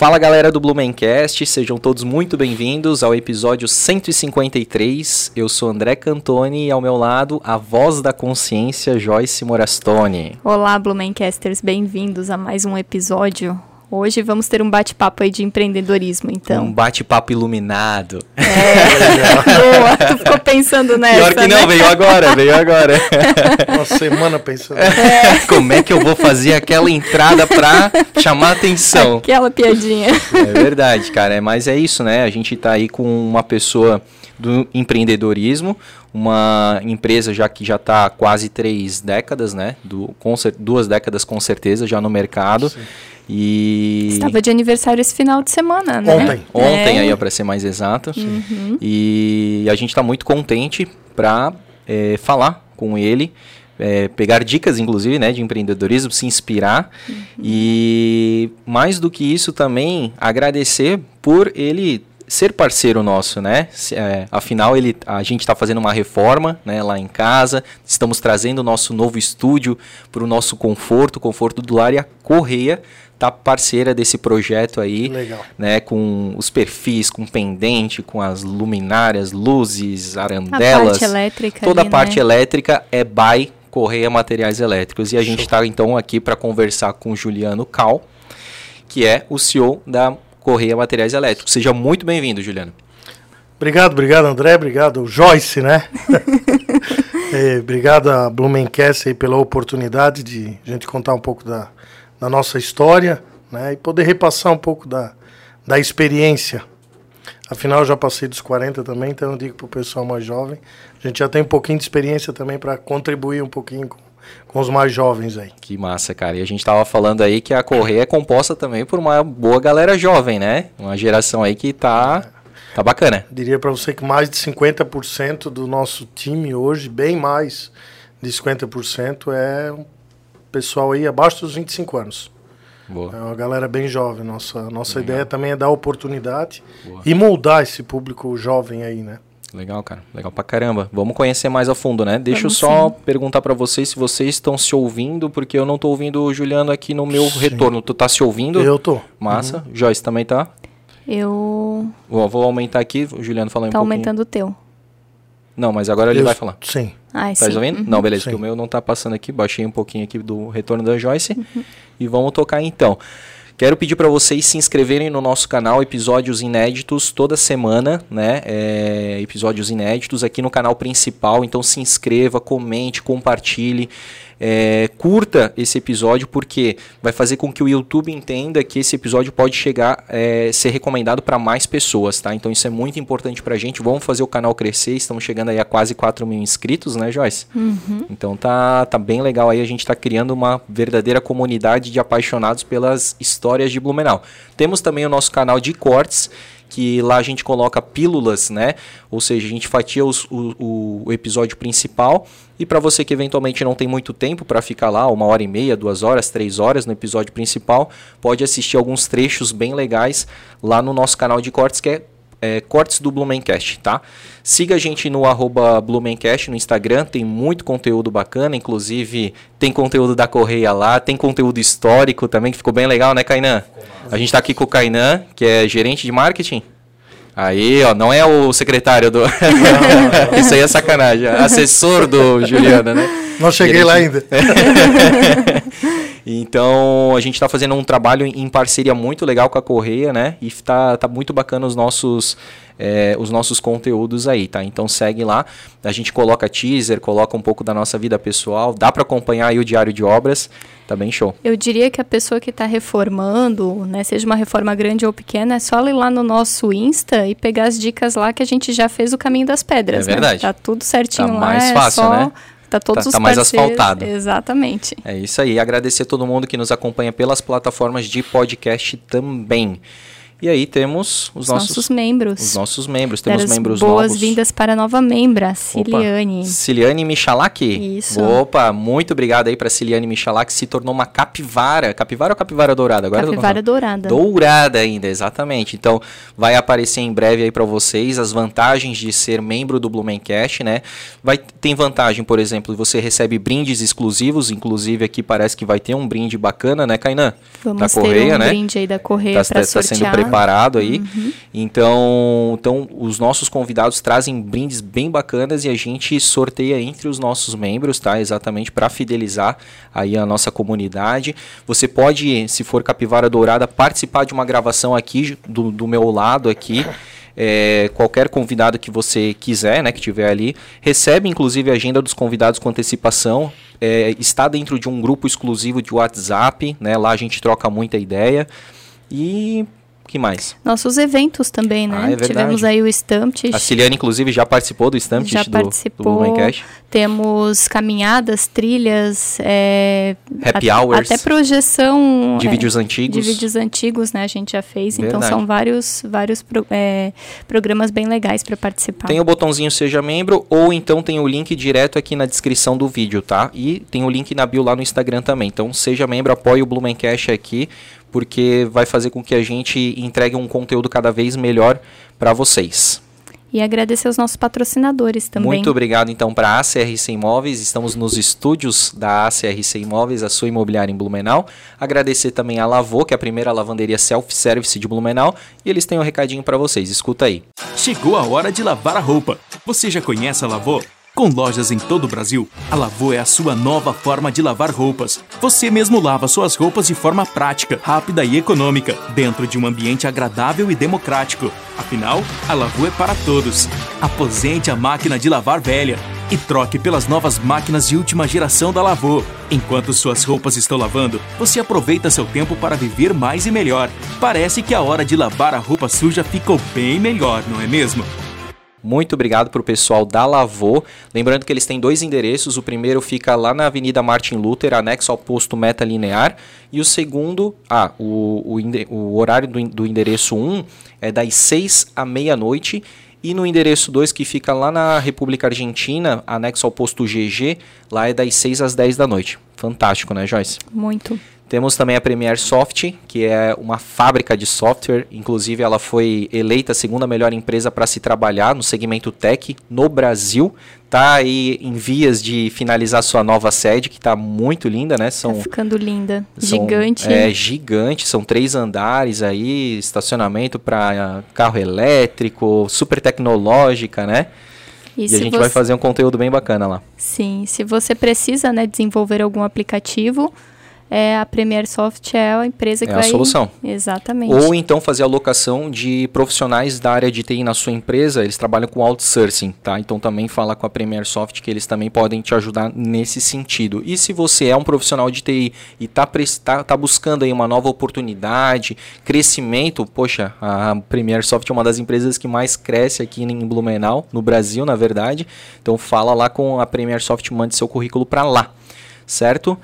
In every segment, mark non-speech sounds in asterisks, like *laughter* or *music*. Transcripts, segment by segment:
Fala galera do Blumencast, sejam todos muito bem-vindos ao episódio 153. Eu sou André Cantoni e ao meu lado a voz da consciência Joyce Morastone. Olá, Blumencasters, bem-vindos a mais um episódio. Hoje vamos ter um bate-papo aí de empreendedorismo, então. Um bate-papo iluminado. É, boa, tu ficou pensando nessa, Pior que não, né? veio agora, veio agora. *laughs* Uma semana pensando. Como é que eu vou fazer aquela entrada pra chamar atenção? Aquela piadinha. É verdade, cara. É, mas é isso, né? A gente tá aí com uma pessoa do empreendedorismo, uma empresa já que já está quase três décadas, né? Do, com duas décadas com certeza já no mercado. E Estava de aniversário esse final de semana, né? Ontem. ontem É. aí para ser mais exato. E a gente está muito contente para falar com ele. é, pegar dicas, inclusive, né, de empreendedorismo, se inspirar e mais do que isso também agradecer por ele ser parceiro nosso, né? Se- é, afinal, ele, a gente está fazendo uma reforma, né, lá em casa. Estamos trazendo o nosso novo estúdio para o nosso conforto, conforto do lar e a Correia tá parceira desse projeto aí Legal. né, com os perfis, com pendente, com as luminárias, luzes, A arandelas. parte elétrica Toda ali, a parte né? elétrica é by Correia Materiais Elétricos. E a gente está então aqui para conversar com o Juliano Cal, que é o CEO da Correia Materiais Elétricos. Seja muito bem-vindo, Juliano. Obrigado, obrigado, André. Obrigado, Joyce, né? É, *laughs* obrigado a Blumencast aí pela oportunidade de a gente contar um pouco da, da nossa história, né? E poder repassar um pouco da, da experiência. Afinal, eu já passei dos 40 também, então eu digo para o pessoal mais jovem, a gente já tem um pouquinho de experiência também para contribuir um pouquinho com, com os mais jovens aí. Que massa, cara. E a gente tava falando aí que a Correia é composta também por uma boa galera jovem, né? Uma geração aí que tá, tá bacana. Diria para você que mais de 50% do nosso time hoje, bem mais de 50%, é pessoal aí abaixo dos 25 anos. Boa. É uma galera bem jovem. Nossa, nossa ideia também é dar oportunidade Boa. e moldar esse público jovem aí, né? Legal, cara. Legal pra caramba. Vamos conhecer mais a fundo, né? Deixa Vamos eu só sim. perguntar pra vocês se vocês estão se ouvindo, porque eu não tô ouvindo o Juliano aqui no meu Sim. retorno. Tu tá se ouvindo? Eu tô. Massa. Joyce também tá? Eu... Vou, vou aumentar aqui, o Juliano falando Tá um pouquinho. aumentando o teu. Não, mas agora ele Eu- vai falar. Sim. Ai, Tá sim. ouvindo? Uhum. Não, beleza, Sim. que o meu não tá passando aqui. Baixei um pouquinho aqui do retorno da Joyce. Uhum. E vamos tocar então. Quero pedir para vocês se inscreverem no nosso canal, episódios inéditos toda semana, né? É, episódios inéditos aqui no canal principal. Então se inscreva, comente, compartilhe. É, curta esse episódio porque vai fazer com que o YouTube entenda que esse episódio pode chegar é, ser recomendado para mais pessoas, tá? Então isso é muito importante pra gente. Vamos fazer o canal crescer. Estamos chegando aí a quase 4 mil inscritos, né, Joyce? Então tá, tá bem legal aí, a gente tá criando uma verdadeira comunidade de apaixonados pelas histórias de Blumenau. Temos também o nosso canal de cortes, que lá a gente coloca pílulas, né? Ou seja, a gente fatia os- o, o episódio principal. E para você que eventualmente não tem muito tempo para ficar lá, uma hora e meia, duas horas, três horas no episódio principal, pode assistir alguns trechos bem legais lá no nosso canal de cortes, que é é, Cortes do Blumencast, tá? Siga a gente no arroba Blumencast no Instagram, tem muito conteúdo bacana, inclusive tem conteúdo da Correia lá, tem conteúdo histórico também, que ficou bem legal, né, Kainan? A gente tá aqui com o Kainan, que é gerente de marketing. Aí, ó, não é o secretário do. *laughs* Isso aí é sacanagem. Assessor do Juliano, né? Não cheguei lá ainda. *laughs* Então, a gente está fazendo um trabalho em parceria muito legal com a Correia, né? E tá, tá muito bacana os nossos, é, os nossos conteúdos aí, tá? Então segue lá. A gente coloca teaser, coloca um pouco da nossa vida pessoal. Dá para acompanhar aí o diário de obras. Tá bem show. Eu diria que a pessoa que está reformando, né, seja uma reforma grande ou pequena, é só ir lá no nosso Insta e pegar as dicas lá que a gente já fez o caminho das pedras. É verdade. Né? Tá tudo certinho Tá lá. mais é fácil, só- né? Tá todos Tá- os tá mais asfaltado. Exatamente. É isso aí. Agradecer a todo mundo que nos acompanha pelas plataformas de podcast também. E aí temos os, Os nossos, nossos membros. os nossos membros. Temos Dar membros novos. boas-vindas para a nova membra, Ciliane. Opa, Ciliane Michalak. Isso. Opa, muito obrigado aí para Ciliane Michalak, que se tornou uma capivara. Capivara ou capivara dourada? Agora Capivara dourada. Dourada ainda, exatamente. Então, vai aparecer em breve aí para vocês as vantagens de ser membro do Blumencast, né? Vai tem vantagem, por exemplo, você recebe brindes exclusivos, inclusive aqui parece que vai ter um brinde bacana, né, Kainan? Vamos da Correia, um né? brinde aí da Correia Está para sendo sortear. Preparado aí. Então, então, os nossos convidados trazem brindes bem bacanas e a gente sorteia entre os nossos membros, tá? Exatamente para fidelizar aí a nossa comunidade. Você pode, se for Capivara Dourada, participar de uma gravação aqui do, do meu lado aqui. É, qualquer convidado que você quiser, né, que tiver ali, recebe inclusive a agenda dos convidados com antecipação. É, está dentro de um grupo exclusivo de WhatsApp, né? Lá a gente troca muita ideia. E que mais? Nossos eventos também, né? Ah, é. Tivemos aí o Stamped. A Ciliane, inclusive, já participou do Stamp Já do, do participou. Blumencast. Temos caminhadas, trilhas, é, Happy a- hours. até projeção De é, vídeos antigos. de vídeos antigos, né? A gente já fez. Então Verdade. são vários, vários pro- é, programas bem legais para participar. Tem o botãozinho Seja Membro, ou então tem o link direto aqui na descrição do vídeo, tá? E tem o link na bio lá no Instagram também. Então, seja membro, apoie o Blumencast aqui, porque vai fazer com que a gente entregue um conteúdo cada vez melhor para vocês. E agradecer aos nossos patrocinadores também. Muito obrigado então para a ACRC Imóveis. Estamos nos estúdios da ACRC Imóveis, a sua imobiliária em Blumenau. Agradecer também a Lavô, que é a primeira lavanderia self-service de Blumenau. E eles têm um recadinho para vocês. Escuta aí. Chegou a hora de lavar a roupa. Você já conhece a Lavô? Com lojas em todo o Brasil, a Lavô é a sua nova forma de lavar roupas. Você mesmo lava suas roupas de forma prática, rápida e econômica, dentro de um ambiente agradável e democrático. Afinal, a Lavô é para todos. Aposente a máquina de lavar velha e troque pelas novas máquinas de última geração da Lavô. Enquanto suas roupas estão lavando, você aproveita seu tempo para viver mais e melhor. Parece que a hora de lavar a roupa suja ficou bem melhor, não é mesmo? Muito obrigado para o pessoal da Lavô. Lembrando que eles têm dois endereços. O primeiro fica lá na Avenida Martin Luther, anexo ao posto Meta Linear. E o segundo, ah, o, o, o horário do, do endereço 1 é das 6 à meia-noite. E no endereço 2, que fica lá na República Argentina, anexo ao posto GG, lá é das 6 às 10 da noite. Fantástico, né, Joyce? Muito. Temos também a Premier Soft, que é uma fábrica de software. Inclusive, ela foi eleita a segunda melhor empresa para se trabalhar no segmento tech no Brasil. Tá aí em vias de finalizar sua nova sede, que está muito linda, né? São, Tá ficando linda. são- Gigante. É, gigante. São três andares aí, estacionamento para carro elétrico, super tecnológica, né? E, a se gente você- vai fazer um conteúdo bem bacana lá. Sim, se você precisa né, desenvolver algum aplicativo, é, a Premier Soft é a empresa que É a vai... solução. Exatamente. Ou então fazer alocação de profissionais da área de TI na sua empresa, eles trabalham com outsourcing, tá? Então também fala com a Premier Soft que eles também podem te ajudar nesse sentido. E se você é um profissional de TI e está tá, tá buscando aí uma nova oportunidade, crescimento, poxa, a Premier Soft é uma das empresas que mais cresce aqui em Blumenau, no Brasil, na verdade. Então fala lá com a Premier Soft, mande seu currículo para lá, certo?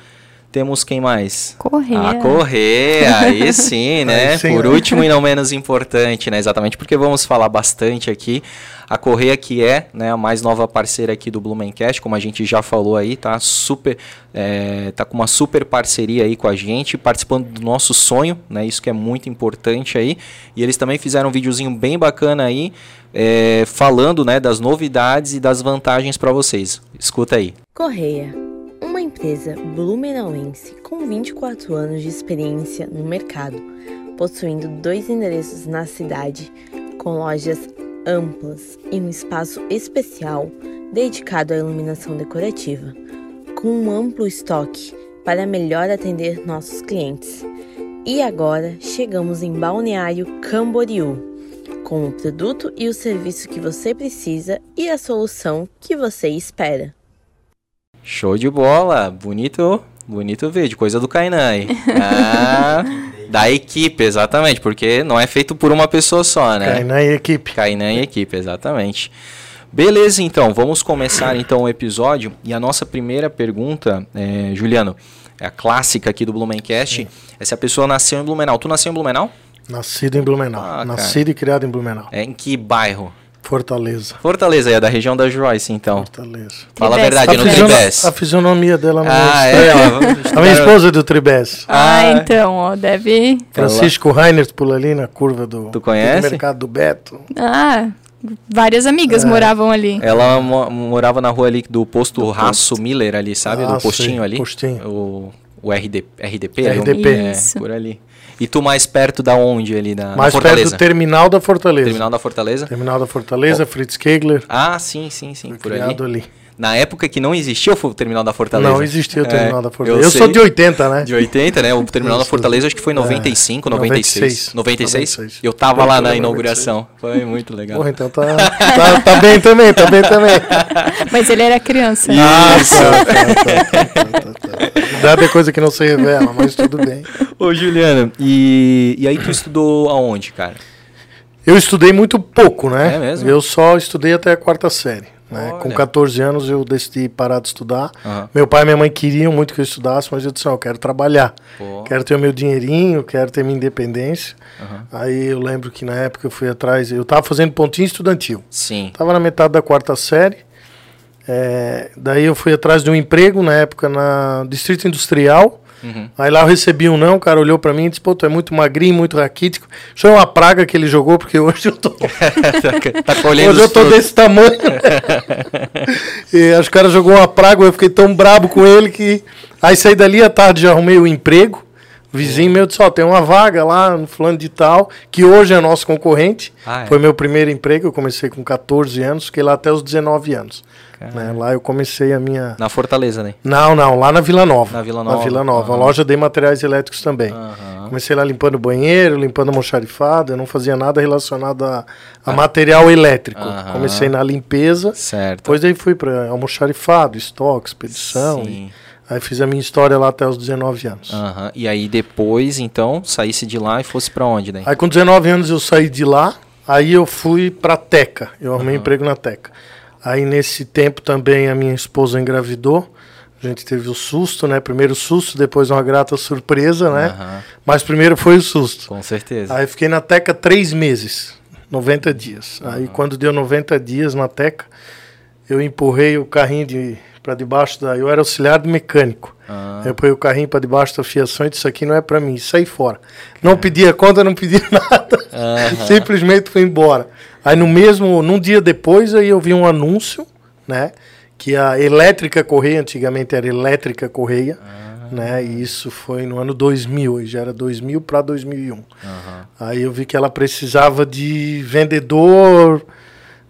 Temos quem mais? Correia. A Correia, aí *laughs* sim, né? Aí sim, Por né? último e não *laughs* menos importante, né? Exatamente porque vamos falar bastante aqui. A Correia que é né, a mais nova parceira aqui do Blumencast, como a gente já falou aí, tá super, é, tá com uma super parceria aí com a gente, participando do nosso sonho, né? Isso que é muito importante aí. E eles também fizeram um videozinho bem bacana aí, é, falando né, das novidades e das vantagens para vocês. Escuta aí. Correia, uma empresa blumenauense com 24 anos de experiência no mercado, possuindo dois endereços na cidade, com lojas amplas e um espaço especial dedicado à iluminação decorativa, com um amplo estoque para melhor atender nossos clientes. E agora chegamos em Balneário Camboriú, com o produto e o serviço que você precisa e a solução que você espera. Show de bola, bonito, bonito vídeo, coisa do Kainan aí. *laughs* Ah, da equipe, exatamente, porque não é feito por uma pessoa só, né? Kainan e equipe. Kainan e equipe, exatamente. Beleza, então, vamos começar então o episódio. E a nossa primeira pergunta, é, Juliano, é a clássica aqui do Blumencast, é se a pessoa nasceu em Blumenau. Tu nasceu em Blumenau? Nascido em Blumenau. Ah, Nascido e criado em Blumenau. É em que bairro? Fortaleza. Fortaleza, é da região da Joyce, então. Fortaleza. Fala a verdade, A, no fisiono- Tribes. a fisionomia dela não Ah, é. *laughs* é. A minha esposa é do Tribes. Ah, Ah, então, ó, deve. Francisco Reiner pula ali na curva do, Tu conhece? do mercado do Beto. Ah, várias amigas É. moravam ali. Ela mo- morava na rua ali do posto Raço Miller ali, sabe? Ah, do postinho sei, ali. postinho. O, o RD, RDP? ali, RDP. É, Isso. por ali. E tu mais perto da onde ali? Na, na Mais perto Fortaleza? do terminal da Fortaleza. Terminal da Fortaleza? Terminal da Fortaleza, Fritz Kegler. Ah, sim, sim, sim. Foi Por ali. ali. Na época que não existia o Terminal da Fortaleza. Não existia o É, terminal da Fortaleza. eu Eu, sou de 80, né? De 80, né? O *laughs* Terminal da. Fortaleza acho que foi em 95, É, 96. 96? 96. Eu tava lá na 96. inauguração. Foi muito legal. Porra, então tá, *laughs* tá, tá bem também, tá bem também. Mas ele era criança. Ah, tá, tá, tá, tá, tá, tá. Nada é coisa que não se revela, mas tudo bem. Ô, Juliana, e, e aí tu estudou aonde, cara? Eu estudei muito pouco, né? É mesmo? Eu só estudei até a quarta série. Né? Com Olha. 14 anos eu decidi parar de estudar. Aham. Meu pai e minha mãe queriam muito que eu estudasse, mas eu disse, não, eu quero trabalhar. Pô. Quero ter o meu dinheirinho, quero ter minha independência. Aham. Aí eu lembro que na época eu fui atrás, eu estava fazendo pontinho estudantil. Sim. Estava na metade da quarta série. É, daí eu fui atrás de um emprego na época na Distrito Industrial. Uhum. Aí lá eu recebi um não, o cara olhou pra mim e disse, pô, tu é muito magrinho, muito raquítico. Isso é uma praga que ele jogou, porque *laughs* hoje eu tô, *laughs* tá colhendo hoje eu tô frutos. desse tamanho. *laughs* e acho que o cara jogou uma praga, eu fiquei tão brabo com ele que... Aí saí dali à tarde, já arrumei o emprego. O vizinho meu disse, ó, tem uma vaga lá no fulano de tal, que hoje é nosso concorrente. Ah, é? Foi meu primeiro emprego, eu comecei com 14 anos, fiquei lá até os 19 anos. Né? Lá eu comecei a minha... Na Fortaleza, né? Não, não, lá na Vila Nova. Na Vila Nova, Na Vila Nova, aham. uma loja de materiais elétricos também. Aham. Comecei lá limpando banheiro, limpando almoxarifado, eu não fazia nada relacionado a, a material elétrico. Aham. Comecei na limpeza, Certo. depois daí fui para almoxarifado, estoque, expedição. Sim. e- aí fiz a minha história lá até os 19 anos. Aham. E aí depois, então, saísse de lá e fosse pra onde, daí? Aí com 19 anos eu saí de lá, aí eu fui pra Teca, eu arrumei emprego na Teca. Aí nesse tempo também a minha esposa engravidou, a gente teve o susto, né? Primeiro susto, depois uma grata surpresa, né? Aham. Mas primeiro foi o susto. Com certeza. Aí fiquei na Teca três meses, 90 dias. Aí quando deu 90 dias na Teca, eu empurrei o carrinho de, para debaixo da... Eu era auxiliar de mecânico. Ah. Eu pus o carrinho para debaixo da fiação e disse, isso aqui não é para mim, saí fora. Não pedia conta, não pedia *laughs* nada. Simplesmente fui embora. Aí no mesmo, num dia depois, aí eu vi um anúncio, né? Que a Elétrica Correia, antigamente era Elétrica Correia, né? E isso foi no ano 2000, aí já era 2000 para 2001. Aham. Aí eu vi que ela precisava de vendedor...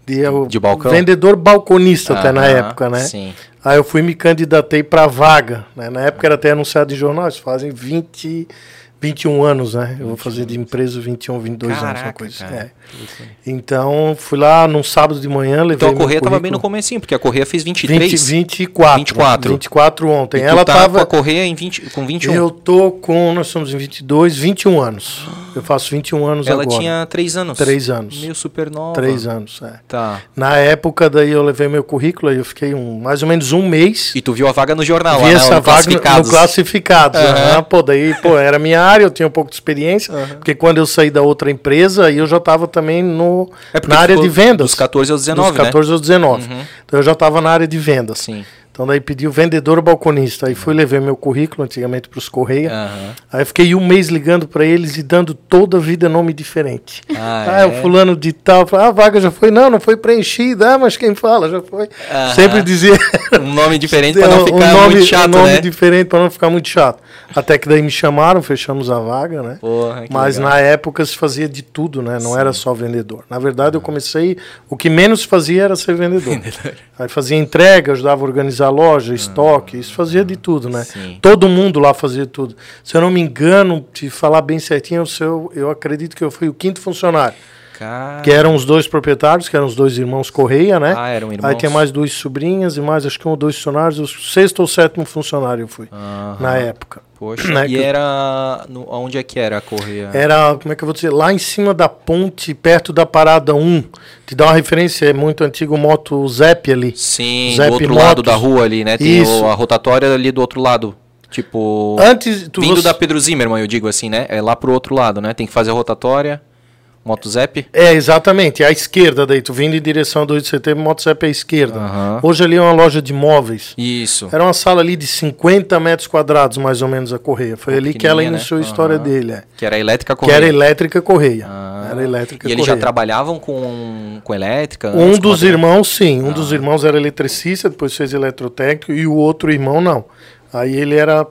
De, De balcão? Vendedor balconista até na época, né? Sim. Aí eu fui me candidatei para vaga. Né? Na época era até anunciado em jornal, isso fazem 20, 21 anos, né? Eu vou fazer de empresa 21, 22 anos, uma Caraca, coisa assim. é. Então, fui lá num sábado de manhã, levei Então a Correia tava bem no comecinho, porque a Correia fez 23. 20, 24. 24. 24 ontem. E Ela tá tava com a Correia em 20, com 21. Eu tô com, nós somos em 22, 21 anos. Eu faço 21 anos Ela agora. tinha 3 anos. 3 anos. Meio super nova. 3 anos, é. Tá. Na época daí eu levei meu currículo, aí eu fiquei um, mais ou menos um mês. E tu viu a vaga no jornal, Vi lá, né, essa no vaga no- Classificados. no Classificados. Aham. aham. Pô, daí, pô, era minha área, eu tinha um pouco de experiência, porque quando eu saí da outra empresa, aí eu já estava também no, É na área de vendas. Dos 14 aos 19, dos 14 aos 19. Uhum. Então eu já estava na área de vendas. né? Sim. Então daí pedi o vendedor balconista. Aí fui levar meu currículo antigamente para os Correia. Aham. Aí fiquei um mês ligando para eles e dando toda a vida nome diferente. Ah, Ah, é? o fulano de tal. Ah, a vaga já foi. Não, não foi preenchida. Ah, mas quem fala já foi. Aham. Sempre dizia. *laughs* Um nome diferente pra não um ficar nome, muito chato, um nome né? diferente para não ficar muito chato. Até que daí me chamaram, fechamos a vaga, né? Porra, Mas legal. na época se fazia de tudo, né? Não era só vendedor. Na verdade, eu comecei. O que menos fazia era ser vendedor. Aí fazia entrega, ajudava a organizar a loja, estoque, isso fazia de tudo, né? Sim. Todo mundo lá fazia tudo. Se eu não me engano, te falar bem certinho, eu, eu acredito que eu fui o quinto funcionário. Cara... Que eram os dois proprietários, que eram os dois irmãos Correia, né? Ah, eram irmãos. Aí tinha mais duas sobrinhas e mais acho que um ou dois funcionários. O sexto ou sétimo funcionário eu fui, Aham. na época. Poxa, né, e era... No, onde é que era a Correia? Era, como é que eu vou dizer, lá em cima da ponte, perto da parada 1. Te dá uma referência, é muito antigo moto Zep ali. Sim, Zep do outro Motos. lado da rua ali, né? Tem Isso. o- a rotatória ali do outro lado. Tipo, Antes, tu vindo você- da Pedro Zimmermann, eu digo assim, né? É lá pro outro lado, né? Tem que fazer a rotatória, MotoZap. É, exatamente. À esquerda daí. Tu vindo em direção ao 2 de setembro, é à esquerda. Aham. Hoje ali é uma loja de móveis. Isso. Era uma sala ali de 50 metros quadrados, mais ou menos, a Correia. Foi ali que ela pequenininha, né? iniciou a história dele. É. Que era elétrica Que correia. era elétrica Correia. Ah. Era elétrica E eles já trabalhavam com, com elétrica? Um dos irmãos, sim. Um Ah. dos irmãos era eletricista, depois fez eletrotécnico, e o outro irmão não. Aí ele era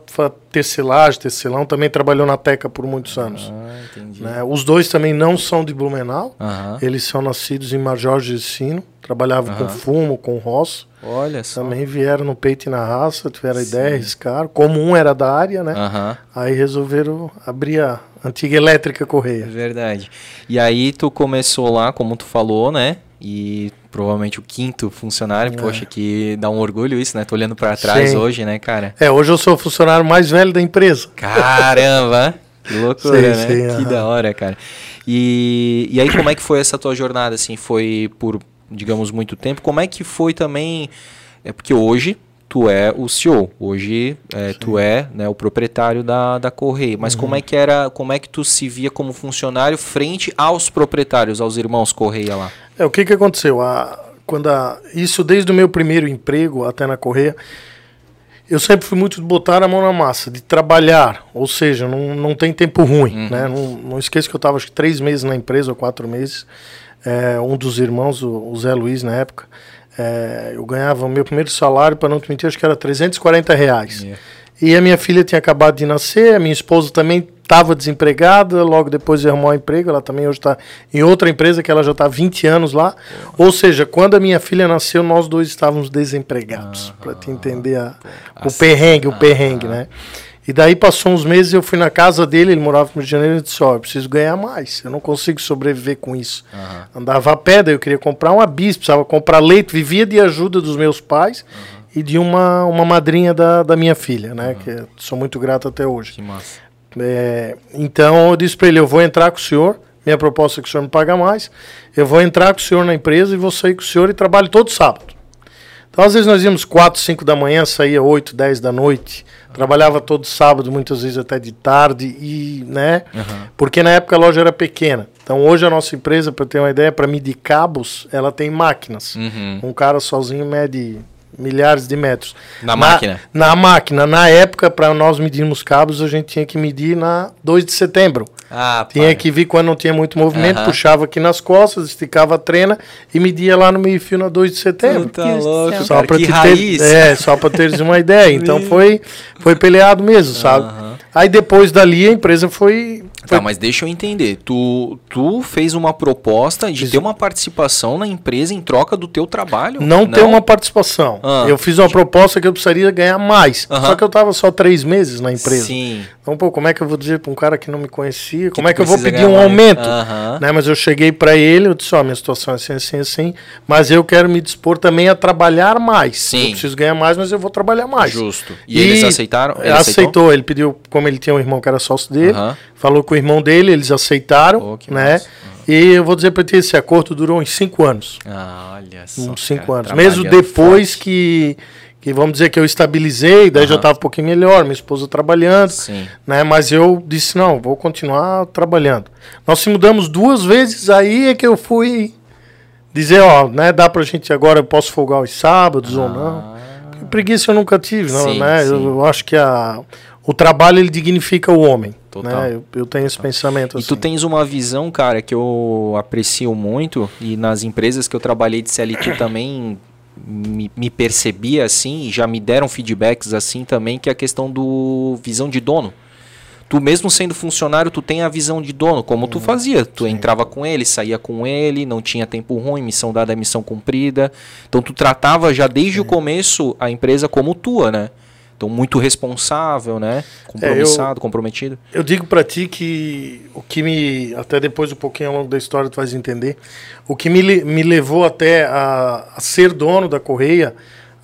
tecelagem, tecelão, também trabalhou na Teca por muitos anos. Ah, entendi. né? Os dois também não são de Blumenau. Aham. Eles são nascidos em Major Sino, trabalhavam com Aham. fumo, com roço. Olha só. Também vieram no peito e na raça, tiveram a ideia, arriscaram. Como um era da área, né? Aham. Aí resolveram abrir a antiga elétrica É Correia. verdade. E aí tu começou lá, como tu falou, né? E provavelmente o quinto funcionário, poxa, que dá um orgulho isso, né? Tô olhando pra trás É. Sim. hoje, né, cara? É, hoje eu sou o funcionário mais velho da empresa. Caramba! *laughs* Que loucura, Sim, né? sim, que aham. da hora, cara. E, e aí, como é que foi essa tua jornada, assim? Foi por, digamos, muito tempo? Como é que foi também... É porque hoje tu é o CEO, hoje é, tu é né, o proprietário da, da Correia. Mas Uhum. como é que era, como é que tu se via como funcionário frente aos proprietários, aos irmãos Correia lá? É, o que que aconteceu? A, quando a, isso desde o meu primeiro emprego até na Correia, eu sempre fui muito de botar a mão na massa, de trabalhar, ou seja, não, não tem tempo ruim, né? Não, não esqueça que eu estava acho que três meses na empresa, ou quatro meses, É, um dos irmãos, o, o Zé Luiz, na época, é, eu ganhava o meu primeiro salário, para não te mentir, acho que era 340 reais. Yeah. E a minha filha tinha acabado de nascer, a minha esposa também estava desempregada, logo depois de arrumar um emprego, ela também hoje está em outra empresa que ela já está há 20 anos lá. Ou seja, quando a minha filha nasceu, nós dois estávamos desempregados, para te entender a- o perrengue, o perrengue, né? E daí passou uns meses, eu fui na casa dele, ele morava no Rio de Janeiro, e disse, ó, eu preciso ganhar mais, eu não consigo sobreviver com isso. Andava a pé, daí eu queria comprar uma bis, precisava comprar leite, vivia de ajuda dos meus pais e de uma, uma madrinha da, da minha filha, né? Que eu sou muito grato até hoje. Que massa. É, então eu disse para ele: eu vou entrar com o senhor. Minha proposta é que o senhor me paga mais. Eu vou entrar com o senhor na empresa e vou sair com o senhor e trabalho todo sábado. Então, às vezes, nós íamos 4, 5 da manhã, saía 8, 10 da noite. Trabalhava todo sábado, muitas vezes até de tarde, e, né? Porque na época a loja era pequena. Então, hoje a nossa empresa, para ter uma ideia, para medir cabos, ela tem máquinas. Uhum. Um cara sozinho mede milhares de metros. Na máquina? Na máquina. Na época, para nós medirmos cabos, a gente tinha que medir na 2 de setembro. Ah, Tinha pai. que vir quando não tinha muito movimento, puxava aqui nas costas, esticava a trena e media lá no meio-fio na 2 de setembro. Tá louco. Só que te raiz. ter, é, só para teres uma *laughs* ideia. Então foi foi peleado mesmo, sabe? Aí depois dali a empresa foi, foi Tá, mas deixa eu entender. Tu, tu fez uma proposta de ter uma participação na empresa em troca do teu trabalho? não, ter uma participação. Ah. Eu fiz uma proposta que eu precisaria ganhar mais. Aham. Só que eu tava só três meses na empresa. Sim. Então, pô, como é que eu vou dizer para um cara que não me conhecia? Como tu é que eu vou pedir um mais? aumento? Aham. Né? Mas eu cheguei para ele, eu disse, ó, minha situação é assim, assim, assim, mas eu quero me dispor também a trabalhar mais. Sim. Eu preciso ganhar mais, mas eu vou trabalhar mais. Justo. E, eles aceitaram? Ele aceitou? ele pediu, como ele tinha um irmão que era sócio dele, Aham. Falou com o irmão dele, eles aceitaram, Oh, né? massa. E eu vou dizer para ti, esse acordo durou uns cinco anos. Ah, olha só. Uns cinco cara, anos. Mesmo depois forte. que, que, vamos dizer, que eu estabilizei, daí já estava um pouquinho melhor, minha esposa trabalhando Sim. né? Mas eu disse não, vou continuar trabalhando. Nós se mudamos duas vezes, aí é que eu fui dizer, ó, né? Dá pra gente agora, eu posso folgar os sábados ou não. Porque preguiça eu nunca tive, não, Ah. Sim, né? sim. Eu acho que a, o trabalho ele dignifica o homem. Total. Né? Eu, eu tenho esse pensamento E assim. tu tens uma visão, cara, que eu aprecio muito, e nas empresas que eu trabalhei de CLT *coughs* também me, me percebi assim, e já me deram feedbacks assim também, que é a questão do visão de dono. Tu mesmo sendo funcionário, tu tem a visão de dono, como tu fazia. Tu entrava com ele, saía com ele, não tinha tempo ruim, missão dada é missão cumprida. Então tu tratava já desde o começo a empresa como tua, né? Então muito responsável, né? Compromissado, comprometido. Eu digo pra ti que o que me, até depois um pouquinho ao longo da história tu vais entender, o que me, me levou até a, a ser dono da Correia,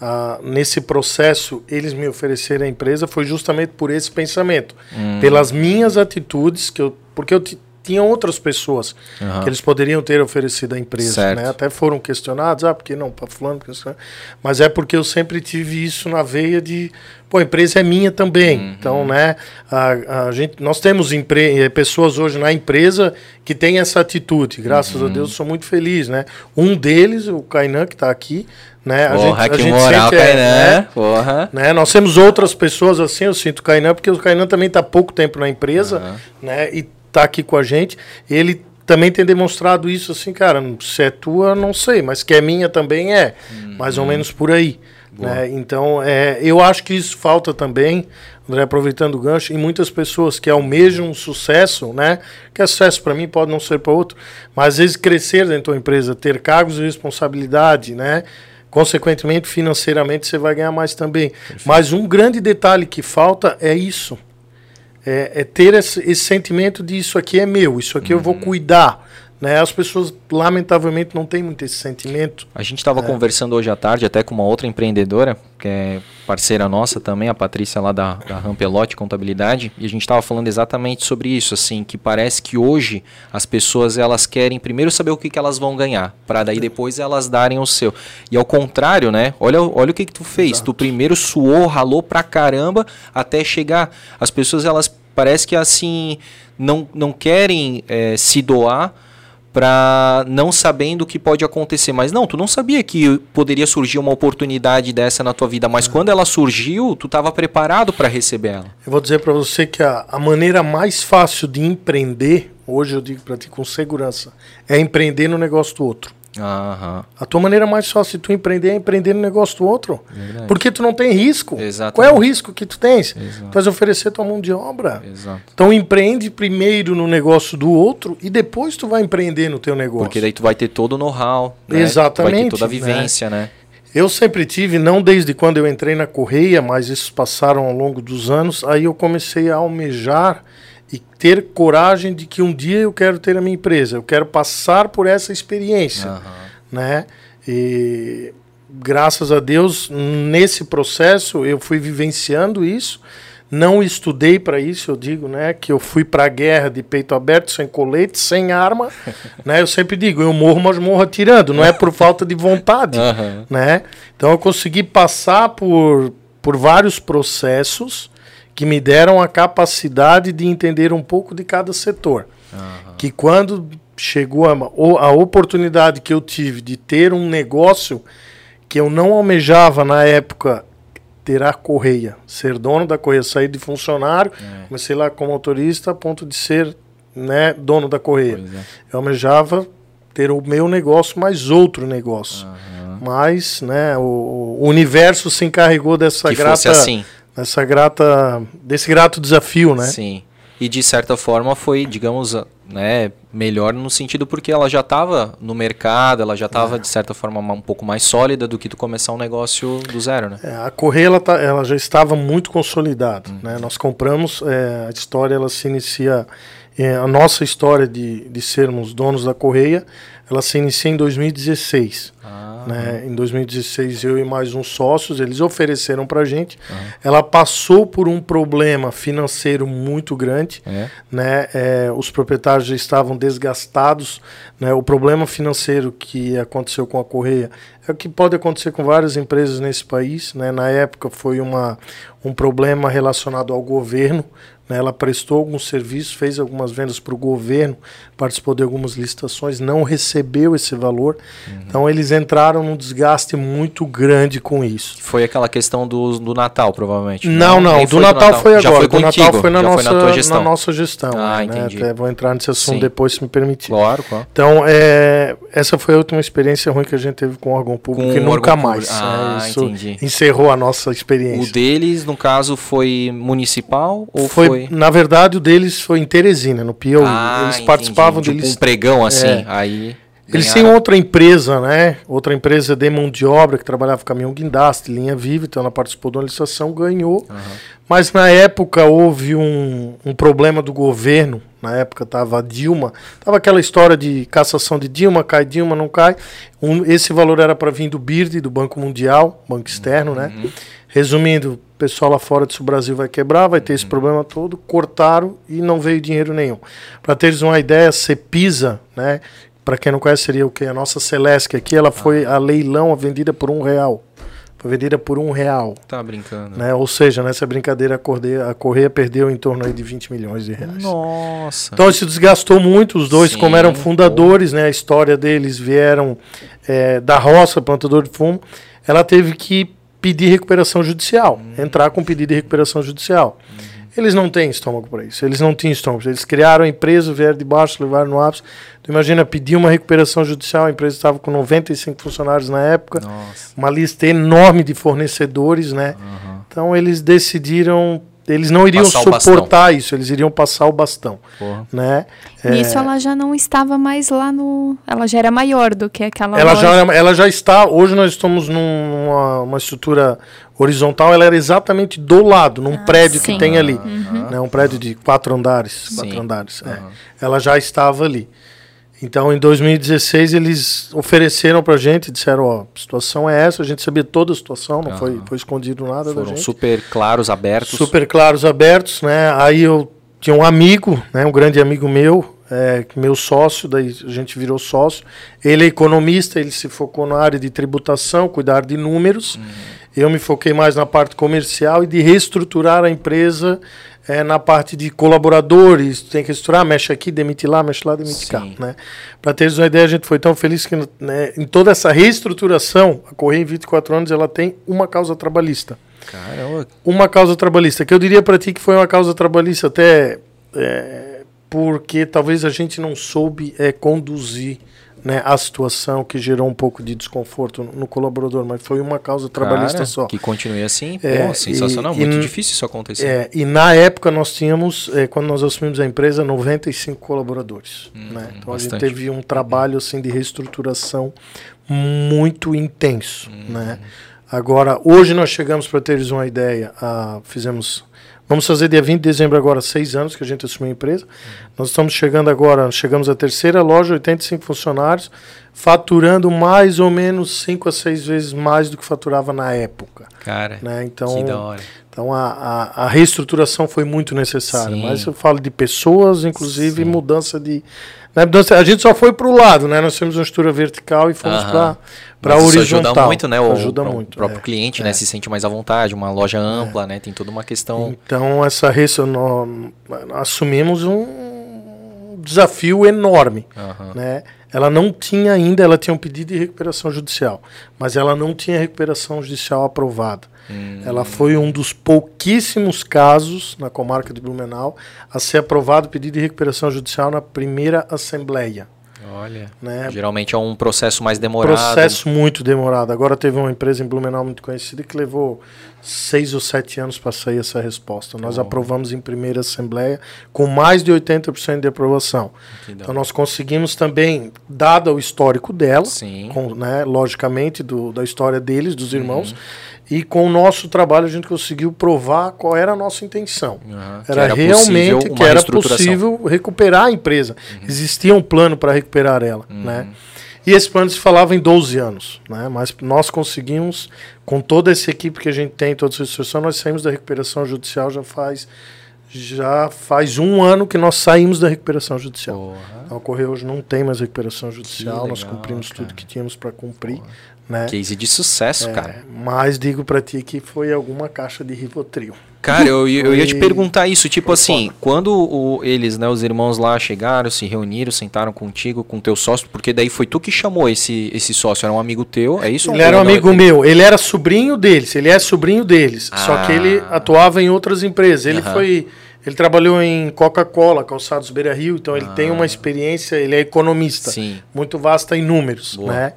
a, nesse processo, eles me oferecerem a empresa, foi justamente por esse pensamento. Pelas minhas atitudes, que eu, porque eu tinham outras pessoas Aham. que eles poderiam ter oferecido à empresa. Né? Até foram questionados, ah, por que não para fulano? por que não? Mas é porque eu sempre tive isso na veia de, pô, a empresa é minha também. Uhum. Então, né, a, a gente, nós temos empre eh, pessoas hoje na empresa que têm essa atitude. Graças Uhum. a Deus, sou muito feliz, né? Um deles, o Kainan, que está aqui, né? A Porra, gente, a que gente moral, sente, é, Kainan. né, Porra. né? Nós temos outras pessoas assim, eu sinto o Kainan, porque o Kainan também está pouco tempo na empresa, Aham. né? E está aqui com a gente. Ele também tem demonstrado isso assim, cara, se é tua, não sei, mas que é minha também é. Mais ou menos por aí. Né? Então, é, eu acho que isso falta também, André, aproveitando o gancho, em muitas pessoas que almejam um sucesso, né? Que é sucesso para mim, pode não ser para outro, mas às vezes crescer dentro da empresa, ter cargos de responsabilidade, né? Consequentemente, financeiramente, você vai ganhar mais também. Mas um grande detalhe que falta é isso. É, é ter esse, esse sentimento de isso aqui é meu, isso aqui eu vou cuidar. Né? As pessoas, lamentavelmente, não têm muito esse sentimento. A gente estava conversando hoje à tarde até com uma outra empreendedora, que é parceira nossa também, a Patrícia lá da, da Rampelote Contabilidade, e a gente estava falando exatamente sobre isso, assim, que parece que hoje as pessoas elas querem primeiro saber o que, que elas vão ganhar, para daí depois elas darem o seu. E ao contrário, né? Olha, olha o que, que tu fez. Tu primeiro suou, ralou pra caramba até chegar. As pessoas elas parece que assim não, não querem eh, se doar para não sabendo o que pode acontecer. Mas não, tu não sabia que poderia surgir uma oportunidade dessa na tua vida, mas quando ela surgiu, tu estava preparado para receber ela. Eu vou dizer para você que a, a maneira mais fácil de empreender, hoje eu digo para ti com segurança, é empreender no negócio do outro. Aham. A tua maneira mais fácil de tu empreender é empreender no negócio do outro. Verdade. Porque tu não tem risco. Exatamente. Qual é o risco que tu tens? Exato. Tu vais oferecer tua mão de obra. Exato. Então empreende primeiro no negócio do outro e depois tu vai empreender no teu negócio. Porque daí tu vai ter todo o know-how. Né? Exatamente, Vai ter toda a né? vivência, né? Eu sempre tive, não desde quando eu entrei na Correia, mas isso passaram ao longo dos anos, aí eu comecei a almejar e ter coragem de que um dia eu quero ter a minha empresa, eu quero passar por essa experiência, Aham. né? E graças a Deus, nesse processo eu fui vivenciando isso. Não estudei para isso, eu digo, né? Que eu fui para a guerra de peito aberto, sem colete, sem arma, *laughs* né? Eu sempre digo, eu morro, mas morro atirando. Não é por falta de vontade, Aham. né? Então eu consegui passar por, por vários processos que me deram a capacidade de entender um pouco de cada setor. Que quando chegou a, a oportunidade que eu tive de ter um negócio que eu não almejava na época ter a correia, ser dono da correia, sair de funcionário, comecei lá como motorista a ponto de ser né, dono da correia. É. Eu almejava ter o meu negócio mais outro negócio. Mas né, o, o universo se encarregou dessa Que grata, assim. Dessa grata, desse grato desafio, né? Sim. E de certa forma foi, digamos, né, melhor no sentido porque ela já estava no mercado, ela já estava de certa forma ma- um pouco mais sólida do que tu começar um negócio do zero, né? É, a Correia ela, tá- ela já estava muito consolidada. Né? Nós compramos, é, a história ela se inicia, é, a nossa história de, de sermos donos da Correia, ela se inicia em 2016. Ah, né? Em 2016, eu e mais uns sócios, eles ofereceram para a gente. Ela passou por um problema financeiro muito grande. é. Né? É, os proprietários já estavam desgastados. Né? O problema financeiro que aconteceu com a Correia é o que pode acontecer com várias empresas nesse país. Né? Na época foi uma, um problema relacionado ao governo. Né? Ela prestou alguns serviços, fez algumas vendas para o governo, participou de algumas licitações, não recebeu esse valor. Então eles entraram num desgaste muito grande com isso. Foi aquela questão do, do Natal, provavelmente. Não, não, Nem do Natal, foi agora. Já foi do Natal foi na nossa, foi na gestão. na nossa gestão. Ah, né? entendi. Até vou entrar nesse assunto Sim. depois, se me permitir. Claro, claro. Então, é, essa foi a última experiência ruim que a gente teve com o órgão público Com e o nunca mais. público. Ah, né? Isso entendi. encerrou a nossa O experiência. deles, no caso, foi municipal ou foi, foi... Na verdade, o deles foi em Teresina, no Piauí. Ah, Eles entendi. participavam tipo um licitações. pregão assim, É. aí... Eles Ganharam. têm outra empresa, né? Outra empresa de mão de obra que trabalhava com caminhão guindaste, linha viva, então ela participou de uma licitação, ganhou. Mas na época houve um, um problema do governo. Na época estava a Dilma, estava aquela história de cassação de Dilma, cai Dilma, não cai. Um- esse valor era para vir do BIRD, do Banco Mundial, banco externo, né? Resumindo, o pessoal lá fora disse o Brasil vai quebrar, vai ter esse problema todo, cortaram e não veio dinheiro nenhum. Para teres uma ideia, a Cepisa, né? Para quem não conhece, seria o que? A nossa Celeste aqui, ela foi a leilão, a vendida por um real. Foi vendida por um real. Tá brincando. Né? Ou seja, nessa brincadeira a Correia, a Correia perdeu em torno aí de 20 milhões de reais. Nossa. Então isso desgastou muito os dois, Sim, como eram fundadores, né? A história deles vieram é, da roça, plantador de fumo. Ela teve que pedir recuperação judicial, Hum. entrar com pedido de recuperação judicial. Uhum. Eles não têm estômago para isso. Eles não tinham estômago. Eles criaram a empresa, vieram de baixo, levaram no ápice. Tu imagina pedir uma recuperação judicial. A empresa estava com 95 funcionários na época Nossa. uma lista enorme de fornecedores, né? Então eles decidiram, eles não iriam Passar suportar isso, eles iriam passar o bastão, Porra. né? Nisso ela já não estava mais lá no. Ela já era maior do que aquela Ela loja. já, era- ela já está, hoje nós estamos numa uma estrutura horizontal, ela era exatamente do lado, num prédio que sim. tem ali, né? Um prédio de quatro andares, Sim. quatro andares, é. Ela já estava ali. Então, em 2016, eles ofereceram pra gente, disseram, ó, a situação é essa, a gente sabia toda a situação, não foi, foi escondido nada da Foram super claros, abertos. super claros abertos, né? Aí eu tinha um amigo, né? Um grande amigo meu, é, meu sócio, daí a gente virou sócio. Ele é economista, ele se focou na área de tributação, cuidar de números. Eu me foquei mais na parte comercial e de reestruturar a empresa é, na parte de colaboradores. Tem que reestruturar, mexe aqui, demite lá, mexe lá, demite cá. Sim. Né? Para teres uma ideia, a gente foi tão feliz que né, em toda essa reestruturação, a Correia em 24 anos, ela tem uma causa trabalhista Caramba. uma causa trabalhista, que eu diria para ti que foi uma causa trabalhista até é, porque talvez a gente não soube é, conduzir né, a situação que gerou um pouco de desconforto no, colaborador, mas foi uma causa trabalhista Cara, só. Que continue assim. É, Pô, sensacional. e- Muito e- difícil isso acontecer. É, e na época nós tínhamos, é, quando nós assumimos a empresa, 95 colaboradores. né? Então a gente bastante. teve um trabalho assim de reestruturação muito intenso. Né? Agora, hoje nós chegamos, para teres uma ideia, a, fizemos. Vamos fazer dia 20 de dezembro agora, seis anos que a gente assumiu a empresa. Nós estamos chegando agora, chegamos à terceira loja, 85 funcionários, faturando mais ou menos cinco a seis vezes mais do que faturava na época. Cara, Né? Então, que da hora. então a, a, a reestruturação foi muito necessária. Sim. Mas eu falo de pessoas, inclusive Sim. mudança de. Né, mudança, a gente só foi para o lado, né? Nós temos uma estrutura vertical e fomos para isso horizontal. ajuda muito, né? O, ajuda pro- muito. próprio é. cliente, né? Se sente mais à vontade, uma loja ampla, né? Tem toda uma questão. Então, essa res- nós assumimos um desafio enorme. Aham. Né? Ela não tinha ainda, ela tinha um pedido de recuperação judicial, mas ela não tinha recuperação judicial aprovada. Hum. Ela foi um dos pouquíssimos casos na comarca de Blumenau a ser aprovado o pedido de recuperação judicial na primeira assembleia. Olha. Né? Geralmente é um processo mais demorado. Processo muito demorado. Agora teve uma empresa em Blumenau muito conhecida que levou seis ou sete anos para sair essa resposta. Nós aprovamos em primeira assembleia com mais de 80% de aprovação. Então nós conseguimos também, dado o histórico dela, com, né, logicamente do, da história deles, dos irmãos, Uhum. e com o nosso trabalho a gente conseguiu provar qual era a nossa intenção. Que Era, era realmente que era. Uhum. possível recuperar a empresa. Existia um plano para recuperar ela, né? E esse plano se falava em 12 anos, né? Mas nós conseguimos, com toda essa equipe que a gente tem, toda essa instituição, nós saímos da recuperação judicial já faz já faz um ano que nós saímos da recuperação judicial. Porra. Então, a Correia hoje não tem mais recuperação judicial, nós legal, cumprimos cara. tudo que tínhamos para cumprir, né? Case de sucesso, É, cara. mas digo para ti que foi alguma caixa de Rivotril. Cara, eu, eu ia te perguntar isso, tipo foi assim, foda. quando o- eles, né, os irmãos lá chegaram, se reuniram, sentaram contigo, com teu sócio, porque daí foi tu que chamou esse, esse sócio, era um amigo teu, é isso? Ele era um não? amigo meu, ele era sobrinho deles, ele é sobrinho deles, só que ele Ah. atuava em outras empresas. Ele Aham. foi, ele trabalhou em Coca-Cola, Calçados Beira Rio, então ele tem uma experiência, ele é economista, Ah. Sim. muito vasta em números, Boa. né?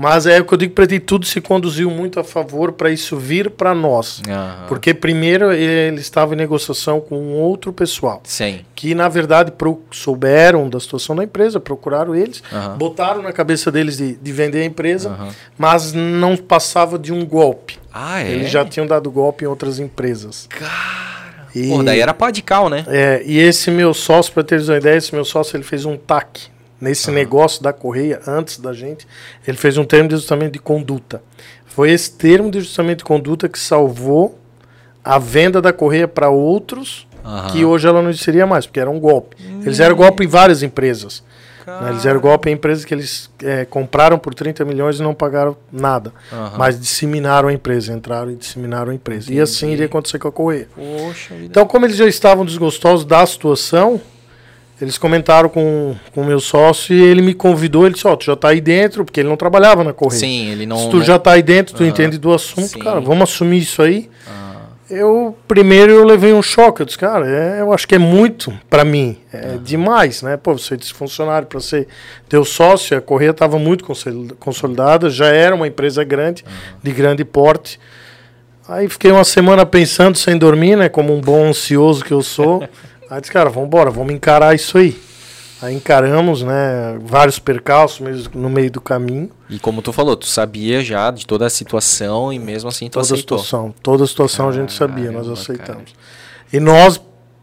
Mas é o que eu digo para ti, tudo se conduziu muito a favor para isso vir para nós. Aham. Porque primeiro ele estava em negociação com um outro pessoal, Sim. que na verdade pro- souberam da situação da empresa, procuraram eles, Aham. botaram na cabeça deles de, de vender a empresa, Aham. mas não passava de um golpe. Ah, é? Eles já tinham dado golpe em outras empresas. Cara. E- Pô, daí era pá de cal, né? É, e esse meu sócio, para teres uma ideia, esse meu sócio ele fez um TAC nesse negócio da Correia, antes da gente, ele fez um termo de ajustamento de conduta. Foi esse termo de ajustamento de conduta que salvou a venda da Correia para outros, que hoje ela não existiria mais, porque era um golpe. Eles eram golpe em várias empresas. né? Eles eram golpe em empresas que eles é, compraram por 30 milhões e não pagaram nada. Mas disseminaram a empresa, entraram e disseminaram a empresa. E assim iria acontecer com a Correia. Poxa. Então, como eles já estavam desgostosos da situação, eles comentaram com o meu sócio e ele me convidou. Ele disse: Ó, tu já tá aí dentro, porque ele não trabalhava na Correia. Sim, ele não. Se tu não- já tá aí dentro, tu entende do assunto, Sim. cara, vamos assumir isso aí. Ah, Eu, primeiro, eu levei um choque. Eu disse, cara, é, eu acho que é muito pra mim. É demais, né? Pô, você disse funcionário pra ser teu sócio, a Correia estava muito consoli- consolidada, já era uma empresa grande, de grande porte. Aí fiquei uma semana pensando, sem dormir, né? Como um bom ansioso que eu sou. *laughs* Aí disse, cara, vamos embora, vamos encarar isso aí. Aí encaramos, né? Vários percalços mesmo no meio do caminho. E como tu falou, tu sabia já de toda a situação e mesmo assim tu Toda a aceitou. situação, toda a situação a gente sabia, nós aceitamos. E nós,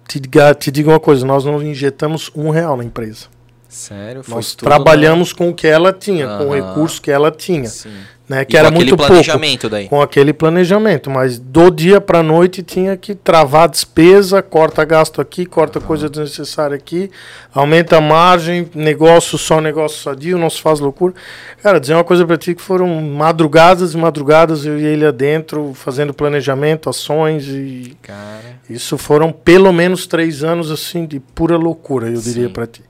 te, te digo uma coisa, nós não injetamos um real na empresa. Sério? Foi Nós tudo trabalhamos com o que ela tinha, com o recurso que ela tinha, Sim. né? E Que era com aquele muito pouco. planejamento daí. Com aquele planejamento, mas do dia para noite tinha que travar a despesa, corta gasto aqui, corta coisa desnecessária aqui, aumenta a margem, negócio só negócio sadio, não se faz loucura. Cara, dizer uma coisa para ti que foram madrugadas e madrugadas eu e ele adentro fazendo planejamento, ações e Cara. isso foram pelo menos três anos assim de pura loucura, eu diria Sim. para ti.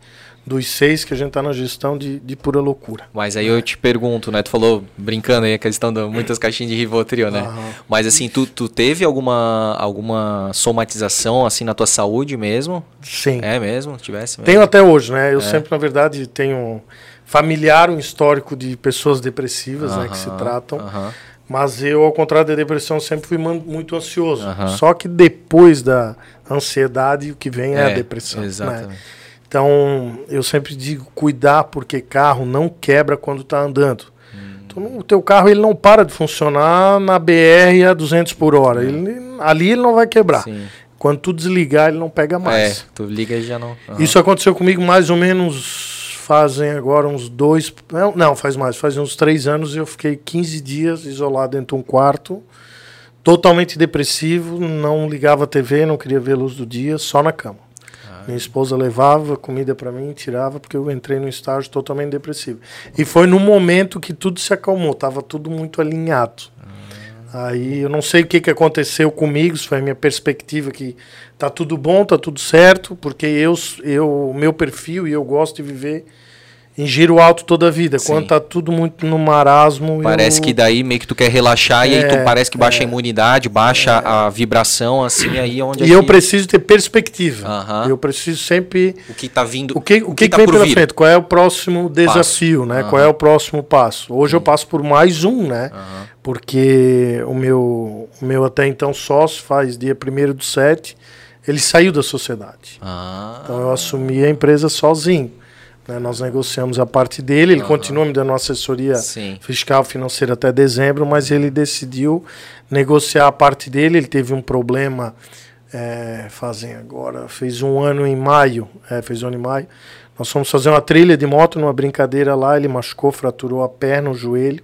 Dos seis que a gente tá na gestão de, de pura loucura. Mas aí eu te pergunto, né? Tu falou, brincando aí, a questão de muitas caixinhas de Rivotril, né? Aham. Mas assim, tu, tu teve alguma, alguma somatização assim na tua saúde mesmo? Sim. É mesmo? Tivesse mesmo? Tenho até hoje, né? É. Eu sempre, na verdade, tenho familiar um histórico de pessoas depressivas, né? Que se tratam. aham. Mas eu, ao contrário da depressão, sempre fui muito ansioso. Só que depois da ansiedade, o que vem é, a depressão. né? Então, eu sempre digo cuidar, porque carro não quebra quando está andando. Então, o teu carro ele não para de funcionar na BR a 200 por hora. Ele, ali ele não vai quebrar. Sim. Quando tu desligar, ele não pega mais. É, tu liga e já não. aham. Isso aconteceu comigo mais ou menos fazem agora uns dois. Não, não, faz mais, faz uns três anos eu fiquei 15 dias isolado dentro de um quarto, totalmente depressivo, não ligava a TV, não queria ver a luz do dia, só na cama. Minha esposa levava comida para mim, tirava, porque eu entrei num estágio totalmente depressivo. E foi no momento que tudo se acalmou, tava tudo muito alinhado. Aí eu não sei o que, que aconteceu comigo, isso foi a minha perspectiva que tá tudo bom, tá tudo certo, porque eu, eu, o meu perfil e eu gosto de viver em giro alto toda a vida. Sim. Quando tá tudo muito no marasmo, Parece eu, que daí meio que tu quer relaxar e aí tu É, parece que baixa a imunidade, baixa a vibração, assim, aí é onde e eu preciso ter perspectiva. Aham. Eu preciso sempre o que tá vindo. O que, o que, que tá vem pela vir? frente? Qual é o próximo desafio, né? Aham. Qual é o próximo passo? Hoje eu passo por mais um, né? Aham. Porque o meu, o meu até então sócio faz dia 1 do 7, ele saiu da sociedade. Ah, Então eu assumi a empresa sozinho. Né? Nós negociamos a parte dele, ele continua me dando assessoria sim. fiscal financeira até dezembro, mas ele decidiu negociar a parte dele. Ele teve um problema, é, fazem agora, fez um ano em maio, é, fez um ano em maio. Nós fomos fazer uma trilha de moto numa brincadeira lá, ele machucou, fraturou a perna, o joelho,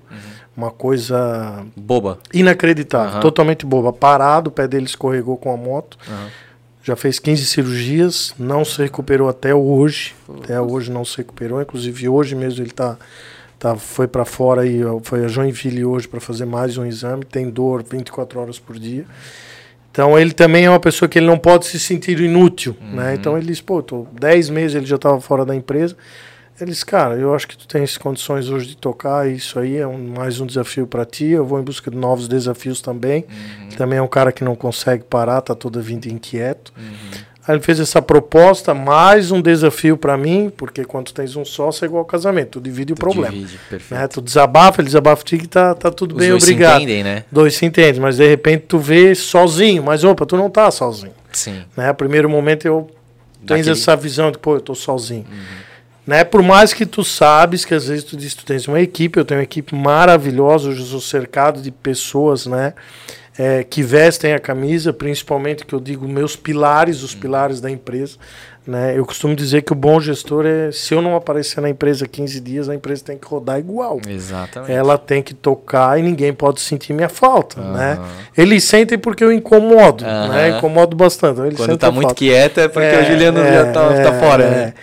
uma coisa Boba. inacreditável, Aham. totalmente boba. Parado, o pé dele escorregou com a moto. Aham. Já fez 15 cirurgias, não se recuperou até hoje. Até hoje não se recuperou. Inclusive hoje mesmo ele tá, tá foi para fora e foi a Joinville hoje para fazer mais um exame. Tem dor 24 horas por dia. Então ele também é uma pessoa que ele não pode se sentir inútil, né? Então ele disse, pô, tô 10 meses ele já estava fora da empresa. Ele disse, cara, eu acho que tu tens condições hoje de tocar, isso aí é um- mais um desafio para ti. Eu vou em busca de novos desafios também. Também é um cara que não consegue parar, tá toda vida inquieto. Aí ele fez essa proposta, mais um desafio para mim, porque quando tu tens um sócio é igual ao casamento, tu divide o problema. Divide, perfeito. Né? Tu desabafa, ele desabafa e tá, tá tudo Os bem, dois obrigado. se entendem, né? Dois se entendem, mas de repente tu vê sozinho, mas opa, tu não tá sozinho. Sim. Né? Primeiro momento eu tens Daquele- essa visão de, pô, eu tô sozinho. Né? Por mais que tu sabes que às vezes tu diz que tu tens uma equipe, eu tenho uma equipe maravilhosa, hoje eu sou cercado de pessoas, né? é, que vestem a camisa, principalmente que eu digo meus pilares, os pilares da empresa. Né? Eu costumo dizer que o bom gestor é, se eu não aparecer na empresa 15 dias, a empresa tem que rodar igual. Exatamente. Ela tem que tocar e ninguém pode sentir minha falta, né? Aham. Eles sentem porque eu incomodo, Aham. né? Incomodo bastante. Eles Quando tá muito falta. quieto é porque o Juliano É, já tá, é, tá fora, é. né?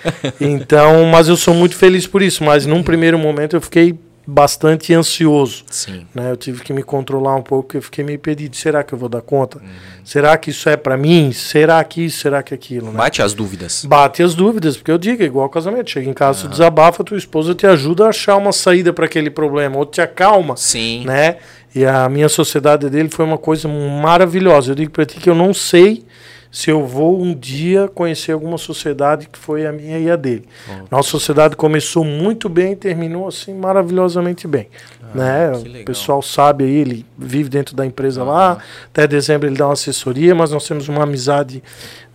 Então, mas eu sou muito feliz por isso. Mas num primeiro momento eu fiquei bastante ansioso. Sim. Né? Eu tive que me controlar um pouco, porque eu fiquei meio perdido. Será que eu vou dar conta? Será que isso é para mim? Será que isso? Será que aquilo? Né? Bate as dúvidas. Bate as dúvidas, porque eu digo, é igual ao casamento. Chega em casa, tu desabafa, tua esposa te ajuda a achar uma saída para aquele problema, ou te acalma Sim. né? E a minha sociedade dele foi uma coisa maravilhosa. Eu digo para ti que eu não sei se eu vou um dia conhecer alguma sociedade que foi a minha e a dele. Nossa sociedade começou muito bem e terminou assim maravilhosamente bem, né? Ah, legal. O pessoal sabe aí, ele vive dentro da empresa lá. Até dezembro ele dá uma assessoria, mas nós temos uma amizade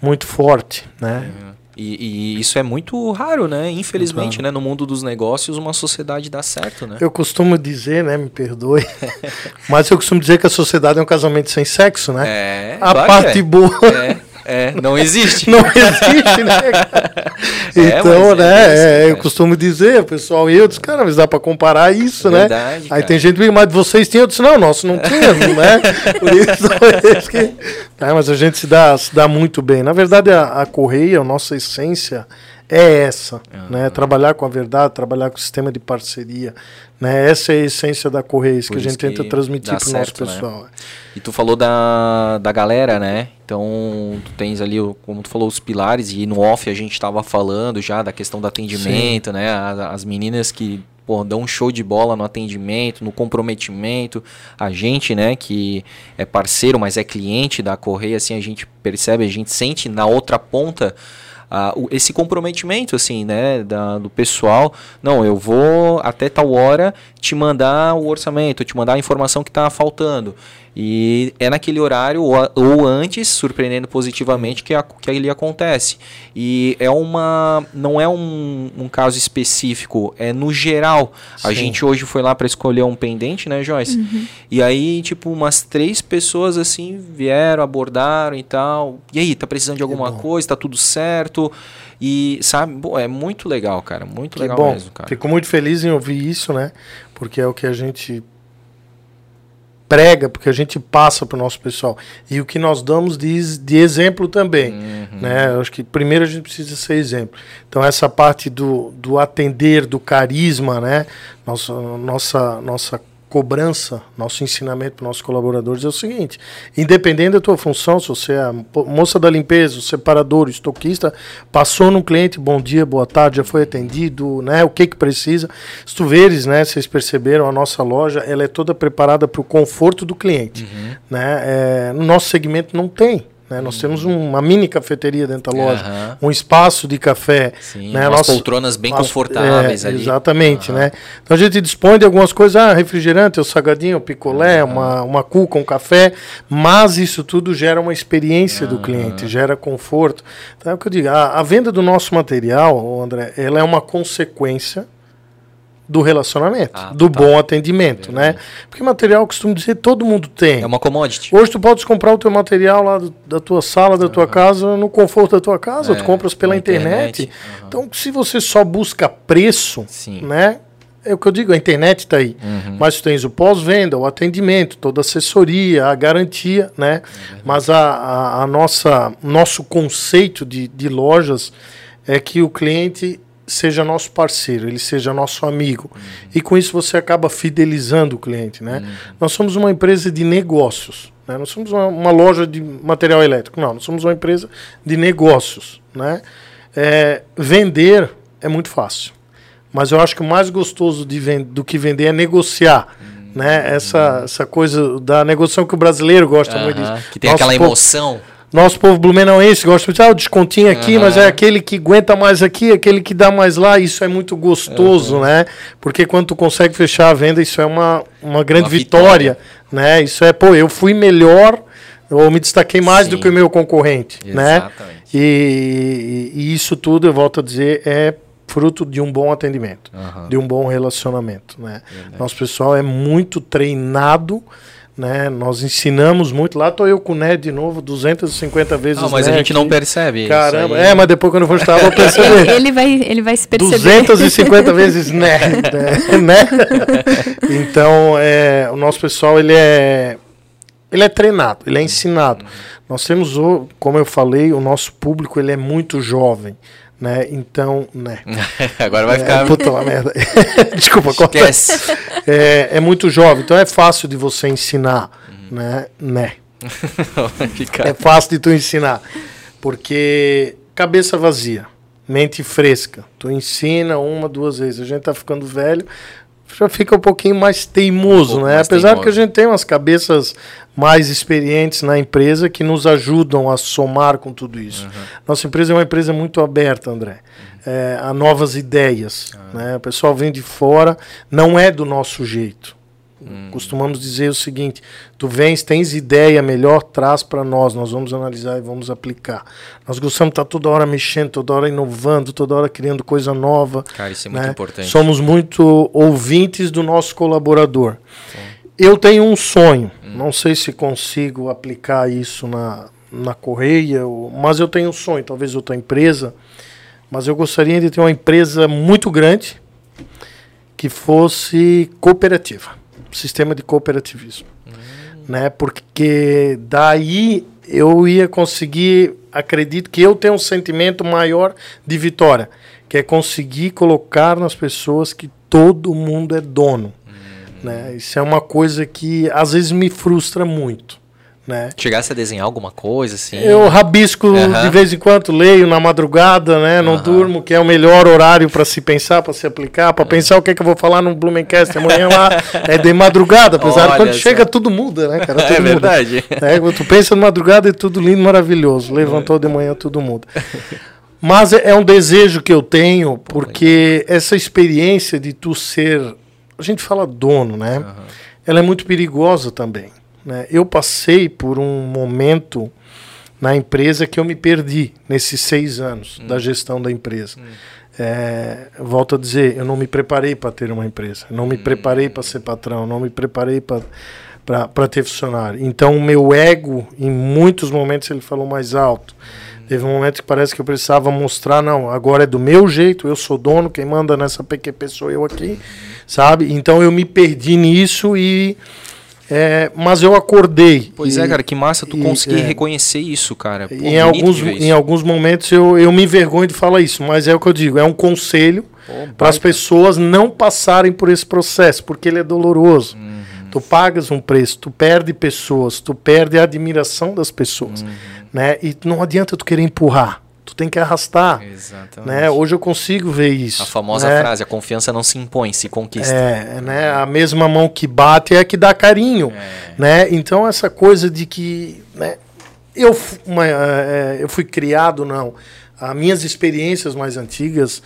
muito forte, né? E, e isso é muito raro, né? Infelizmente, Claro. né? No mundo dos negócios, uma sociedade dá certo, né? Eu costumo dizer, né? Me perdoe, *laughs* mas eu costumo dizer que a sociedade é um casamento sem sexo, né? É. a parte que boa é. É, não existe. *laughs* não existe, né? É, então, é né? é, eu costumo dizer, o pessoal e eu disse, cara, mas dá pra comparar isso, né? Verdade, Aí tem gente que diz, mas vocês tinham, eu disse, não, nosso não tinha, *laughs* né? Por isso, é isso que. É, mas a gente se dá, se dá muito bem. Na verdade, a, a Correia, a nossa essência é essa, né? Trabalhar com a verdade, trabalhar com o sistema de parceria, né? Essa é a essência da Correia, isso Por que a gente tenta transmitir para o nosso né? pessoal. E tu falou da, da galera, né? Então, tu tens ali, como tu falou, os pilares, e no off a gente tava falando já da questão do atendimento, né? As, as meninas que pô, dão um show de bola no atendimento, no comprometimento. A gente, né, que é parceiro, mas é cliente da Correia, assim, a gente percebe, a gente sente na outra ponta ah, o- esse comprometimento, assim, né, da- do pessoal. Não, eu vou até tal hora te mandar o orçamento, te mandar a informação que está faltando. E é naquele horário ou, a- ou antes, surpreendendo positivamente, que, a, que ali acontece. E é uma. Não é um, um caso específico, é no geral. A Sim. gente hoje foi lá para escolher um pendente, né, Joyce? E aí, tipo, umas três pessoas assim vieram, abordaram e tal. E aí, tá precisando de alguma bom. coisa? Tá tudo certo? E, sabe, pô, é muito legal, cara. Muito Que legal bom. mesmo, cara. Fico muito feliz em ouvir isso, né? Porque é o que a gente prega, porque a gente passa para o nosso pessoal. E o que nós damos de, de exemplo também. Uhum. Né? Eu acho que primeiro a gente precisa ser exemplo. Então, essa parte do, do atender, do carisma, né? Nossa, nossa, nossa cobrança, nosso ensinamento para nossos colaboradores é o seguinte: independente da tua função, se você é moça da limpeza, separador, o estoquista, passou no cliente, bom dia, boa tarde, já foi atendido, né? O que que precisa? Se tu veres, né? Vocês perceberam, a nossa loja ela é toda preparada para o conforto do cliente, né? É, no nosso segmento não tem. Né? Nós temos uma mini cafeteria dentro da loja, Aham. um espaço de café. Sim, né? umas poltronas bem confortáveis é, ali. Exatamente, Aham. né? Então a gente dispõe de algumas coisas, ah, refrigerante, o salgadinho, o picolé, uma, uma cuca, um café, mas isso tudo gera uma experiência do cliente, gera conforto. Então é o que eu digo, a, a venda do nosso material, André, ela é uma consequência do relacionamento, Ah, do tá. bom atendimento, né? Porque material, eu costumo dizer, todo mundo tem. É uma commodity. Hoje tu podes comprar o teu material lá do- da tua sala, da tua casa, no conforto da tua casa, É, tu compras pela internet. internet, aham. Então, se você só busca preço, Sim. né? É o que eu digo, a internet está aí. Uhum. Mas tu tens o pós-venda, o atendimento, toda a assessoria, a garantia, né? É Mas a, a, a nossa nosso conceito de, de lojas é que o cliente seja nosso parceiro, ele seja nosso amigo. Uhum. E com isso você acaba fidelizando o cliente, né? Nós somos uma empresa de negócios, né? Nós somos uma, uma loja de material elétrico. Não, nós somos uma empresa de negócios, né? É, vender é muito fácil. Mas eu acho que o mais gostoso de do que vender é negociar. Né? Essa, essa coisa da negociação que o brasileiro gosta muito disso. Que tem aquela emoção. Nosso povo blumenauense gosta de ah, o descontinho aqui, mas é aquele que aguenta mais aqui, aquele que dá mais lá. Isso é muito gostoso, né? Porque quando tu consegue fechar a venda, isso é uma, uma grande Uma vitória, vitória. né? Isso é, pô, eu fui melhor, eu me destaquei mais do Sim. que o meu concorrente, né? Exatamente. E, e isso tudo, eu volto a dizer, é fruto de um bom atendimento, Aham. de um bom relacionamento, né? Verdade. Nosso pessoal é muito treinado, né? Nós ensinamos muito. Lá tô eu com o Ned de novo, 250 vezes Ah, mas a Ned. gente não percebe. Caramba, isso aí. é, mas depois quando eu for estar, eu vou Ele, perceber. *laughs* ele vai, ele vai se perceber. 250 vezes né, né, *laughs* né? Então, é, o nosso pessoal, ele é ele é treinado, ele é ensinado. Nós temos, o, como eu falei, o nosso público, ele é muito jovem, né? Então, né? *laughs* Agora vai É, ficar. puta uma merda. *laughs* Desculpa, corta. É, é muito jovem, então é fácil de você ensinar, né? Né? *laughs* Ficar. É fácil de tu ensinar. Porque cabeça vazia, mente fresca. Tu ensina uma, duas vezes. A gente tá ficando velho, já fica um pouquinho mais teimoso, Um né? mais Apesar teimoso. que a gente tem umas cabeças mais experientes na empresa que nos ajudam a somar com tudo isso. Uhum. Nossa empresa é uma empresa muito aberta, André, é, a novas ideias. Ah. Né? O pessoal vem de fora, não é do nosso jeito. Hum. Costumamos dizer o seguinte: tu vens, tens ideia melhor, traz para nós, nós vamos analisar e vamos aplicar. Nós gostamos de estar toda hora mexendo, toda hora inovando, toda hora criando coisa nova. Cara, isso é muito né? importante. Somos muito ouvintes do nosso colaborador. Eu tenho um sonho, Hum. não sei se consigo aplicar isso na, na Correia, mas eu tenho um sonho, talvez outra empresa, mas eu gostaria de ter uma empresa muito grande que fosse cooperativa, sistema de cooperativismo, né? Porque daí eu ia conseguir, acredito que eu tenho um sentimento maior de vitória, que é conseguir colocar nas pessoas que todo mundo é dono, né? Isso é uma coisa que às vezes me frustra muito, né? Chegasse a desenhar alguma coisa, assim. Eu rabisco Aham. de vez em quando, leio na madrugada, né? Não Aham. durmo, que é o melhor horário para se pensar, para se aplicar, para pensar o que é que eu vou falar no Blumencast amanhã lá. *laughs* É de madrugada, apesar de quando chega tudo muda, né, cara? *laughs* Tudo É verdade. É, quando tu pensa de madrugada é tudo lindo, maravilhoso. Levantou de manhã, tudo muda. Mas é, é um desejo que eu tenho, porque essa experiência de tu ser. A gente fala dono, né? Ela é muito perigosa também. Né? Eu passei por um momento na empresa que eu me perdi nesses seis anos da gestão da empresa. É, eu volto a dizer, eu não me preparei para ter uma empresa, não me preparei para ser patrão, não me preparei para ter funcionário. Então, o meu ego, em muitos momentos, ele falou mais alto. Teve um momento que parece que eu precisava mostrar, não, agora é do meu jeito, eu sou dono, quem manda nessa PQP sou eu aqui, sabe? Então eu me perdi nisso e. é, mas eu acordei. Pois E- é, cara, que massa tu conseguir é, reconhecer isso, cara. Pô, em alguns, ver em isso. alguns momentos eu, eu me envergonho de falar isso, mas é o que eu digo, é um conselho para as pessoas não passarem por esse processo, porque ele é doloroso. Uhum. Tu pagas um preço, tu perde pessoas, tu perde a admiração das pessoas, Uhum. né? E não adianta tu querer empurrar, tu tem que arrastar, Exatamente. né? Hoje eu consigo ver isso. A famosa né? frase, a confiança não se impõe, se conquista. É, né? A mesma mão que bate é a que dá carinho, É. né? Então essa coisa de que, né? Eu, uma, eh, eu fui criado, não. As minhas experiências mais antigas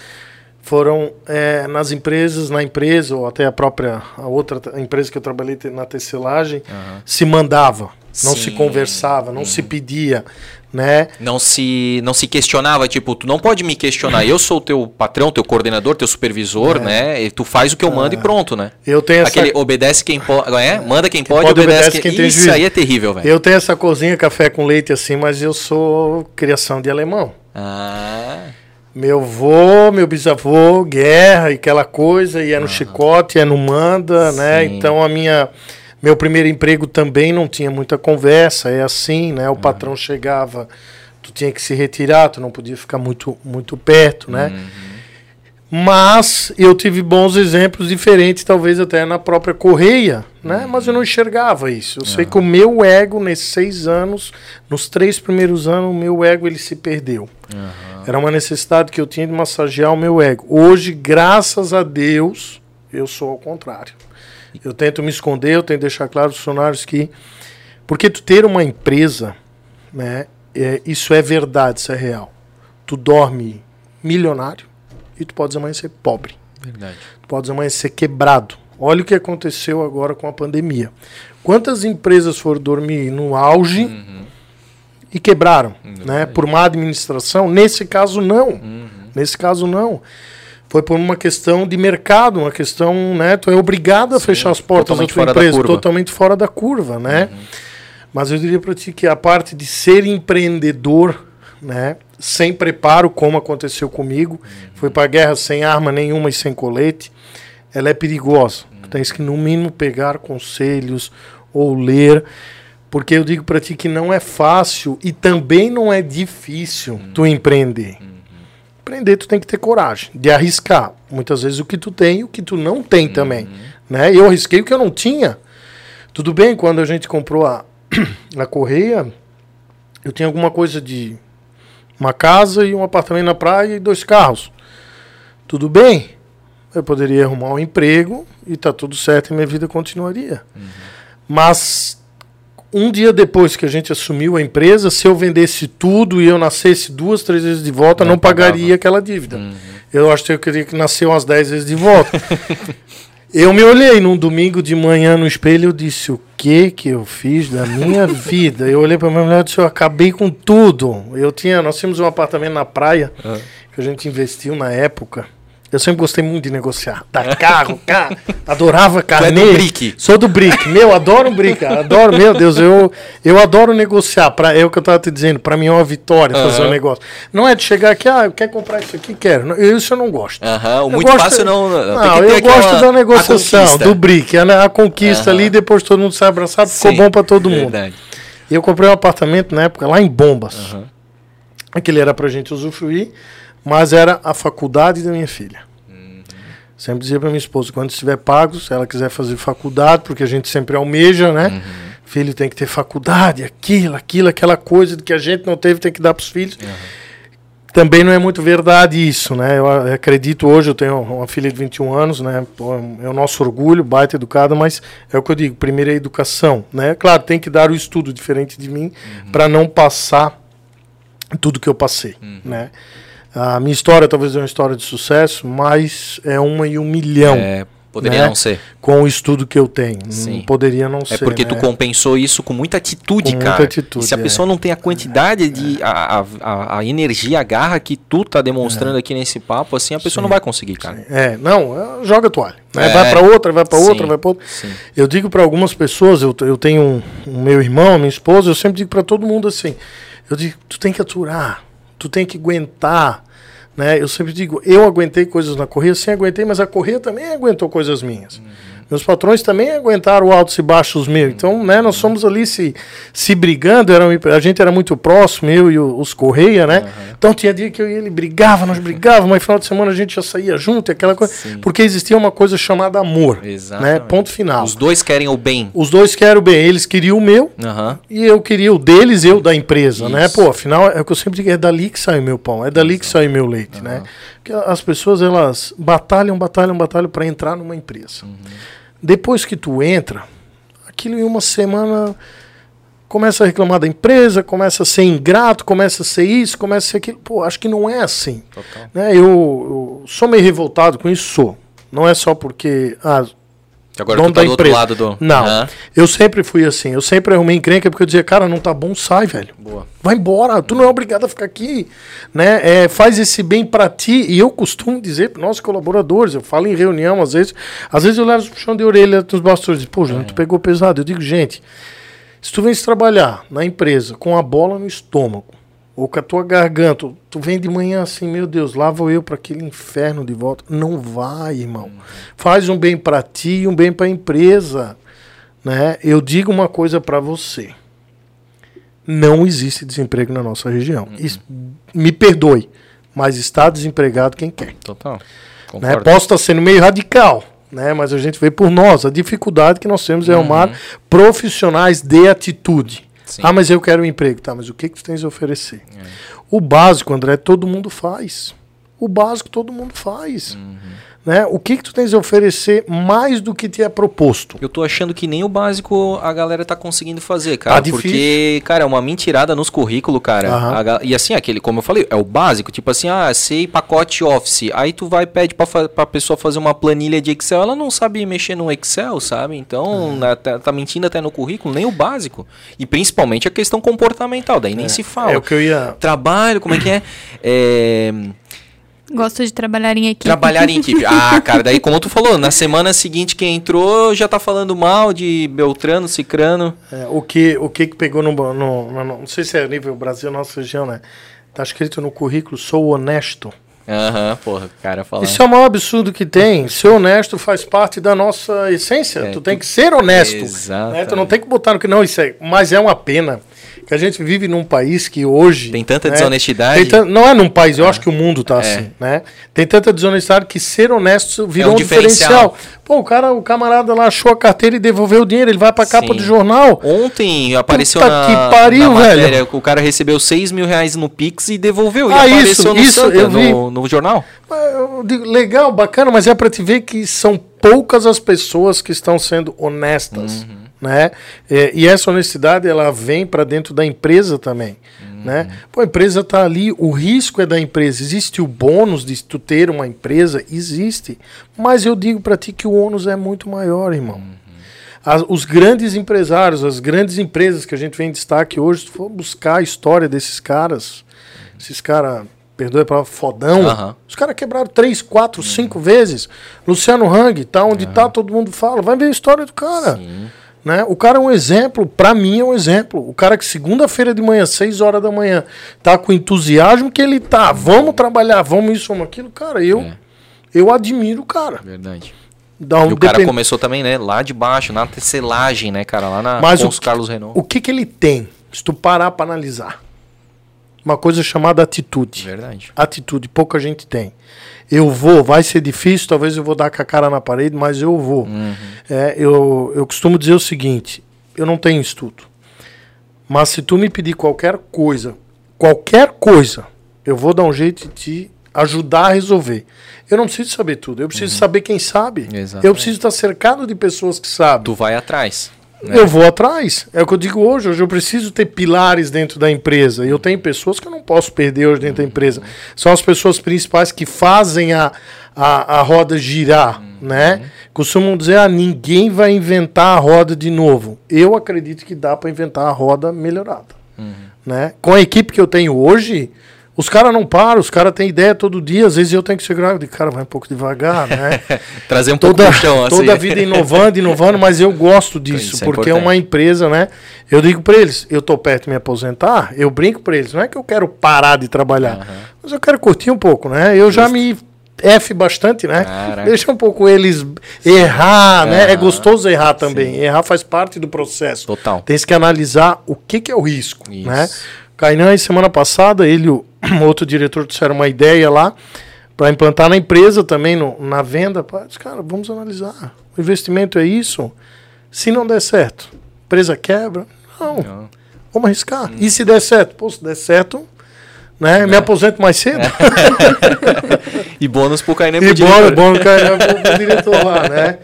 foram eh, nas empresas, na empresa, ou até a própria, a outra t- empresa que eu trabalhei na tecelagem, se mandava, não se Sim. conversava, não se pedia, né? Não se não se questionava, tipo, tu não pode me questionar. Eu sou o teu patrão, teu coordenador, teu supervisor, né? E tu faz o que eu mando e pronto, né? Eu tenho essa, Aquele obedece quem pode, é? Manda quem, pode, pode, obedece, obedece quem, quem tem Isso juízo. aí é terrível, velho. eu tenho essa cozinha café com leite assim, mas eu sou criação de alemão. Ah, Meu avô, meu bisavô, guerra e aquela coisa, e é no chicote, é no manda, né? Sim. Então a minha. Meu primeiro emprego também não tinha muita conversa, é assim, né? O patrão chegava, tu tinha que se retirar, tu não podia ficar muito, muito perto, né? Mas eu tive bons exemplos diferentes, talvez até na própria Correia, né? Mas eu não enxergava isso. Eu sei que o meu ego, nesses seis anos, nos três primeiros anos, o meu ego ele se perdeu. Era uma necessidade que eu tinha de massagear o meu ego. Hoje, graças a Deus, eu sou ao contrário. Eu tento me esconder, eu tento deixar claro aos funcionários que. Porque tu ter uma empresa, né? é, isso é verdade, isso é real. Tu dorme milionário e tu pode amanhecer pobre. Verdade. Tu pode amanhecer quebrado. Olha o que aconteceu agora com a pandemia. Quantas empresas foram dormir no auge Uhum. e quebraram, né? Por má administração. Nesse caso não. Uhum. Nesse caso não. Foi por uma questão de mercado, uma questão, né? Tu é obrigado a Sim, fechar as portas da tua da empresa. Uhum. totalmente fora da curva, né? Mas eu diria para ti que a parte de ser empreendedor, né? Sem preparo, como aconteceu comigo, Uhum. foi para a guerra sem arma nenhuma e sem colete, ela é perigosa. Uhum. Tens que no mínimo pegar conselhos ou ler, porque eu digo para ti que não é fácil e também não é difícil Uhum. tu empreender. Empreender tu tem que ter coragem de arriscar. Muitas vezes o que tu tem e o que tu não tem também, né? Eu arrisquei o que eu não tinha. Tudo bem, quando a gente comprou a, *clears throat* a Correia, eu tinha alguma coisa de uma casa e um apartamento na praia e dois carros. Tudo bem. Eu poderia arrumar um emprego e tá tudo certo e minha vida continuaria. Mas um dia depois que a gente assumiu a empresa, se eu vendesse tudo e eu nascesse duas, três vezes de volta, Não não, pagaria aquela dívida. Eu acho que eu queria que nascer umas dez vezes de volta. *laughs* eu me olhei num domingo de manhã no espelho e disse: O que que eu fiz da minha *laughs* vida? Eu olhei para minha mulher e disse: Eu acabei com tudo. Eu tinha, nós tínhamos um apartamento na praia Ah. que a gente investiu na época. Eu sempre gostei muito de negociar. Dar carro, carro. Adorava carne. é do brick. Sou do brick. Meu, adoro brick. cara. Adoro, meu Deus, eu, eu adoro negociar. Pra, é o que eu tava te dizendo. Pra mim é uma vitória fazer um negócio. Não é de chegar aqui, ah, quer comprar isso aqui? Quero. Não, Isso eu não gosto. Aham, o Eu muito gosto- fácil não. Não, eu gosto da negociação, do brick. A, a conquista ali, depois todo mundo se abraçado, ficou bom pra todo mundo. Verdade. E eu comprei um apartamento na época lá em Bombas. Aquele era pra gente usufruir, mas era a faculdade da minha filha. Uhum. Sempre dizia pra minha esposa, quando estiver pago, se ela quiser fazer faculdade, porque a gente sempre almeja, né? Uhum. Filho tem que ter faculdade, aquilo, aquilo, aquela coisa que a gente não teve, tem que dar pros filhos. Também não é muito verdade isso, né? Eu a- acredito hoje, eu tenho uma filha de 21 anos, né? É o nosso orgulho, baita educada, mas é o que eu digo, primeiro é a educação, né? Claro, tem que dar o estudo diferente de mim para não passar tudo que eu passei, né? A minha história talvez é uma história de sucesso, mas é uma em um milhão É, poderia né? não ser. com o estudo que eu tenho. Sim. Poderia não É ser. porque tu né? compensou isso com muita atitude, Com cara. muita atitude, e se a é. pessoa não tem a quantidade de. A, a, a, energia, a garra que tu tá demonstrando aqui nesse papo, assim, a pessoa não vai conseguir, cara. É, não, é, joga a toalha. né? É. Vai para outra, vai para Sim, outra, vai para outra. sim. Eu digo para algumas pessoas, eu, eu tenho um, um meu irmão, minha esposa, eu sempre digo para todo mundo assim, eu digo, tu tem que aturar, tu tem que aguentar, né? Eu sempre digo, eu aguentei coisas na corrida, sim, aguentei, mas a corrida também aguentou coisas minhas. Meus patrões também aguentaram altos e baixos meus. Então, né, nós somos ali se, se brigando, era, a gente era muito próximo, eu e os Correia, né? Então tinha dia que eu e ele brigava, nós brigávamos, mas no final de semana a gente já saía junto, aquela coisa. Sim. Porque existia uma coisa chamada amor. Né? Exatamente. Ponto final. Os dois querem o bem. Os dois querem o bem. Eles queriam o meu Aham. e eu queria o deles, eu da empresa, né? Isso. Pô, afinal, é o que eu sempre digo, é dali que sai o meu pão, é dali que sai o meu leite, né? Porque as pessoas, elas batalham, batalham, batalham para entrar numa empresa. Depois que tu entra, aquilo em uma semana começa a reclamar da empresa, começa a ser ingrato, começa a ser isso, começa a ser aquilo. Pô, acho que não é assim. Total. Né? Eu, eu sou meio revoltado com isso, sou. Não é só porque ah, agora dono tu tá da do outro empresa. lado do. Não. Aham. Eu sempre fui assim. Eu sempre arrumei encrenca porque eu dizia, cara, não tá bom, sai, velho. Boa. Vai embora, tu não é obrigado a ficar aqui, né? É, faz esse bem pra ti. E eu costumo dizer para nossos colaboradores, eu falo em reunião às vezes, às vezes eu levo os puxão de orelha dos bastidores, pô, João, tu pegou pesado. Eu digo, gente, se tu vens trabalhar na empresa com a bola no estômago, ou com a tua garganta, tu vem de manhã assim, meu Deus, lá vou eu para aquele inferno de volta. Não vai, irmão. Faz um bem para ti e um bem para a empresa, né? Eu digo uma coisa para você. Não existe desemprego na nossa região. Isso- me perdoe, mas está desempregado quem quer. Total. Né? Posso estar sendo meio radical, né? mas a gente vê por nós a dificuldade que nós temos em arrumar profissionais de atitude. Sim. Ah, mas eu quero um emprego. Tá, mas o que, que tu tens a oferecer? O básico, André, todo mundo faz. O básico todo mundo faz. Né? O que, que tu tens a oferecer mais do que te é proposto? Eu tô achando que nem o básico a galera tá conseguindo fazer, cara. Tá porque, cara, é uma mentirada nos currículos, cara. Ga- e assim, aquele, como eu falei, é o básico. Tipo assim, ah, sei pacote Office. Aí tu vai e pede pra, fa- pra pessoa fazer uma planilha de Excel. Ela não sabe mexer no Excel, sabe? Então, na- tá, tá mentindo até no currículo, nem o básico. E principalmente a questão comportamental, daí nem se fala. É o que eu ia. Trabalho, como é que é? *clears throat* É. Gosto de trabalhar em equipe. Trabalhar em equipe. *laughs* Ah, cara, daí como tu falou, na semana seguinte quem entrou já tá falando mal de Beltrano, Cicrano. é, o, que, o que que pegou no, no, no- no- Não sei se é nível Brasil, nossa região, né? Tá escrito no currículo, sou honesto. Aham, porra, o cara fala. Isso é o maior absurdo que tem. Ser honesto faz parte da nossa essência. É, tu tu- tem que ser honesto. Exatamente. Né? Tu não tem que botar no que não, isso é. Mas é uma pena que a gente vive num país que hoje. Tem tanta né, desonestidade. tem não é num país, eu acho que o mundo tá É. assim, né? Tem tanta desonestidade que ser honesto virou É um um diferencial. diferencial. Pô, o cara, o camarada lá achou a carteira e devolveu o dinheiro, ele vai pra capa Sim. do jornal. Ontem apareceu Puta na, que pariu, na matéria velho. o cara recebeu 6 mil reais no Pix e devolveu. Ah, e apareceu isso, no isso, Santa, eu vi. no, no jornal. Eu digo, legal, bacana, mas é para te ver que são poucas as pessoas que estão sendo honestas, né? É, e essa honestidade ela vem para dentro da empresa também, né? Pô, a empresa tá ali, o risco é da empresa. Existe o bônus de tu ter uma empresa, existe, mas eu digo para ti que o ônus é muito maior, irmão. As- os grandes empresários, as grandes empresas que a gente vem em destaque hoje, se for buscar a história desses caras, esses caras, perdoe a palavra, fodão, Aham. os caras quebraram três, quatro, cinco vezes. Luciano Hang, tá onde tá, todo mundo fala. Vai ver a história do cara. Né? O cara é um exemplo, pra mim é um exemplo. O cara que segunda-feira de manhã, seis horas da manhã, tá com entusiasmo que ele tá. Vamos trabalhar, vamos isso, vamos aquilo. Cara, eu, É. eu admiro o cara. Verdade. Dá um E o cara depend- começou também, né? Lá de baixo, na tecelagem, né, cara? Lá na Mas com o os que- Carlos Renault. O que, que ele tem? Se tu parar para analisar. Uma coisa chamada atitude. Verdade. Atitude, pouca gente tem. Eu vou, vai ser difícil, talvez eu vou dar com a cara na parede, mas eu vou. Uhum. É, eu, eu costumo dizer o seguinte: eu não tenho estudo. Mas se tu me pedir qualquer coisa, qualquer coisa, eu vou dar um jeito de te ajudar a resolver. Eu não preciso saber tudo, eu preciso saber quem sabe. Uhum. Exatamente. Eu preciso estar cercado de pessoas que sabem. Tu vai atrás. Né? Eu vou atrás. É o que eu digo hoje. Hoje eu preciso ter pilares dentro da empresa. E eu tenho pessoas que eu não posso perder hoje dentro da empresa. São as pessoas principais que fazem a, a, a roda girar. Né? Costumam dizer: ah, ninguém vai inventar a roda de novo. Eu acredito que dá para inventar a roda melhorada. Né? Com a equipe que eu tenho hoje. Os caras não param, os caras têm ideia todo dia. Às vezes eu tenho que segurar. Digo, cara, vai um pouco devagar, né? *laughs* Trazer um pouco toda, pro chão, assim. toda a vida inovando, inovando, mas eu gosto disso, Isso é porque é importante. uma empresa, né? Eu digo para eles, eu tô perto de me aposentar, eu brinco para eles, não é que eu quero parar de trabalhar, mas eu quero curtir um pouco, né? Eu já me F bastante, né? Caraca. Deixa um pouco eles errar, né? É gostoso errar também. Errar faz parte do processo. Total. Tem que analisar o que, que é o risco, Isso. né? Kainan, semana passada, ele o outro diretor disseram uma ideia lá para implantar na empresa também, no- na venda. Pá, disse, cara, vamos analisar. O investimento é isso. Se não der certo, empresa quebra. Não, Não. vamos arriscar. E se der certo? Pô, se der certo, né? Me aposento mais cedo. *laughs* E bônus pro E pro bora, diretor. bom, cara, pro, diretor lá, né?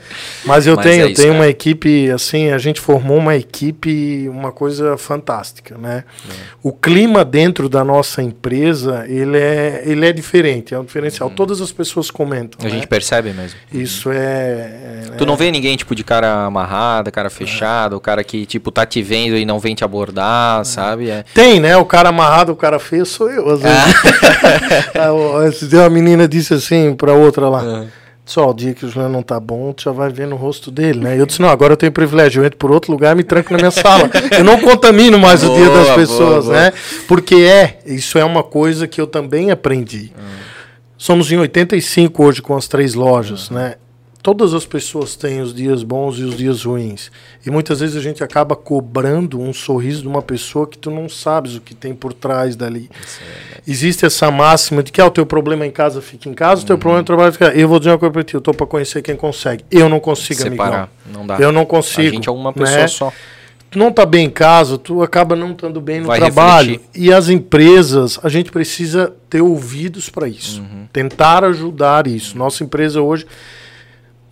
Mas eu Mas tenho, é eu isso, tenho cara. uma equipe, assim, a gente formou uma equipe, uma coisa fantástica, né? É. O clima dentro da nossa empresa, ele é, ele é diferente, é um diferencial. Todas as pessoas comentam. A né? gente percebe mesmo. Isso é... é Tu não vê ninguém, tipo, de cara amarrada, cara fechado, o cara que, tipo, tá te vendo e não vem te abordar, sabe? É. Tem, né? O cara amarrado, o cara feio, sou eu, às vezes. Ah, *laughs* uma menina disse assim pra outra lá. Ah. Só o dia que o Juliano não tá bom, tu já vai ver no rosto dele, né? Eu disse, não, agora eu tenho privilégio, eu entro por outro lugar e me tranco na minha sala. Eu não contamino mais o dia Boa, das boa, pessoas, boa. né? Porque é, isso é uma coisa que eu também aprendi. Somos em 85 hoje com as três lojas, né? Todas as pessoas têm os dias bons e os dias ruins. E muitas vezes a gente acaba cobrando um sorriso de uma pessoa que tu não sabes o que tem por trás dali. Existe essa máxima de que ah, o teu problema em casa fica em casa, o teu problema no trabalho fica. Eu vou dizer uma coisa pra ti, eu tô pra conhecer quem consegue. Eu não consigo, Separar. amigão. Não dá. Eu não consigo. A gente é uma né? pessoa só. tu não tá bem em casa, tu acaba não estando bem no Vai trabalho. refletir. E as empresas, a gente precisa ter ouvidos para isso. Uhum. Tentar ajudar isso. Nossa empresa hoje,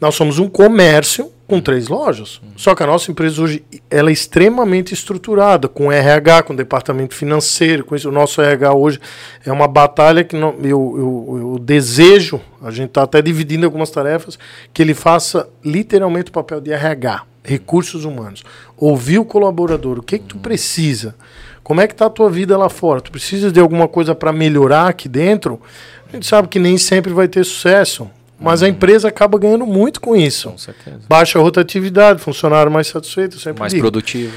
nós somos um comércio com três lojas. Só que a nossa empresa hoje ela é extremamente estruturada, com RH, com departamento financeiro, com isso. O nosso RH hoje é uma batalha que não, eu, eu, eu desejo, a gente está até dividindo algumas tarefas, que ele faça literalmente o papel de RH, recursos humanos. Ouvir o colaborador, o que, que tu precisa? Como é que está a tua vida lá fora? Tu precisa de alguma coisa para melhorar aqui dentro? A gente sabe que nem sempre vai ter sucesso, mas a empresa acaba ganhando muito com isso. Com certeza. Baixa rotatividade, funcionário mais satisfeito, Mais digo. produtivo.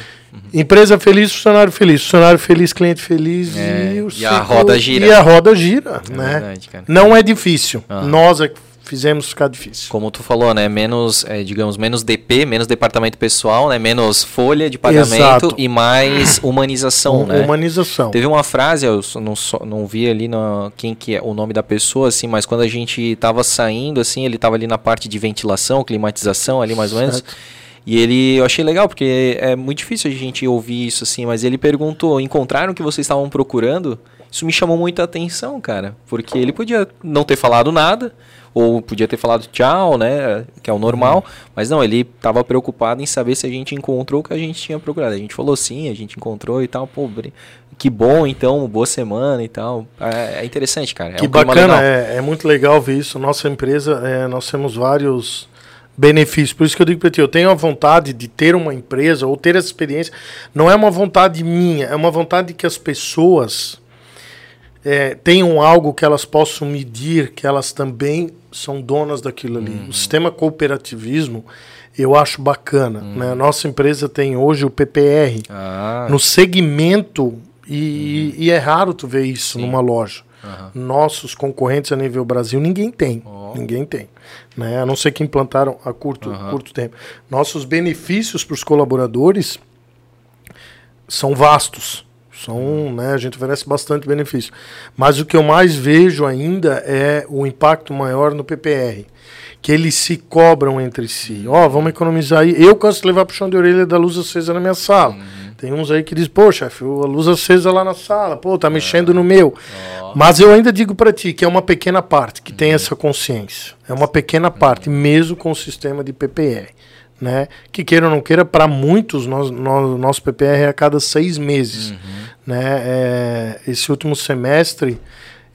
Empresa feliz, funcionário feliz. Funcionário feliz, cliente feliz É, o e a roda gira. E a roda gira, É né? verdade. Não é difícil. Aham. Nós é que fizemos ficar difícil. Como tu falou, né? Menos, é, digamos, menos DP, menos departamento pessoal, né? Menos folha de pagamento Exato. e mais humanização, Hum- né? Humanização. Teve uma frase, eu não, não vi ali no, quem que é o nome da pessoa, assim, mas quando a gente tava saindo, assim, ele tava ali na parte de ventilação, climatização, ali mais ou menos. Certo. E ele, eu achei legal, porque é muito difícil a gente ouvir isso, assim, mas ele perguntou, encontraram o que vocês estavam procurando? Isso me chamou muita atenção, cara, porque ele podia não ter falado nada, ou podia ter falado tchau, né, que é o normal, mas não, ele estava preocupado em saber se a gente encontrou o que a gente tinha procurado. A gente falou sim, a gente encontrou e tal, pô, que bom então, boa semana e tal. É, é interessante, cara. É que um bacana, é, é muito legal ver isso. Nossa empresa, é, nós temos vários benefícios. Por isso que eu digo para ti, eu tenho a vontade de ter uma empresa ou ter essa experiência. Não é uma vontade minha, é uma vontade que as pessoas é, tenham algo que elas possam medir, que elas também são donas daquilo ali. Uhum. O sistema cooperativismo eu acho bacana. Uhum. Né? A nossa empresa tem hoje o PPR Ah, no segmento e, e é raro tu ver isso Sim. numa loja. aham. Nossos concorrentes a nível Brasil, ninguém tem. Ó. Ninguém tem. Né? A não ser que implantaram a curto, Aham. curto tempo. Nossos benefícios para os colaboradores são vastos. São, né, a gente oferece bastante benefício. Mas o que eu mais vejo ainda é o impacto maior no PPR. Que eles se cobram entre si. Ó, vamos economizar aí. Eu canso de levar pro chão de orelha da luz acesa na minha sala. Tem uns aí que dizem, pô, chefe, a luz acesa lá na sala, pô, tá mexendo no meu. Mas eu ainda digo para ti que é uma pequena parte que tem essa consciência. É uma pequena parte, mesmo com o sistema de PPR. Né? Que queira ou não queira, para muitos, nós, nós, nosso PPR é a cada seis meses. Né? É, esse último semestre,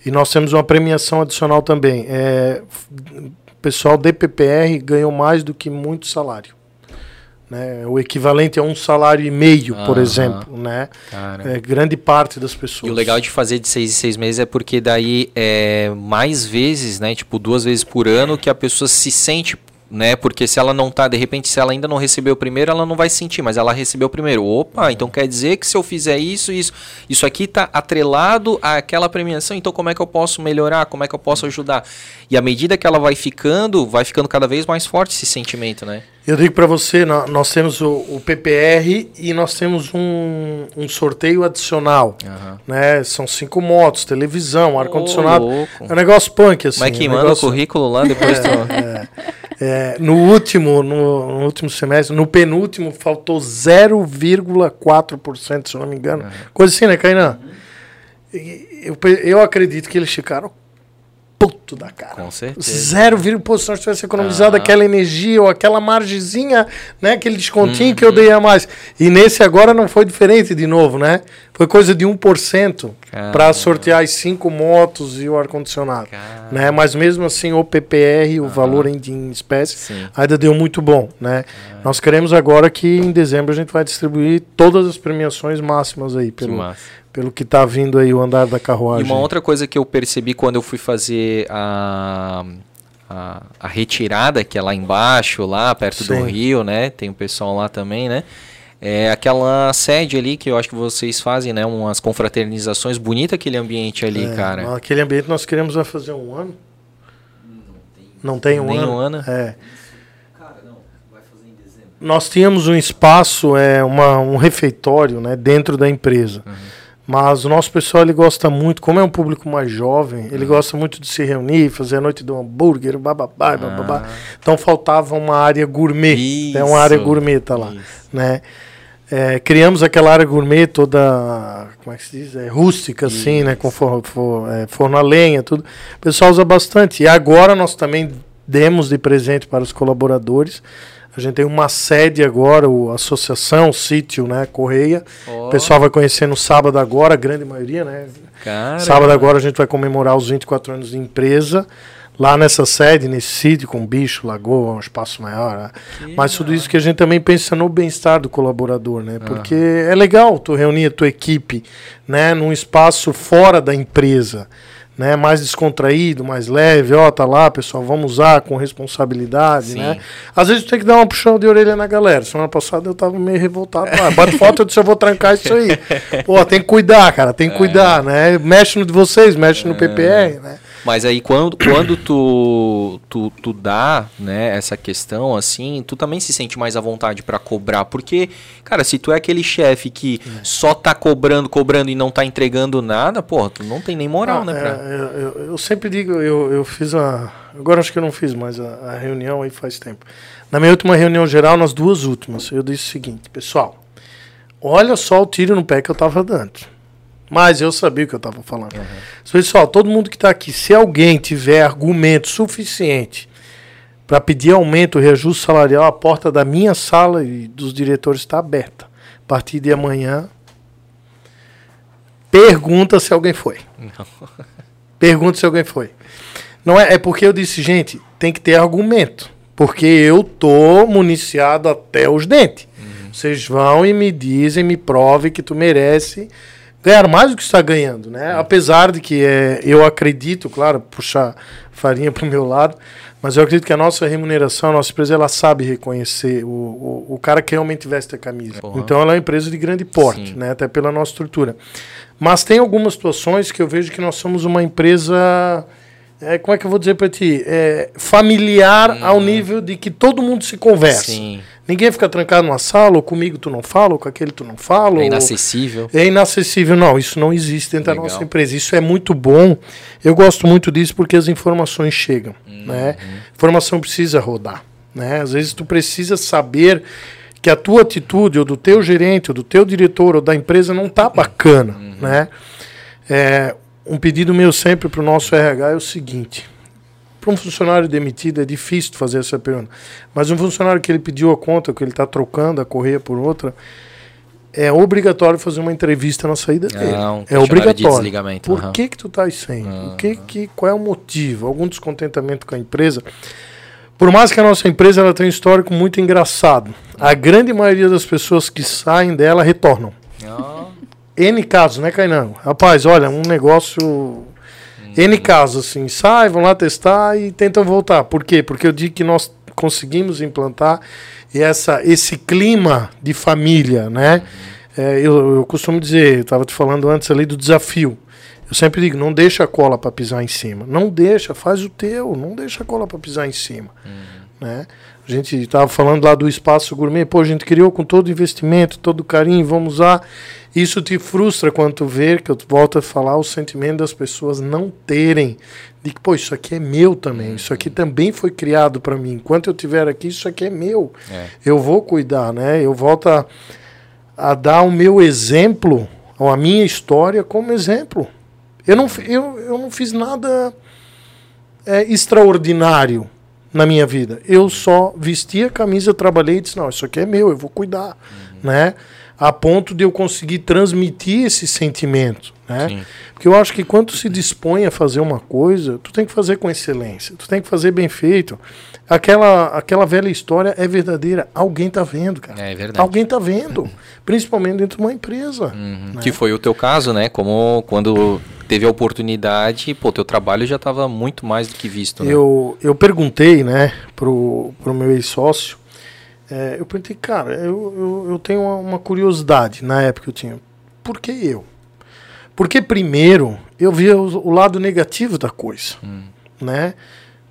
e nós temos uma premiação adicional também. É, o pessoal de PPR ganhou mais do que muito salário. Né? O equivalente a um salário e meio, por exemplo. Né? É, grande parte das pessoas. E o legal de fazer de seis em seis meses é porque daí é mais vezes, né? Tipo, duas vezes por ano que a pessoa se sente, né? Porque se ela não tá, de repente, se ela ainda não recebeu o primeiro, ela não vai sentir, mas ela recebeu o primeiro. Opa, então quer dizer que se eu fizer isso, isso, isso aqui tá atrelado àquela premiação, então como é que eu posso melhorar? Como é que eu posso ajudar? E à medida que ela vai ficando, vai ficando cada vez mais forte esse sentimento, né? Eu digo para você, nó- nós temos o, PPR e nós temos um, um sorteio adicional. Aham. Né? São cinco motos, televisão, ar-condicionado. louco. É um negócio punk, assim. Mas que um manda negócio- o currículo lá, depois tu... *laughs* É, no último, no, no último semestre, no penúltimo, faltou 0,4%, se eu não me engano. Coisa assim, né, Kainan? Eu, eu acredito que eles ficaram puto da cara. Com certeza. Zero vírgula, pô, se nós tivesse economizado Ah. aquela energia ou aquela margezinha, né, aquele descontinho Uhum. que eu dei a mais. E nesse agora não foi diferente de novo, né? Foi coisa de 1% para sortear as cinco motos e o ar-condicionado. Né? Mas mesmo assim, o PPR, o valor em, em espécie, Sim. ainda deu muito bom. Né? Ah. Nós queremos agora que em dezembro a gente vai distribuir todas as premiações máximas aí, pelo, massa. Pelo que está vindo aí o andar da E carruagem. uma outra coisa que eu percebi quando eu fui fazer a, a, a retirada, que é lá embaixo, lá perto do Sim. rio, né? Tem o pessoal lá também, né? É aquela sede ali que eu acho que vocês fazem, né? Umas confraternizações. Bonito aquele ambiente ali, É, cara. Aquele ambiente nós queremos vai fazer um ano. Não tem um Nem ano. um ano? É. Nós tínhamos um espaço, é, uma, um refeitório né, dentro da empresa. Uhum. Mas o nosso pessoal ele gosta muito, como é um público mais jovem, Uhum. ele gosta muito de se reunir, fazer a noite do hambúrguer, bababá, bababá. Ah. Então faltava uma área gourmet. é uma Isso, área gourmet tá lá. isso. Né? É, criamos aquela área gourmet toda, como é que se diz? É, rústica, assim, né? Com for, for, é, forno a lenha, tudo. O pessoal usa bastante. E agora nós também demos de presente para os colaboradores. A gente tem uma sede agora, o Associação, o Sítio, né? Correia. Ó. O pessoal vai conhecer no sábado agora, a grande maioria, né? Cara, Sábado agora a gente vai comemorar os 24 anos de empresa. Lá nessa sede, nesse sítio, com bicho, lagoa, um espaço maior. né? Mas tudo isso que a gente também pensa no bem-estar do colaborador, né? Porque é legal tu reunir a tua equipe, né? Num espaço fora da empresa, né? Mais descontraído, mais leve. Ó, tá lá, pessoal, vamos usar com responsabilidade, Sim. né? Às vezes tem que dar uma puxão de orelha na galera. Semana passada eu tava meio revoltado. Ah, bate foto, eu disse, eu vou trancar isso aí. *laughs* Pô, tem que cuidar, cara, tem que cuidar, né? Mexe no de vocês, mexe no PPR, né? Mas aí quando, quando tu, tu, tu dá, né, essa questão assim, tu também se sente mais à vontade pra cobrar, porque, cara, se tu é aquele chefe que só tá cobrando, cobrando e não tá entregando nada, porra, tu não tem nem moral, Ah, né, é, pra... eu, eu- eu sempre digo, eu, eu fiz a. Agora acho que eu não fiz mais a, a reunião aí faz tempo. Na minha última reunião geral, nas duas últimas, eu disse o seguinte, pessoal, olha só o tiro no pé que eu tava dando. Mas eu sabia o que eu tava falando. Pessoal, todo mundo que tá aqui, se alguém tiver argumento suficiente para pedir aumento, reajuste salarial, a porta da minha sala e dos diretores está aberta. A partir de amanhã, pergunta se alguém foi. *laughs* Pergunta se alguém foi. Não é, é porque eu disse, gente, tem que ter argumento. Porque eu tô municiado até os dentes. Vocês vão e me dizem, me provem que tu merece ganhar mais do que está ganhando, né? Apesar de que é, eu acredito, claro, puxar farinha para o meu lado, mas eu acredito que a nossa remuneração, a nossa empresa, ela sabe reconhecer o, o, o cara que realmente veste a camisa. Porra. Então ela é uma empresa de grande porte, Sim. né? Até pela nossa estrutura. Mas tem algumas situações que eu vejo que nós somos uma empresa. é, como é que eu vou dizer para ti? É, familiar ao nível de que todo mundo se conversa. Sim, Ninguém fica trancado numa sala, ou comigo tu não fala, ou com aquele tu não fala. é ou- inacessível. é inacessível, não. Isso não existe dentro Legal. da nossa empresa. Isso é muito bom. Eu gosto muito disso porque as informações chegam. Uhum. Né? Informação precisa rodar. Né? Às vezes tu precisa saber que a tua atitude, ou do teu gerente, ou do teu diretor, ou da empresa não tá bacana. Uhum. Né? É, um pedido meu sempre para o nosso RH é o seguinte. Para um funcionário demitido é difícil fazer essa pergunta. Mas um funcionário que ele pediu a conta, que ele está trocando a correia por outra, é obrigatório fazer uma entrevista na saída dele. Ah, um é de obrigatório. desligamento, Por aham. que que tu tá sem? O que que qual é o motivo? Algum descontentamento com a empresa? Por mais que a nossa empresa ela tenha um histórico muito engraçado, a grande maioria das pessoas que saem dela retornam. N casos, né, Kainan? Rapaz, olha, um negócio. N casos, assim, sai, vão lá testar e tentam voltar. Por quê? Porque eu digo que nós conseguimos implantar essa, esse clima de família, né? É, eu, eu costumo dizer, eu estava te falando antes ali do desafio. Eu sempre digo, não deixa a cola para pisar em cima. Não deixa, faz o teu, não deixa a cola para pisar em cima. Né? A gente estava falando lá do espaço gourmet, pô, a gente criou com todo investimento, todo carinho, vamos usar. Isso te frustra quando tu vê, que eu volto a falar, o sentimento das pessoas não terem, de que, pô, isso aqui é meu também, isso aqui também foi criado para mim. Enquanto eu estiver aqui, isso aqui é meu. É. Eu vou cuidar, né? Eu volto a, a dar o meu exemplo, ou a minha história como exemplo. Eu não, eu, eu não fiz nada é, extraordinário na minha vida. Eu só vesti a camisa, trabalhei e disse, não, isso aqui é meu, eu vou cuidar, né? A ponto de eu conseguir transmitir esse sentimento, né? Sim. Porque eu acho que quando se dispõe a fazer uma coisa, tu tem que fazer com excelência, tu tem que fazer bem feito. Aquela, aquela velha história é verdadeira, alguém tá vendo, cara. É verdade. Alguém tá vendo, *laughs* principalmente dentro de uma empresa. Uhum. né? Que foi o teu caso, né? Como quando teve a oportunidade, pô, teu trabalho já estava muito mais do que visto, né? Eu, eu perguntei, né, pro, pro meu ex-sócio, é, eu perguntei, cara, eu, eu, eu tenho uma, uma curiosidade, na época eu tinha, por que eu? Porque primeiro eu via o, o lado negativo da coisa, né?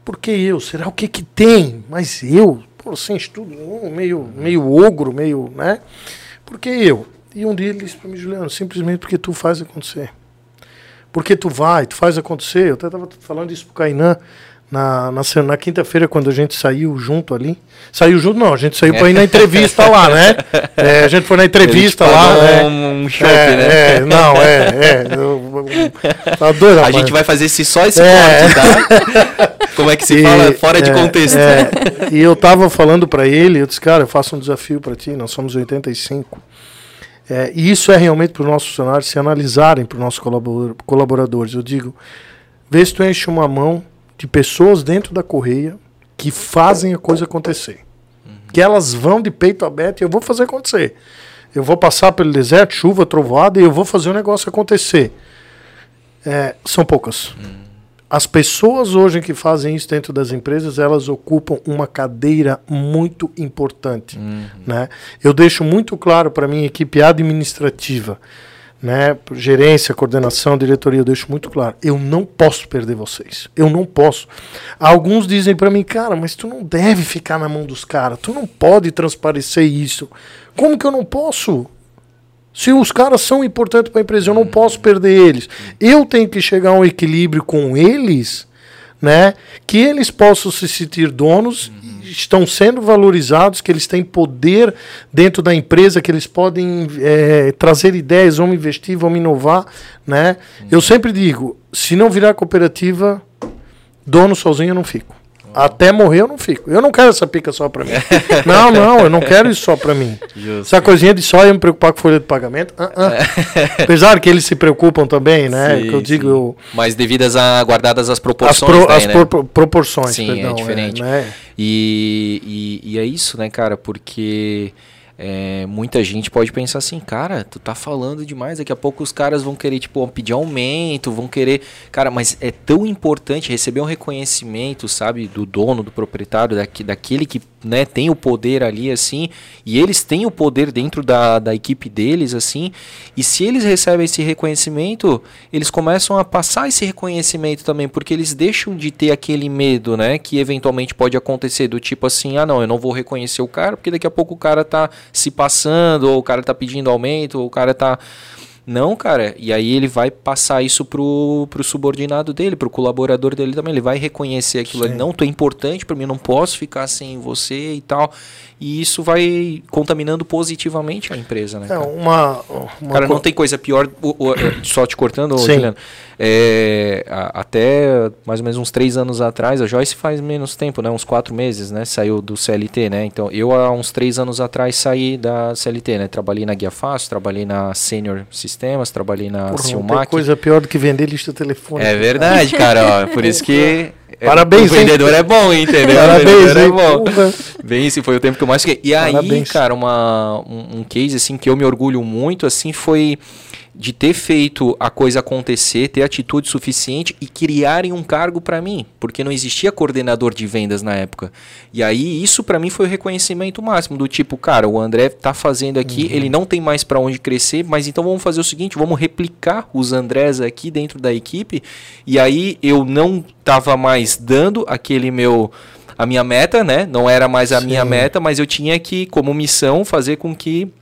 Por que eu? Será o que que tem? Mas eu, pô, sem estudo nenhum, meio, meio ogro, meio, né? Por que eu? E um dia ele disse para mim, Juliano, simplesmente porque tu faz acontecer. Porque tu vai, tu faz acontecer. Eu até estava falando isso pro Kainan. na, na, na quinta-feira, quando a gente saiu junto ali. Saiu junto, não, a gente saiu para ir na entrevista lá, né? *laughs* É, a gente foi na entrevista lá. Né? Um, show, é, né? É, não, é, é. *laughs* Eu, eu, tá doido, a gente vai fazer esse, só esse é. corte, tá? *laughs* Como é que se e, fala? Fora de é, contexto. É, e eu tava falando para ele, eu disse, cara, eu faço um desafio para ti, nós somos 85. É, e isso é realmente para os nossos funcionários se analisarem para os nossos colaboradores. Eu digo, vê se tu enche uma mão de pessoas dentro da correia que fazem a coisa acontecer. Uhum. Que elas vão de peito aberto e eu vou fazer acontecer. Eu vou passar pelo deserto, chuva, trovoada e eu vou fazer o negócio acontecer. É, são poucas. Uhum. As pessoas hoje que fazem isso dentro das empresas, elas ocupam uma cadeira muito importante. Uhum. Né? Eu deixo muito claro para a minha equipe administrativa né, gerência, coordenação, diretoria, eu deixo muito claro, eu não posso perder vocês. Eu não posso. Alguns dizem para mim, cara, mas tu não deve ficar na mão dos caras, tu não pode transparecer isso. Como que eu não posso? Se os caras são importantes para a empresa, eu não posso perder eles. Eu tenho que chegar a um equilíbrio com eles, né, que eles possam se sentir donos estão sendo valorizados, que eles têm poder dentro da empresa, que eles podem é, trazer ideias, vão investir, vão inovar. Né? Eu sempre digo, se não virar cooperativa, dono sozinho eu não fico. Até morrer eu não fico. Eu não quero essa pica só pra mim. *laughs* não, não, eu não quero isso só pra mim. Justo. Essa coisinha de só eu me preocupar com folha de pagamento. Uh -uh. Apesar que eles se preocupam também, né? Sim, que eu digo. Eu... Mas devidas a guardadas as proporções. As, pro, daí, as né? pro, proporções, Sim, é perdão, é diferente. É, né? e, e, e é isso, né, cara? Porque. É, muita gente pode pensar assim, cara, tu tá falando demais, daqui a pouco os caras vão querer, tipo, pedir aumento, vão querer. Cara, mas é tão importante receber um reconhecimento, sabe, do dono, do proprietário, daqui, daquele que né, tem o poder ali, assim, e eles têm o poder dentro da, da equipe deles, assim, e se eles recebem esse reconhecimento, eles começam a passar esse reconhecimento também, porque eles deixam de ter aquele medo, né, que eventualmente pode acontecer, do tipo assim, ah não, eu não vou reconhecer o cara, porque daqui a pouco o cara tá se passando, ou o cara tá pedindo aumento, ou o cara tá não, cara. E aí ele vai passar isso pro, pro subordinado dele, pro colaborador dele também. Ele vai reconhecer aquilo ali. Não, tu é importante para mim, não posso ficar sem você e tal. E isso vai contaminando positivamente a empresa, né? É, uma, uma cara, não tem coisa pior, só te cortando, Juliano. É, até mais ou menos uns três anos atrás, a Joyce faz menos tempo, né? Uns quatro meses, né? Saiu do CLT, né? Então, eu há uns três anos atrás saí da CLT, né? Trabalhei na Guia Fácil, trabalhei na Senior Sistemas, trabalhei na Porra, Silmac. Não tem coisa pior do que vender lista telefônica. É verdade, cara. Ó, por isso que é, *laughs* Parabéns, O vendedor hein? é bom, entendeu? Parabéns, é bom. Bem, esse foi o tempo que eu mais fiquei. E Parabéns. aí, cara, uma, um, um case assim que eu me orgulho muito assim foi de ter feito a coisa acontecer, ter atitude suficiente e criarem um cargo para mim, porque não existia coordenador de vendas na época. E aí isso para mim foi o reconhecimento máximo do tipo, cara, o André tá fazendo aqui, uhum. ele não tem mais para onde crescer, mas então vamos fazer o seguinte, vamos replicar os Andrés aqui dentro da equipe. E aí eu não tava mais dando aquele meu a minha meta, né? Não era mais a Sim. minha meta, mas eu tinha que, como missão, fazer com que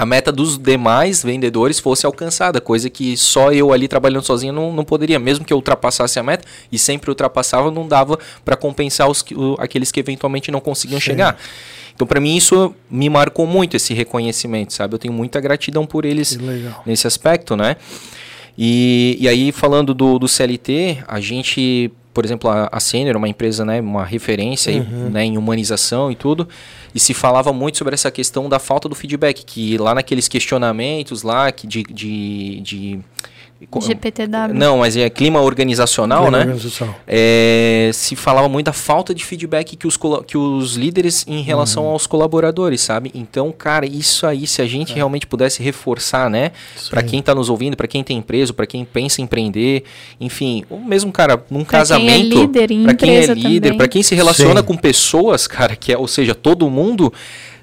a meta dos demais vendedores fosse alcançada, coisa que só eu ali trabalhando sozinho não, não poderia. Mesmo que eu ultrapassasse a meta, e sempre ultrapassava, não dava para compensar os, aqueles que eventualmente não conseguiam Sim. chegar. Então, para mim, isso me marcou muito, esse reconhecimento, sabe? Eu tenho muita gratidão por eles nesse aspecto, né? E, e aí, falando do, do CLT, a gente por exemplo, a, a Senior, uma empresa, né, uma referência uhum. né, em humanização e tudo, e se falava muito sobre essa questão da falta do feedback, que lá naqueles questionamentos lá que de, de, de GPTW. Não, mas é clima organizacional, clima né? Organizacional. É, se falava muito da falta de feedback que os, que os líderes em relação uhum. aos colaboradores, sabe? Então, cara, isso aí, se a gente é. realmente pudesse reforçar, né? Para quem está nos ouvindo, para quem tem empresa, para quem pensa em empreender, enfim, ou mesmo, cara, num pra casamento. Para quem é líder, para quem se relaciona Sim. com pessoas, *laughs* cara, que é, ou seja, todo mundo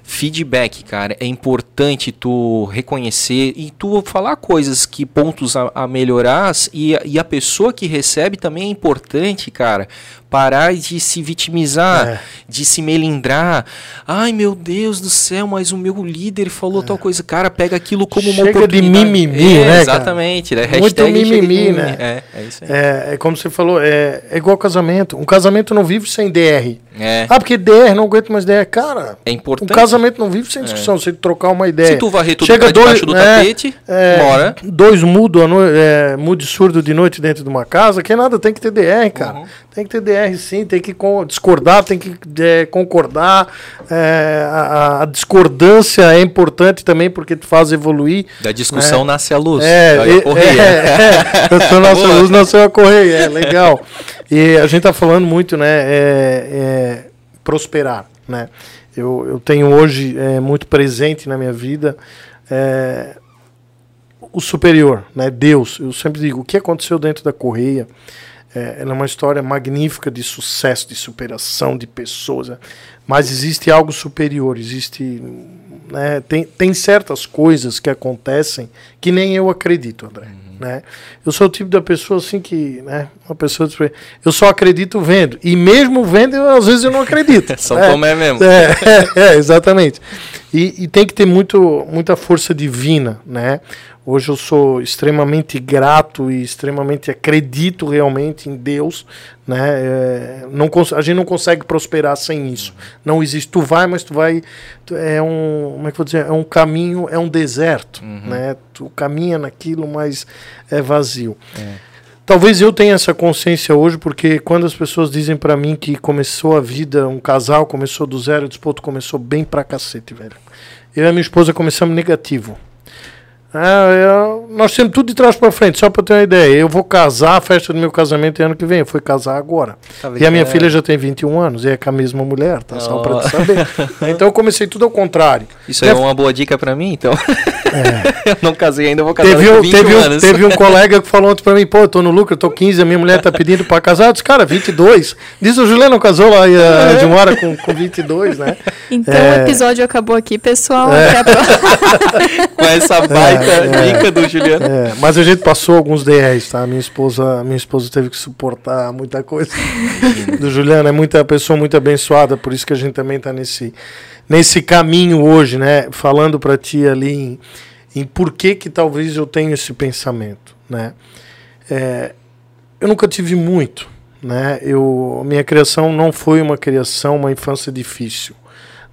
feedback, cara, é importante tu reconhecer e tu falar coisas que pontos a, a melhorar e, e, a pessoa que recebe também é importante, cara, Parar de se vitimizar, É. de se melindrar. Ai, meu Deus do céu, mas o meu líder falou tal coisa. Cara, pega aquilo como uma Chega de oportunidade. mimimi, É, né? Exatamente. Né? Muito chega mimimi, né? É, é isso aí. É, é como você falou, é, é igual casamento. Um casamento não vive sem DR. É, Ah, porque DR, não aguento mais DR. Cara, é um importante. casamento não vive sem discussão, sem trocar uma ideia. Se tu varrer tudo Chega pra debaixo dois- do é, tapete, É, mora. Dois mudo, no- é, mudo e surdo de noite dentro de uma casa, que nada, tem que ter DR, cara. Uhum. Tem que ter DR sim, tem que discordar, tem que é, concordar. É, a, a discordância é importante também porque te faz evoluir. Da discussão nasce a luz. É, a correia. é, é, *laughs* nasceu nossa Boa. luz, nasceu a correia, é legal. E a gente tá falando muito, né, é, é, prosperar, né. Eu, eu tenho hoje é, muito presente na minha vida é, o superior, né, Deus. Eu sempre digo, o que aconteceu dentro da correia é, ela é uma história magnífica de sucesso, de superação de pessoas, né? mas existe algo superior, existe né, tem, tem certas coisas que acontecem que nem eu acredito, André. Né? Eu sou o tipo da pessoa assim que, né, uma pessoa eu só acredito vendo e mesmo vendo eu, às vezes eu não acredito. *laughs* São É, Tomé mesmo. é, é, *laughs* é, exatamente. E, e tem que ter muito, muita força divina, né? Hoje eu sou extremamente grato e extremamente acredito realmente em Deus, né? É, não a gente não consegue prosperar sem isso. Não existe. Tu vai, mas tu vai. tu- É um, como é que vou dizer? É um caminho, é um deserto, né? Tu caminha naquilo, mas é vazio. Talvez eu tenha essa consciência hoje, porque quando as pessoas dizem pra mim que começou a vida, um casal começou do zero, eu disse, pô, tu começou bem pra cacete, velho. Eu e a minha esposa começamos negativo. Ah, eu- nós temos tudo de trás pra frente, só pra ter uma ideia. Eu vou casar, a festa do meu casamento é ano que vem. Eu fui casar agora. Tá e a minha vendo? filha já tem 21 anos, e é com a mesma mulher, tá? Só pra Oh. te saber. *laughs* então eu comecei tudo ao contrário. Isso é uma boa dica pra mim, então. *laughs* eu não casei ainda, eu vou casar É. Teve um, 21 teve, um, anos. teve um *laughs* colega que falou ontem pra mim, pô, eu tô no lucro, eu tô 15, a minha mulher tá pedindo pra casar. Eu disse, cara, 22. Diz o Juliano casou lá É. eh, de uma hora com, com 22, né? Então É. o episódio acabou aqui, pessoal. Até a próxima. Com essa baita É, dica do Juliano. É, mas a gente passou alguns DRs, tá? Minha esposa, minha esposa teve que suportar muita coisa. *laughs* Do Juliano é muita pessoa muito abençoada, por isso que a gente também tá nesse nesse caminho hoje, né? Falando para ti ali em, em por que que talvez eu tenha esse pensamento, né? É, eu nunca tive muito, né? Eu minha criação não foi uma criação, uma infância difícil.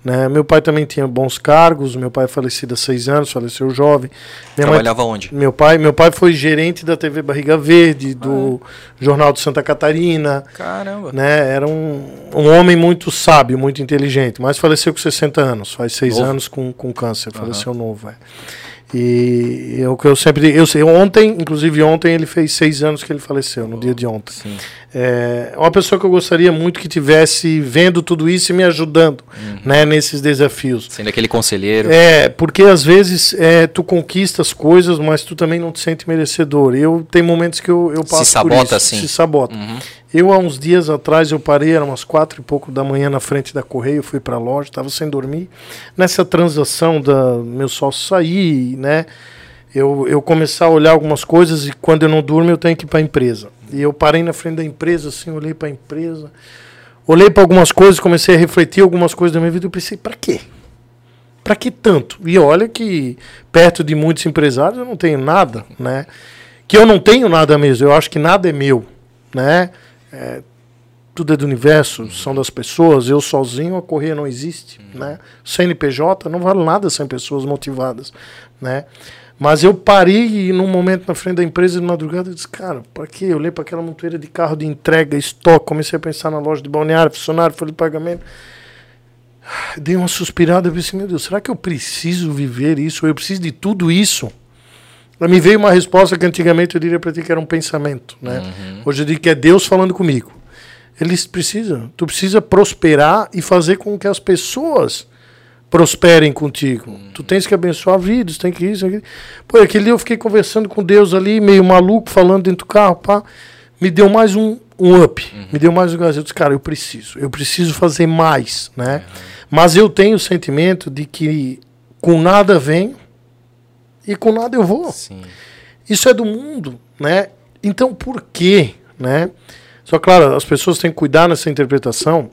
Né? Meu pai também tinha bons cargos, meu pai é falecido há seis anos, faleceu jovem. Minha mãe Trabalhava onde? meu pai, meu pai foi gerente da TV Barriga Verde, do Jornal de Santa Catarina, Caramba. né? Era um, um homem muito sábio, muito inteligente, mas faleceu com 60 anos, faz seis Novo. anos com, com câncer, faleceu novo, é. E é o que eu sempre, eu sei, ontem, inclusive ontem ele fez seis anos que ele faleceu, no dia de ontem. Sim. É uma pessoa que eu gostaria muito que tivesse vendo tudo isso e me ajudando, né, nesses desafios. Sendo aquele conselheiro. É, porque às vezes é, tu conquista as coisas, mas tu também não te sente merecedor. Eu tem momentos que eu, eu passo por sabota isso, assim. Se sabota. Uhum. Eu há uns dias atrás eu parei, eram umas quatro e pouco da manhã na frente da correio, fui para a loja, estava sem dormir. Nessa transação da meu sócio sair, né? Eu, eu começar a olhar algumas coisas e quando eu não durmo eu tenho que ir para a empresa. E eu parei na frente da empresa, assim, olhei para a empresa, olhei para algumas coisas, comecei a refletir algumas coisas da minha vida. Eu pensei, para quê? Para que tanto? E olha que perto de muitos empresários eu não tenho nada, né? Que eu não tenho nada mesmo. Eu acho que nada é meu, né? É, tudo é do universo, são das pessoas. Eu sozinho a correia não existe, né? CNPJ não vale nada sem pessoas motivadas, né? Mas eu parei num momento na frente da empresa de madrugada e disse, cara, para quê? Eu olhei para aquela montoeira de carro de entrega, estoque, comecei a pensar na loja de balneário, funcionário, folha de pagamento. Dei uma suspirada e pensei, meu Deus, será que eu preciso viver isso? Eu preciso de tudo isso? Me veio uma resposta que antigamente eu diria para ti que era um pensamento, né? Hoje eu digo que é Deus falando comigo. Eles precisam, tu precisa prosperar e fazer com que as pessoas prosperem contigo. Tu tens que abençoar vidas, tem que isso, aquilo. Pô, aquele dia eu fiquei conversando com Deus ali, meio maluco, falando dentro do carro, pá. Me deu mais um, um up, me deu mais um gás. Eu disse, cara, eu preciso, eu preciso fazer mais, né? Mas eu tenho o sentimento de que com nada venho e com nada eu vou. Sim. Isso é do mundo, né? Então por que, né? Só claro, as pessoas têm que cuidar nessa interpretação.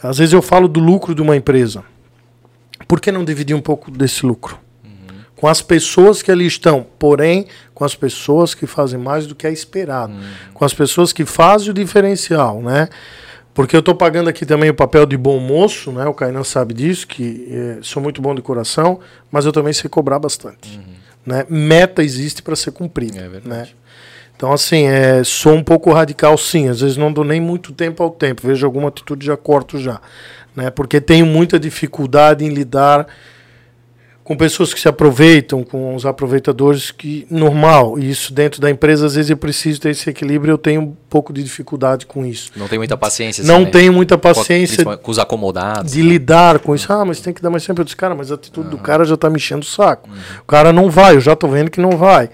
Às vezes eu falo do lucro de uma empresa. Por que não dividir um pouco desse lucro? Uhum. Com as pessoas que ali estão, porém, com as pessoas que fazem mais do que é esperado. Uhum. Com as pessoas que fazem o diferencial, né? Porque eu estou pagando aqui também o papel de bom moço, né? O Kainan sabe disso, que é, sou muito bom de coração, mas eu também sei cobrar bastante. Uhum. Né? Meta existe para ser cumprida. É verdade. Né? Então, assim, é, sou um pouco radical, sim. Às vezes não dou nem muito tempo ao tempo. Vejo alguma atitude já corto já. Né? Porque tenho muita dificuldade em lidar com pessoas que se aproveitam, com os aproveitadores que normal. E isso dentro da empresa, às vezes eu preciso ter esse equilíbrio, eu tenho um pouco de dificuldade com isso. Não tem muita paciência. Assim, não né? tenho muita paciência com, os acomodados. De lidar com isso. Ah, mas tem que dar mais. Eu disse, cara, mas a atitude uhum. do cara já está me enchendo o saco. Uhum. O cara não vai, eu já estou vendo que não vai.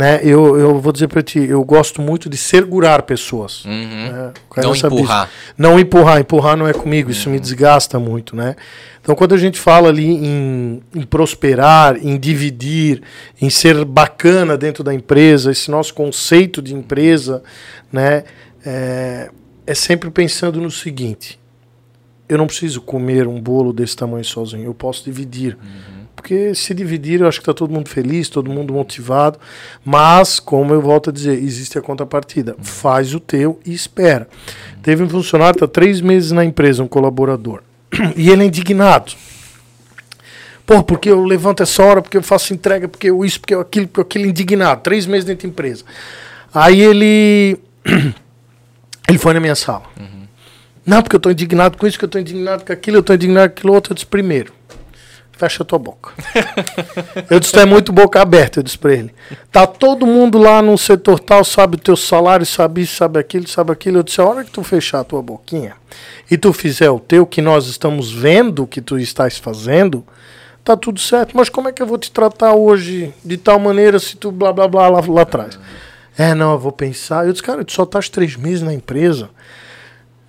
Né? Eu, eu vou dizer para ti, eu gosto muito de segurar pessoas. Uhum. Né? Não empurrar. Isso. Não empurrar, empurrar não é comigo, isso me uhum. desgasta muito, né? Então, quando a gente fala ali em, em, prosperar, em dividir, em ser bacana dentro da empresa, esse nosso conceito de empresa, né, é, é sempre pensando no seguinte: eu não preciso comer um bolo desse tamanho sozinho, eu posso dividir. Uhum. Porque se dividir, eu acho que está todo mundo feliz, todo mundo motivado. Mas, como eu volto a dizer, existe a contrapartida. Faz o teu e espera. Teve um funcionário, está três meses na empresa, um colaborador *clears throat* e ele é indignado. Pô, porque eu levanto essa hora, porque eu faço entrega, porque eu isso, porque eu aquilo, porque aquilo indignado. Três meses dentro da empresa. Aí ele. *clears throat* ele foi na minha sala. Uhum. Não, porque eu estou indignado com isso, que eu estou indignado com aquilo, eu estou indignado com aquilo outro. Eu disse, primeiro, fecha a tua boca. eu disse, tu é muito boca aberta, eu disse para ele. Tá todo mundo lá no setor tal, sabe o teu salário, sabe isso, sabe aquilo, sabe aquilo. Eu disse, a hora que tu fechar a tua boquinha e tu fizer o teu, que nós estamos vendo que tu estás fazendo, tá tudo certo. Mas como é que eu vou te tratar hoje de tal maneira se tu blá blá blá lá, lá atrás? É, não, eu vou pensar. Eu disse, cara, tu só estás três meses na empresa,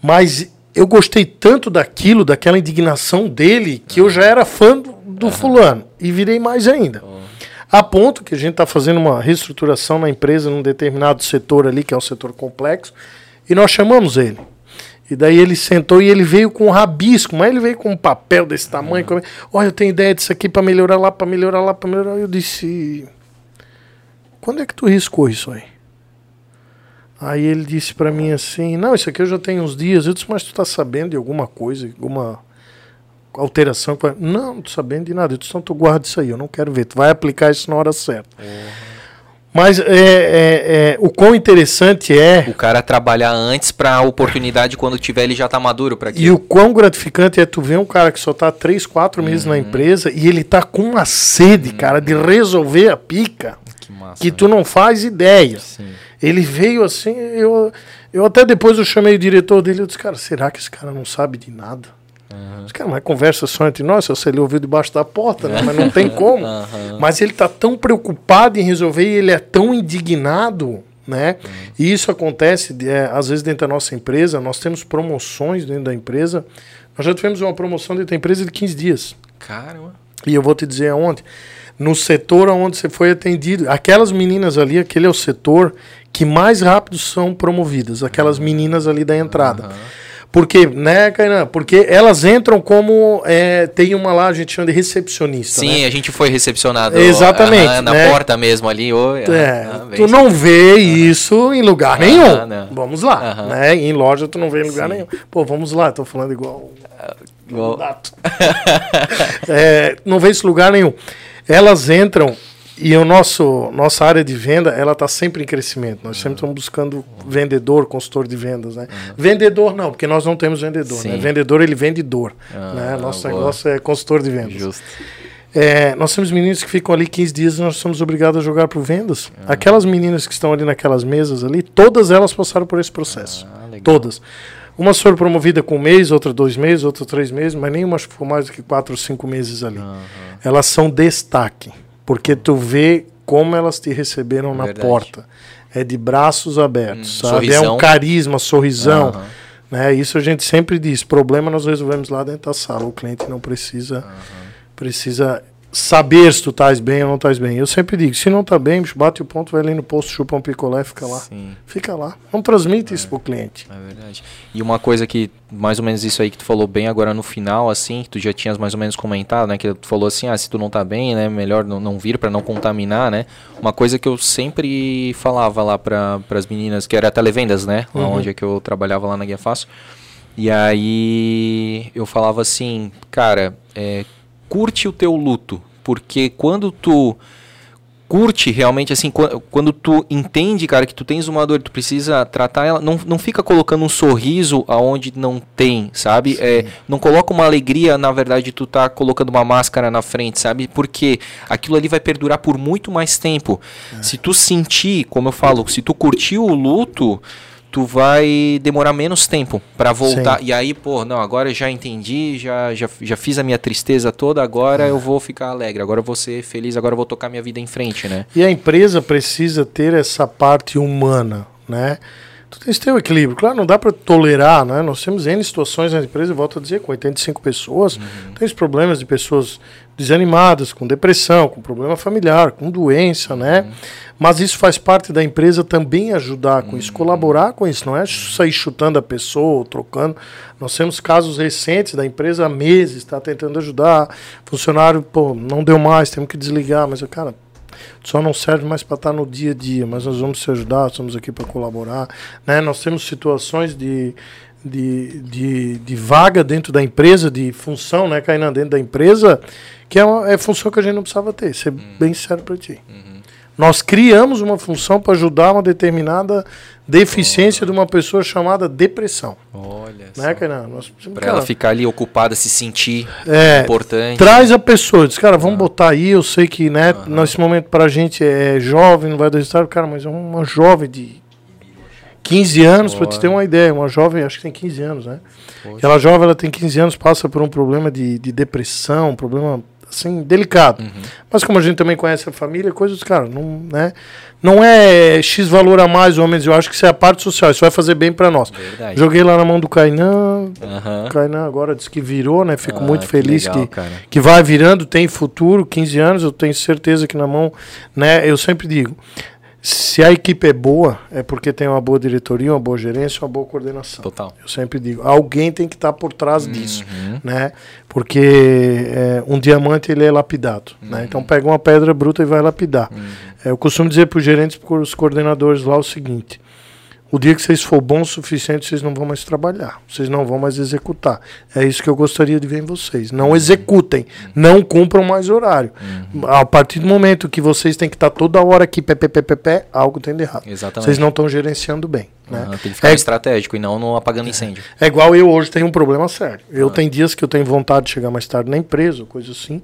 mas eu gostei tanto daquilo, daquela indignação dele, que eu já era fã do, do uhum. fulano. E virei mais ainda. Uhum. A ponto que a gente está fazendo uma reestruturação na empresa num determinado setor ali, que é um setor complexo, e nós chamamos ele. E daí ele sentou e ele veio com um rabisco, mas ele veio com um papel desse tamanho. Uhum. Olha, eu tenho ideia disso aqui para melhorar lá, para melhorar lá, para melhorar. Eu disse: Quando é que tu riscou isso aí? Aí ele disse para mim assim: Não, isso aqui eu já tenho uns dias. Eu disse: Mas tu tá sabendo de alguma coisa, alguma alteração. Não, não tô sabendo de nada. Eu disse, então tu guarda isso aí, eu não quero ver. Tu vai aplicar isso na hora certa. Uhum. Mas é, é, é, o quão interessante é. O cara trabalhar antes para a oportunidade, quando tiver, ele já tá maduro para aquilo. E o quão gratificante é tu ver um cara que só tá 3, 4 meses uhum. na empresa e ele tá com uma sede, uhum. cara, de resolver a pica. Que, massa, que tu né? não faz ideia. Sim. Ele veio assim, eu, eu até depois eu chamei o diretor dele, eu disse, cara, será que esse cara não sabe de nada? Uhum. Cara, mas conversa só entre nós, se ele ouviu debaixo da porta, né? mas não tem *laughs* como. Uhum. Mas ele está tão preocupado em resolver e ele é tão indignado, né? Uhum. E isso acontece, é, às vezes, dentro da nossa empresa, nós temos promoções dentro da empresa. Nós já tivemos uma promoção dentro da empresa de 15 dias. Caramba. E eu vou te dizer aonde. No setor onde você foi atendido, aquelas meninas ali, aquele é o setor que mais rápido são promovidas, aquelas meninas ali da entrada. Porque, né, Kainan? Porque elas entram como. É, tem uma lá, a gente chama de recepcionista. Sim, né? a gente foi recepcionado. Exatamente. Na né? porta mesmo ali. É, tu não vê isso em lugar nenhum. Não. Vamos lá. Né? Em loja tu não vê em lugar Sim. nenhum. Pô, vamos lá, tô falando igual. igual. *laughs* é, não vê esse lugar nenhum. Elas entram e o nosso nossa área de venda, ela está sempre em crescimento. Nós sempre estamos buscando vendedor, consultor de vendas, né? Uhum. Vendedor não, porque nós não temos vendedor, né? Vendedor ele vende dor, ah, né? Nosso boa. negócio é consultor de vendas. Justo. É, nós temos meninos que ficam ali 15 dias e nós somos obrigados a jogar por vendas. Ah. Aquelas meninas que estão ali naquelas mesas ali, todas elas passaram por esse processo. Ah, todas. Umas foram promovidas com um mês, outra dois meses, outra três meses, mas nenhuma ficou mais do que quatro ou cinco meses ali. Uhum. Elas são destaque. Porque tu vê como elas te receberam na porta. É de braços abertos, hum, sabe? É um carisma, sorrisão. Uhum. Né? Isso a gente sempre diz. Problema nós resolvemos lá dentro da sala. O cliente não precisa, uhum. precisa saber se tu estás bem ou não estás bem. Eu sempre digo, se não está bem, bate o ponto, vai ali no posto, chupa um picolé, fica lá. Sim. Fica lá. Não transmite isso pro cliente. É verdade. E uma coisa que, mais ou menos isso aí que tu falou bem agora no final, assim, que tu já tinhas mais ou menos comentado, né? Que tu falou assim, ah, se tu não tá bem, né? Melhor não, não vir para não contaminar, né? Uma coisa que eu sempre falava lá para as meninas, que era televendas, né? Lá Uhum. onde é que eu trabalhava lá na Guia Fácil. E aí eu falava assim, cara, é, curte o teu luto, porque quando tu curte realmente assim, qu- quando tu entende, cara, que tu tens uma dor, tu precisa tratar ela, não, não fica colocando um sorriso aonde não tem, sabe? É, não coloca uma alegria, na verdade, tu tá colocando uma máscara na frente, sabe? Porque aquilo ali vai perdurar por muito mais tempo. Se tu sentir, como eu falo, se tu curtiu o luto, tu vai demorar menos tempo pra voltar. Sim. E aí, pô, não, agora eu já entendi, já, já, já fiz a minha tristeza toda, agora eu vou ficar alegre, agora eu vou ser feliz, agora eu vou tocar minha vida em frente, né? E a empresa precisa ter essa parte humana, né? Tu tens que ter o equilíbrio. Claro, não dá para tolerar, né? Nós temos N situações na empresa, eu volto a dizer, com 85 pessoas, tem os problemas de pessoas desanimadas, com depressão, com problema familiar, com doença, né? Mas isso faz parte da empresa também ajudar com isso, colaborar com isso, não é sair chutando a pessoa, trocando. Nós temos casos recentes da empresa há meses, está tentando ajudar, funcionário, pô, não deu mais, temos que desligar, mas, cara, só não serve mais para estar no dia a dia, mas nós vamos te ajudar, estamos aqui para colaborar. Né? Nós temos situações de, de, de, de vaga dentro da empresa, de função, né, Kainan, dentro da empresa, que é, uma, é função que a gente não precisava ter, ser bem sério para ti. Nós criamos uma função para ajudar uma determinada deficiência de uma pessoa chamada depressão. Olha Né, Kainan? Cara, ela ficar ali ocupada, se sentir É, importante. Traz a pessoa, diz, cara, vamos botar aí, eu sei que, né, nesse momento pra gente é jovem, não vai dar resultado, cara, mas é uma jovem de 15 anos, pra te ter uma ideia, uma jovem, acho que tem 15 anos, né? Aquela jovem, ela tem 15 anos, passa por um problema de, de depressão, um problema, assim, delicado. Mas como a gente também conhece a família, coisas, cara, não, né, não é X valor a mais, homens, eu acho que isso é a parte social, isso vai fazer bem pra nós. Verdade. Joguei lá na mão do Kainan, o Kainan agora disse que virou, né? Fico Ah, muito que feliz legal, que, que vai virando, tem futuro, 15 anos, eu tenho certeza que na mão, né? Eu sempre digo, se a equipe é boa, é porque tem uma boa diretoria, uma boa gerência, uma boa coordenação. Total. Eu sempre digo, alguém tem que estar por trás Uhum. disso, né? Porque é, um diamante ele é lapidado, Uhum. né? Então pega uma pedra bruta e vai lapidar. É, eu costumo dizer para os gerentes, para os coordenadores lá o seguinte: o dia que vocês for bons o suficiente, vocês não vão mais trabalhar, vocês não vão mais executar. É isso que eu gostaria de ver em vocês. Não executem, não cumpram mais horário. A partir do momento que vocês têm que estar toda hora aqui, pé, pé, pé, pé, pé, algo tem de errado. Exatamente. Vocês não estão gerenciando bem. Né? Aham, tem que ficar É- estratégico e não no apagando incêndio. é igual eu hoje tenho um problema sério. Eu tenho dias que eu tenho vontade de chegar mais tarde na empresa, coisa assim.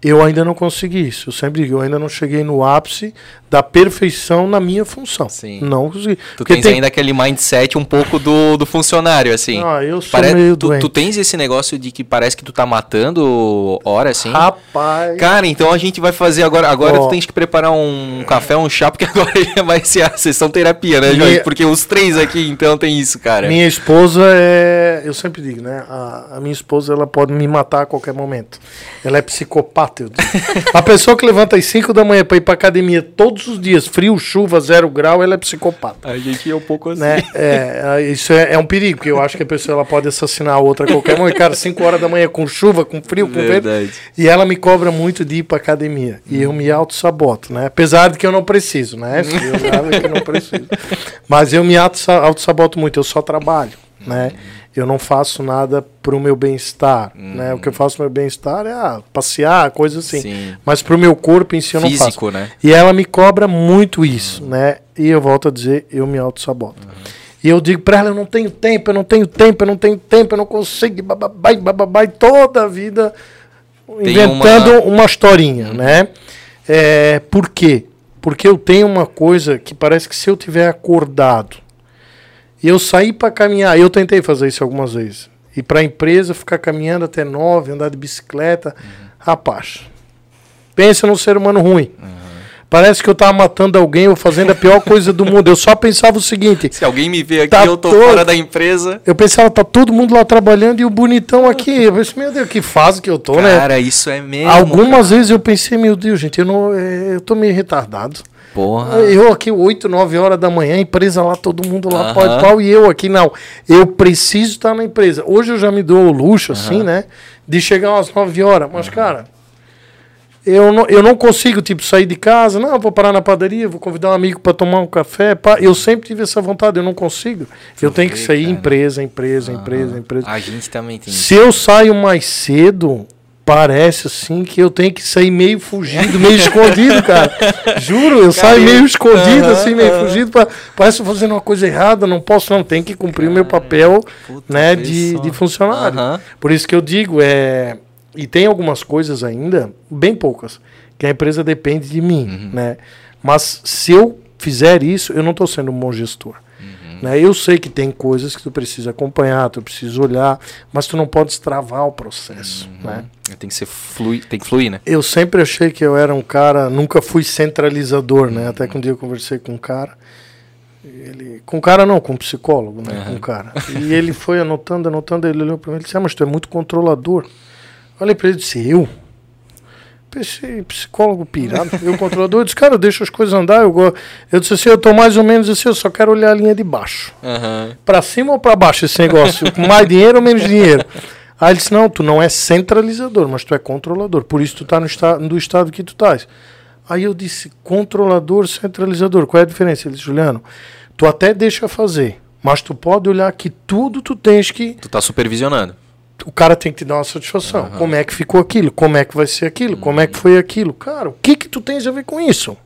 Eu ainda não consegui isso. Eu sempre digo, eu ainda não cheguei no ápice da perfeição na minha função. Sim. Não consegui. Tu Porque tens tem- ainda aquele mindset um pouco do, do funcionário, assim. Ah, eu sou Pare- meio tu, doente. tu tens esse negócio de que parece que tu tá matando hora, assim? Rapaz. Cara, então a gente vai fazer agora. Agora Ó. tu tens que preparar um café, um chá, porque *laughs* agora já vai ser a sessão terapia, né, Jorge? Porque os aqui, então, tem isso, cara. Minha esposa é. Eu sempre digo, né? A, a minha esposa ela pode me matar a qualquer momento. Ela é psicopata. *laughs* A pessoa que levanta às 5 da manhã para ir para academia todos os dias, frio, chuva, zero grau, ela é psicopata. A gente é um pouco assim. Né? É, é, isso é, é um perigo, porque eu acho que a pessoa ela pode assassinar a outra a qualquer momento. Cara, 5 horas da manhã com chuva, com frio, com vento. Verdade. E ela me cobra muito de ir pra academia. E eu me auto-saboto, né? Apesar de que eu não preciso, né? Eu eu não preciso. Mas eu me auto- auto-saboto muito, eu só trabalho, né? Eu não faço nada pro meu bem-estar, né? O que eu faço pro meu bem-estar é ah, passear, coisa assim. Sim. Mas pro meu corpo em si eu não faço. Físico, né? E ela me cobra muito isso, né? E eu volto a dizer, eu me auto-saboto. E eu digo pra ela, eu não tenho tempo, eu não tenho tempo, eu não tenho tempo, eu não consigo, bababá, bababá, e toda a vida Tem inventando uma- uma, historinha, né? É, por quê? Porque eu tenho uma coisa que parece que se eu tiver acordado e eu sair para caminhar, eu tentei fazer isso algumas vezes, e para a empresa ficar caminhando até nove, andar de bicicleta, rapaz, pensa num ser humano ruim. Parece que eu tava matando alguém ou fazendo a pior coisa do mundo. Eu só pensava o seguinte. Se alguém me vê aqui, Tá eu tô todo- fora da empresa. Eu pensava, tá todo mundo lá trabalhando e o bonitão aqui. Eu pensei, meu Deus, que fase que eu tô, né? Cara, isso é mesmo. Algumas cara. vezes eu pensei, meu Deus, gente, eu, não, é, eu tô meio retardado. Porra. Eu aqui 8, 9 horas da manhã, empresa lá, todo mundo lá, Aham. pau de pau, e eu aqui não. Eu preciso estar na empresa. Hoje eu já me dou o luxo, assim, né? De chegar umas 9 horas. Mas, cara, eu não, eu não consigo, tipo, sair de casa. Não, vou parar na padaria, vou convidar um amigo para tomar um café. pá. Eu sempre tive essa vontade, eu não consigo. eu tenho que sair cara. empresa, empresa, empresa, empresa. A gente também tem. Se eu saio mais cedo, parece assim que eu tenho que sair meio fugido, meio escondido, cara. Juro, eu saio meio escondido, aham, assim, meio aham. fugido. Pra, parece que eu tô fazendo uma coisa errada, não posso, não. Tem que cumprir o meu papel puta, né, de, só. de funcionário. Aham. Por isso que eu digo, é. E tem algumas coisas ainda, bem poucas, que a empresa depende de mim, Uhum. né? Mas se eu fizer isso, eu não estou sendo um bom gestor. Uhum. Né? Eu sei que tem coisas que tu precisa acompanhar, tu precisa olhar, mas tu não pode travar o processo, Uhum. né? Tem que ser flui, tem que fluir, né? Eu sempre achei que eu era um cara, nunca fui centralizador, né? Até que um dia eu conversei com um cara, ele, com cara não, com um psicólogo, né? Com um cara. *laughs* E ele foi anotando, anotando, ele olhou para mim e disse, ah, mas tu é muito controlador. Olhei para ele e disse, eu? Psicólogo pirado, eu controlador, eu disse, cara, deixa as coisas andar, eu, go-" eu disse assim, eu tô mais ou menos assim, eu só quero olhar a linha de baixo. Aham. Pra cima ou pra baixo esse negócio? Com mais dinheiro ou menos dinheiro? Aí ele disse: Não, tu não é centralizador, mas tu é controlador. Por isso tu tá no, esta no estado que tu estás. Aí eu disse: Controlador, centralizador. Qual é a diferença? Ele disse: Juliano, tu até deixa fazer, mas tu pode olhar que tudo tu tens que. Tu tá supervisionando. O cara tem que te dar uma satisfação. Como é que ficou aquilo? Como é que vai ser aquilo? Como é que foi aquilo? Cara, o que que tu tens a ver com isso?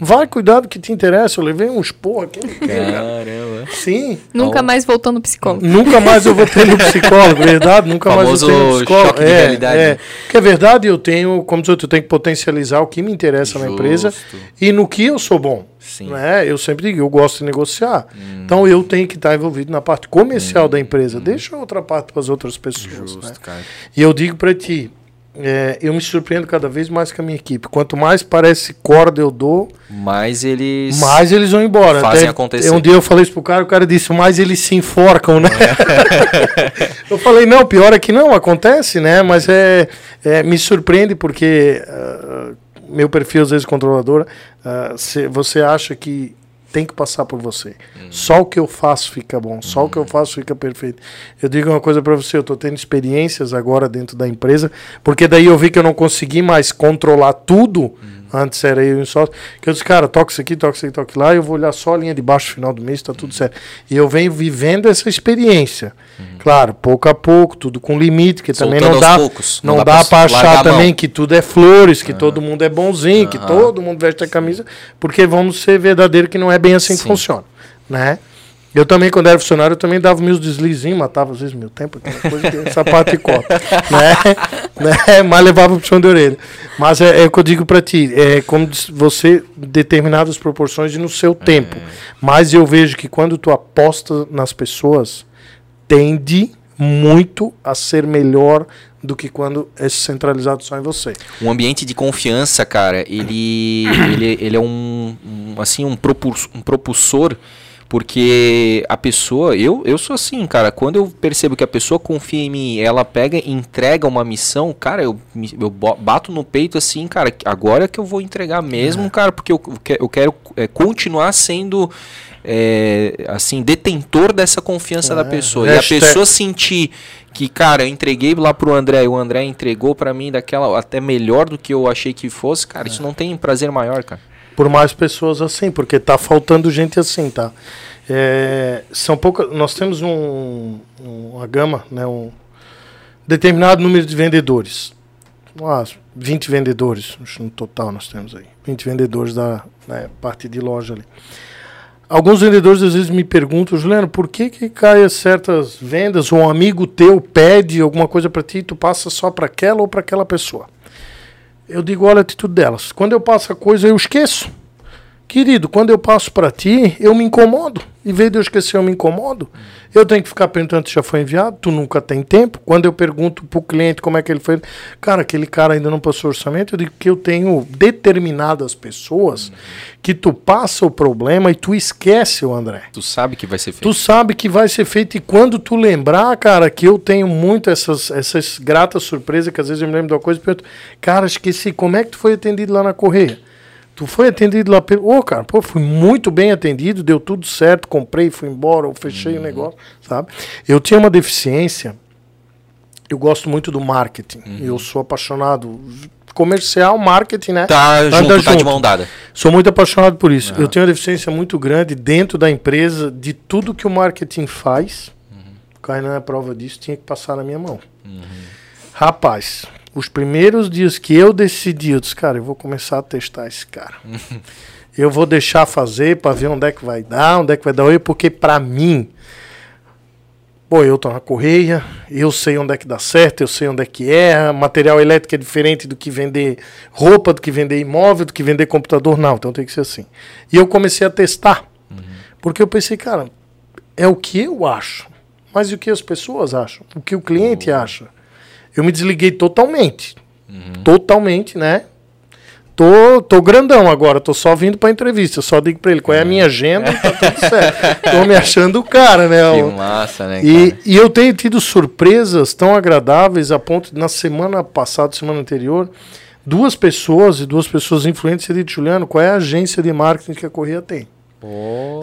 Vai cuidar do que te interessa. Eu levei uns porra aqui. Caramba. Sim. Nunca mais voltou no psicólogo. Nunca mais eu vou ter no psicólogo, verdade? *laughs* Nunca mais Famoso eu tenho no psicólogo. choque de é, realidade, É. né? Porque é verdade, eu tenho, como diz, eu tenho que potencializar o que me interessa na empresa Justo. e no que eu sou bom. Sim. Né? Eu sempre digo, eu gosto de negociar. Então eu tenho que estar envolvido na parte comercial da empresa. Deixa a outra parte para as outras pessoas. né? Justo, cara. E eu digo para ti, é, eu me surpreendo cada vez mais com a minha equipe. Quanto mais parece corda eu dou, Mas eles. mais eles vão embora. Fazem acontecer. Um dia eu falei isso pro cara, o cara disse, mais eles se enforcam, né? *laughs* eu falei, não, pior é que não, acontece, né? Mas é, é, me surpreende porque ah, meu perfil, às vezes, controlador, se você acha que tem que passar por você. Só o que eu faço fica bom, só o que eu faço fica perfeito. Eu digo uma coisa para você, eu tô tendo experiências agora dentro da empresa, porque daí eu vi que eu não consegui mais controlar tudo. Antes era eu e um sócio. Que eu disse, cara, toca isso aqui, toca isso aqui, toca lá, eu vou olhar só a linha de baixo no final do mês, tá tudo certo. E eu venho vivendo essa experiência. Claro, pouco a pouco, tudo com limite, que também não Soltando dá, poucos, não, não dá, dá para achar também que tudo é flores, que todo mundo é bonzinho, que Aham. todo mundo veste a camisa, porque vamos ser verdadeiro que não é bem assim que Sim. funciona, né? Eu também, quando era funcionário, eu também dava meus deslizinhos, matava às vezes meu tempo, aquela coisa que sapato e copo, *laughs* né? né? Mas levava pro chão de orelha. Mas é, é o que eu digo pra ti, é como você, determinadas proporções no seu tempo. Mas eu vejo que quando tu aposta nas pessoas, tende muito a ser melhor do que quando é centralizado só em você. Um ambiente de confiança, cara, ele, *coughs* ele, ele é um, um, assim, um, propulsor, um propulsor, porque a pessoa, eu, eu sou assim, cara, quando eu percebo que a pessoa confia em mim, ela pega e entrega uma missão, cara, eu, eu bato no peito assim, cara, agora é que eu vou entregar mesmo, cara, porque eu, eu quero é, continuar sendo, é, assim, detentor dessa confiança da É, pessoa. E a hashtag- pessoa sentir que, cara, eu entreguei lá pro André e o André entregou pra mim daquela até melhor do que eu achei que fosse, cara, isso não tem prazer maior, cara. Por mais pessoas assim, porque tá faltando gente assim, tá? É, são poucas. Nós temos um, um- uma gama, né? Um determinado número de vendedores. Ah, 20 vendedores, no total nós temos aí. 20 vendedores da né, parte de loja ali. Alguns vendedores às vezes me perguntam, Juliano, por que que cai certas vendas ou um amigo teu pede alguma coisa para ti e tu passa só para aquela ou para aquela pessoa? Eu digo, olha a atitude delas. Quando eu passo a coisa, eu esqueço. Querido, quando eu passo para ti, eu me incomodo. Em vez de eu esquecer, eu me incomodo. Eu tenho que ficar perguntando se já foi enviado, tu nunca tem tempo. Quando eu pergunto pro cliente como é que ele foi, cara, aquele cara ainda não passou orçamento, eu digo que eu tenho determinadas pessoas que tu passa o problema e tu esquece o André. Tu sabe que vai ser feito. Tu sabe que vai ser feito e quando tu lembrar, cara, que eu tenho muito essas, essas gratas surpresas, que às vezes eu me lembro de uma coisa e pergunto, cara, esqueci, como é que tu foi atendido lá na Correia? Tu foi atendido lá pelo. Ô, cara, pô, fui muito bem atendido, deu tudo certo, comprei, fui embora, eu fechei o negócio, sabe? Eu tinha uma deficiência, eu gosto muito do marketing, eu sou apaixonado. Comercial, marketing, né? Tá Anda junto, tá de junto. mão dada. Sou muito apaixonado por isso. Eu tenho uma deficiência muito grande dentro da empresa de tudo que o marketing faz. O Kainan é prova disso, tinha que passar na minha mão. Rapaz, os primeiros dias que eu decidi, eu disse, cara, eu vou começar a testar esse cara. *laughs* eu vou deixar fazer para ver onde é que vai dar, onde é que vai dar oi, porque para mim, pô, eu tô na correia, eu sei onde é que dá certo, eu sei onde é que erra, material elétrico é diferente do que vender roupa, do que vender imóvel, do que vender computador, não, então tem que ser assim. E eu comecei a testar, porque eu pensei, cara, é o que eu acho, mas e o que as pessoas acham, o que o cliente acha. Eu me desliguei totalmente, totalmente, né? Tô, tô grandão agora, tô só vindo pra entrevista. Eu só digo pra ele qual é a minha agenda tá tudo *laughs* certo. tô me achando o cara, né? Que massa, né, e, e eu tenho tido surpresas tão agradáveis a ponto de, na semana passada, semana anterior, duas pessoas e duas pessoas influentes dito, Juliano, qual é a agência de marketing que a Correia tem?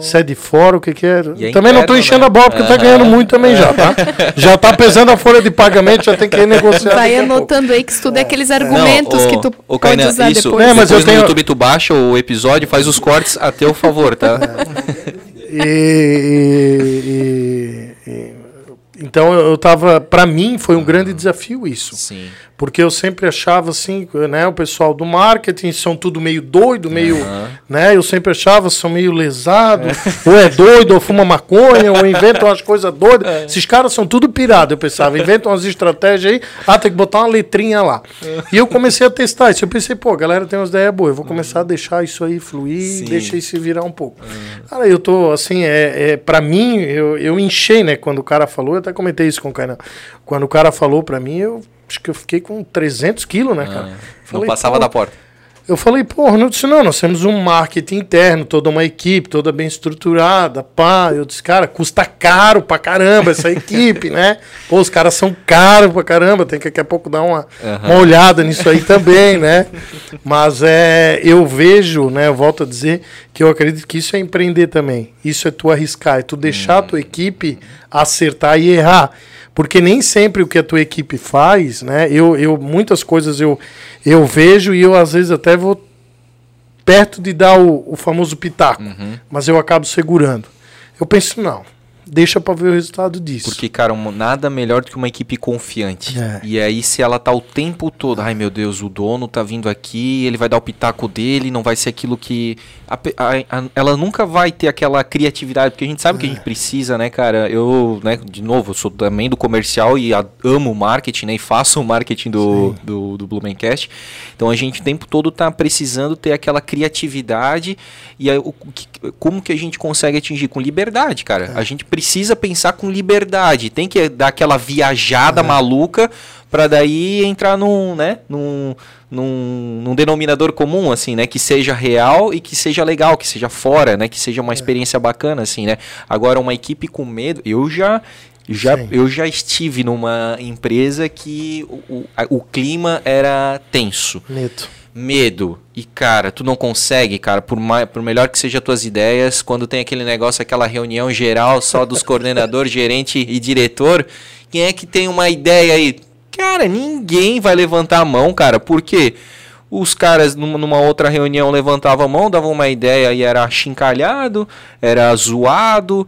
Se é de fora, o que, que é? É também não tô interno, enchendo né? a bola, porque tá Aham. ganhando muito também já, tá? *laughs* Já tá pesando a folha de pagamento, já tem que renegociar. Vai anotando aí que isso tudo é aqueles argumentos Não, que tu ô, pode Kainan, usar isso, depois. É, mas eu depois tenho- no YouTube tu baixa o episódio faz os cortes a teu favor, tá? E- e- e- então eu eu tava, para mim foi um grande desafio isso. Sim. Porque eu sempre achava assim, né, o pessoal do marketing são tudo meio doido, meio, né, eu sempre achava são meio lesado, ou é doido, ou fuma maconha, ou inventam umas coisas doidas. Esses caras são tudo pirado, eu pensava, inventam umas estratégias aí, ah, tem que botar uma letrinha lá. E eu comecei a testar isso, eu pensei, pô, a galera tem umas ideias boas, eu vou começar a deixar isso aí fluir, Sim. deixa isso se virar um pouco. Cara, eu tô, assim, é, é, pra mim, eu, eu enchei, né, quando o cara falou, eu até comentei isso com o Kainan, quando o cara falou pra mim, eu acho que eu fiquei com 300 quilos, né, cara? Não Falei, passava pô, da porta. Eu falei, porra, não disse, não, nós temos um marketing interno, toda uma equipe, toda bem estruturada, pá. Eu disse, cara, custa caro pra caramba essa equipe, né? Pô, os caras são caros pra caramba, tem que daqui a pouco dar uma, uma olhada nisso aí também, né? Mas é, eu vejo, né, eu volto a dizer, que eu acredito que isso é empreender também. Isso é tu arriscar, é tu deixar a tua equipe acertar e errar. Porque nem sempre o que a tua equipe faz, né? Eu, eu muitas coisas eu, eu vejo e eu às vezes até vou perto de dar o, o famoso pitaco, mas eu acabo segurando. Eu penso, não, deixa pra ver o resultado disso. Porque, cara, um- nada melhor do que uma equipe confiante. É. E aí, se ela tá o tempo todo, ai meu Deus, o dono tá vindo aqui, ele vai dar o pitaco dele, não vai ser aquilo que. a a- a- ela nunca vai ter aquela criatividade, porque a gente sabe que a É. gente precisa, né, cara? Eu, né, de novo, sou também do comercial e amo o marketing, né? E faço o marketing do, do, do Blumencast. Então a gente o tempo todo tá precisando ter aquela criatividade e aí, o que- como que a gente consegue atingir? Com liberdade, cara. É. A gente precisa pensar com liberdade. Tem que dar aquela viajada É. maluca para daí entrar num, né, num, num, num denominador comum, assim, né, que seja real e que seja legal, que seja fora, né, que seja É. uma experiência bacana, assim, né. Agora, uma equipe com medo, eu já... Já, Sim. eu já estive numa empresa que o, o, a- o clima era tenso Neto. Medo. E, cara, tu não consegue, cara, por, mai- por melhor que sejam as tuas ideias, quando tem aquele negócio, aquela reunião geral só dos coordenador, *laughs* gerente e diretor, quem é que tem uma ideia aí? Cara, ninguém vai levantar a mão, cara, porque os caras numa, numa outra reunião levantavam a mão, davam uma ideia e era chincalhado, era zoado.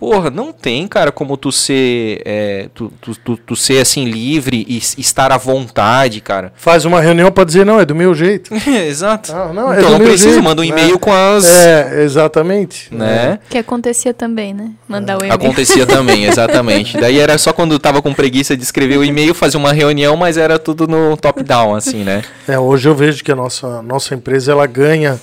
Porra, não tem, cara, como tu ser, é, tu, tu, tu, tu ser assim livre e estar à vontade, cara. Faz uma reunião pra dizer, não, é do meu jeito. *laughs* Exato. Não, não, é então do não meu precisa, jeito, manda um né? e-mail com as. É, exatamente. Né? Que acontecia também, né? Mandar o e-mail. Acontecia também, *laughs* exatamente. Daí era só quando tava com preguiça de escrever o e-mail, fazer uma reunião, mas era tudo no top-down, assim, né? É, hoje eu vejo que a nossa, nossa empresa ela ganha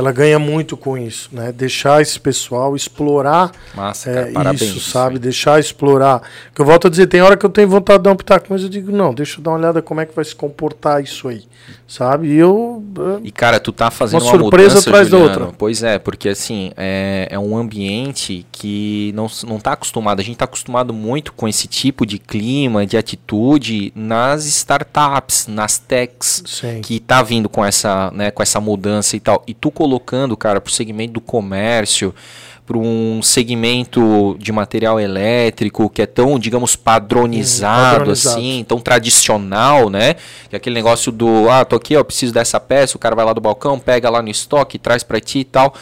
ela ganha muito com isso, né? Deixar esse pessoal explorar Massa, é, cara, parabéns. isso, sabe? aí. Deixar explorar. Que eu volto a dizer, tem hora que eu tenho vontade de dar um pitaco, mas eu digo, não, deixa eu dar uma olhada como é que vai se comportar isso aí, sabe? E eu... E cara, tu tá fazendo Uma uma, surpresa mudança, atrás da outra. Pois é, porque assim, é, é um ambiente que não, não tá acostumado. A gente tá acostumado muito com esse tipo de clima, de atitude nas startups, nas techs, Sim. que tá vindo com essa, né, com essa mudança e tal. E tu colocando, cara, pro segmento do comércio, para um segmento de material elétrico que é tão, digamos, padronizado, padronizado. assim, tão tradicional, né? Que é aquele negócio do, ah, tô aqui, ó, preciso dessa peça, o cara vai lá do balcão, pega lá no estoque, traz para ti e tal.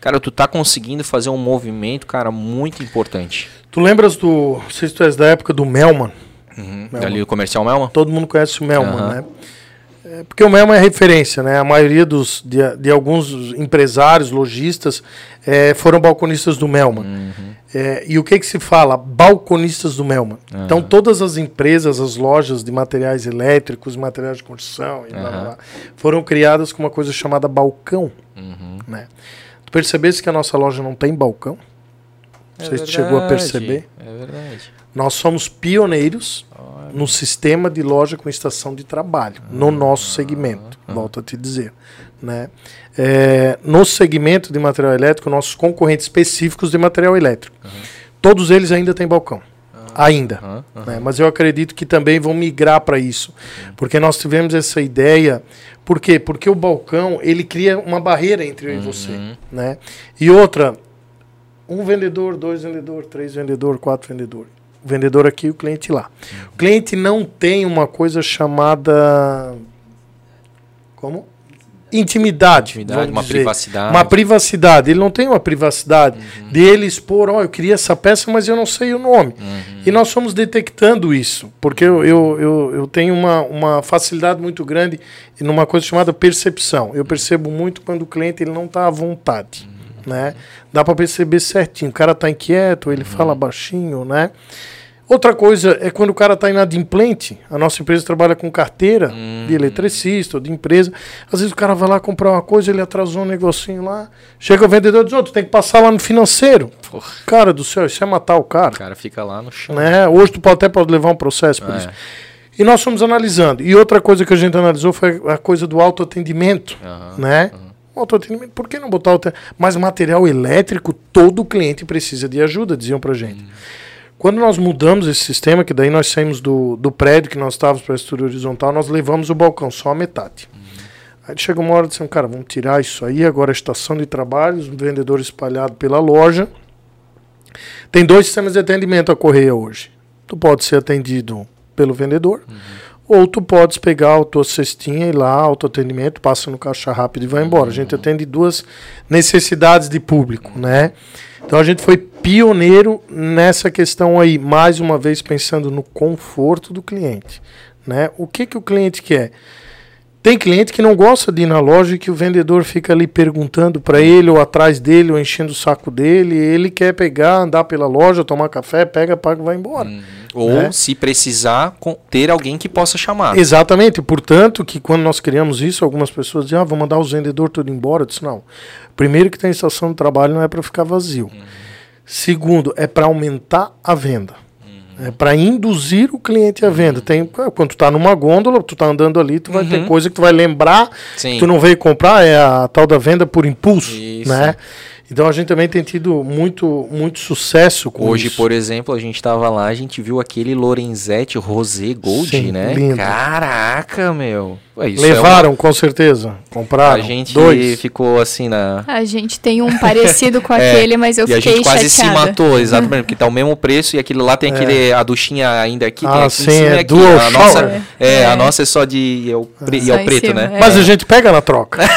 Cara, tu tá conseguindo fazer um movimento, cara, muito importante. Tu lembras do... Não sei se tu és da época do Melman. Uhum. Melman. Ali o comercial Melma? Todo mundo conhece o Melman, Aham. né? É, porque o Melman é referência, né? A maioria dos, de, de alguns empresários, lojistas, é, foram balconistas do Melman. Uhum. É, e o que que se fala? Balconistas do Melman. Então, todas as empresas, as lojas de materiais elétricos, materiais de construção, e blá, blá, Aham. blá, foram criadas com uma coisa chamada balcão. Uhum. Né? Tu percebesse que a nossa loja não tem balcão? Não sei se tu chegou a perceber. É verdade. Nós somos pioneiros no sistema de loja com estação de trabalho, no nosso segmento, volto a te dizer. Né? É, no segmento de material elétrico, nossos concorrentes específicos de material elétrico, todos eles ainda têm balcão. Ainda. Aham, aham. né? Mas eu acredito que também vão migrar para isso. Porque nós tivemos essa ideia. Por quê? Porque o balcão ele cria uma barreira entre eu e você. Né? E outra, um vendedor, dois vendedores, três vendedores, quatro vendedores. O vendedor aqui e o cliente lá. O cliente não tem uma coisa chamada. Como? Intimidade. Intimidade, uma dizer. privacidade. Uma privacidade. Ele não tem uma privacidade dele expor, ó, eu queria essa peça, mas eu não sei o nome. E nós fomos detectando isso, porque eu, eu, eu, eu tenho uma, uma facilidade muito grande numa coisa chamada percepção. Eu percebo muito quando o cliente ele não está à vontade. Né? Dá para perceber certinho. O cara está inquieto, ele fala baixinho, né? Outra coisa é quando o cara está inadimplente. A nossa empresa trabalha com carteira de eletricista ou de empresa. Às vezes o cara vai lá comprar uma coisa, ele atrasou um negocinho lá. Chega o vendedor e diz: "Ô, tu tem que passar lá no financeiro. Porra, Cara do céu, isso é matar o o cara. cara fica lá no chão. Né? Hoje tu pode até pode levar um processo por É. isso. E nós fomos analisando. E outra coisa que a gente analisou foi a coisa do autoatendimento. Aham, Né? Autoatendimento, por que não botar auto... Mas material elétrico, todo cliente precisa de ajuda, diziam pra gente. Quando nós mudamos esse sistema, que daí nós saímos do, do prédio que nós estávamos para a estrutura horizontal, nós levamos o balcão só a metade. Aí chegou uma hora e disse, cara, vamos tirar isso aí, agora a estação de trabalho, os vendedores espalhados pela loja. Tem dois sistemas de atendimento a correia hoje. Tu pode ser atendido pelo vendedor, ou tu podes pegar a tua cestinha e ir lá, autoatendimento, passa no caixa rápido e vai embora. A gente atende duas necessidades de público, né? Então a gente foi pioneiro nessa questão aí, mais uma vez pensando no conforto do cliente, né? O que que o cliente quer? Tem cliente que não gosta de ir na loja e que o vendedor fica ali perguntando para ele ou atrás dele ou enchendo o saco dele. Ele quer pegar, andar pela loja, tomar café, pega, paga e vai embora. Ou, né? se precisar, ter alguém que possa chamar. Exatamente, portanto, que quando nós criamos isso, algumas pessoas dizem, ah, vou mandar os vendedores tudo embora. Eu disse, não. Primeiro que tem estação de trabalho não é para ficar vazio. Segundo, é para aumentar a venda. É para induzir o cliente à venda. Tem, quando tu tá numa gôndola, tu tá andando ali, tu vai ter coisa que tu vai lembrar Sim. que tu não veio comprar, é a tal da venda por impulso, Isso. né? Então a gente também tem tido muito, muito sucesso com Hoje, isso. por exemplo, a gente tava lá, a gente viu aquele Lorenzetti Rosé Gold, Sim, né? lindo. Caraca, meu. Ué, isso é Levaram, com certeza. uma- Compraram. A gente dois. ficou assim na. A gente tem um parecido com *laughs* É, aquele, mas eu e a fiquei gente quase se chateada. matou, *laughs* exatamente, porque tá o mesmo preço e aquilo lá tem aquele, a duchinha ainda aqui, tem É. Ah, aqui sim, em cima é aqui. dual a nossa, é, É. a nossa é só de. É o, pre- e é o preto, cima, né? é. Mas a gente pega na troca. *laughs*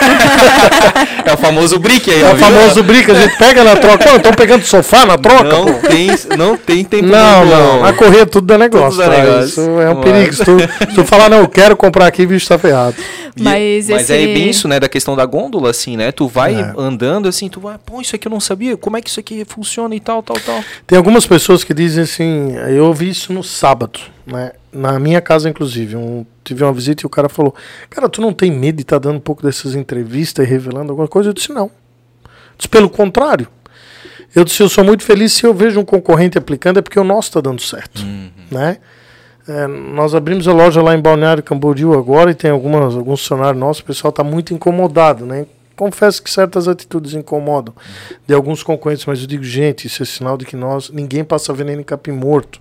É o famoso brick aí, É o viu? famoso brica, a gente pega na troca. Estão pegando sofá na troca? Não pô? tem, não tem tempo Não, não. bom. A correr tudo dá negócio. Tudo dá tá? negócio. Isso é um Mas- perigo. Se tu, se tu falar, não, eu quero comprar aqui, bicho tá ferrado. E- Mas mas é esse- bem isso, né, da questão da gôndola, assim, né? Tu vai É. andando assim, tu vai, pô, isso aqui eu não sabia, como é que isso aqui funciona e tal, tal, tal. Tem algumas pessoas que dizem assim, eu ouvi isso no sábado, né? na minha casa, inclusive, um, tive uma visita e o cara falou: Cara, tu não tem medo de estar tá dando um pouco dessas entrevistas e revelando alguma coisa? Eu disse: Não. Disse: Pelo contrário. Eu disse: Eu sou muito feliz se eu vejo um concorrente aplicando, é porque o nosso está dando certo. Uhum. Né? É, nós abrimos a loja lá em Balneário Camboriú agora e tem algumas, alguns funcionários nossos, o pessoal está muito incomodado, né? Confesso que certas atitudes incomodam de alguns concorrentes, mas eu digo, gente, isso é sinal de que nós, ninguém passa veneno em capim morto,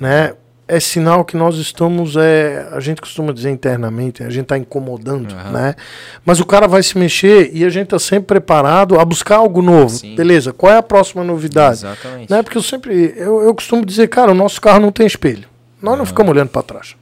né? É sinal que nós estamos, é, a gente costuma dizer internamente, a gente está incomodando, uhum. né? Mas o cara vai se mexer e a gente está sempre preparado a buscar algo novo. Sim. Beleza, qual é a próxima novidade? Exatamente. Né? Porque eu sempre, eu, eu costumo dizer, cara, o nosso carro não tem espelho. Nós não ficamos olhando para trás.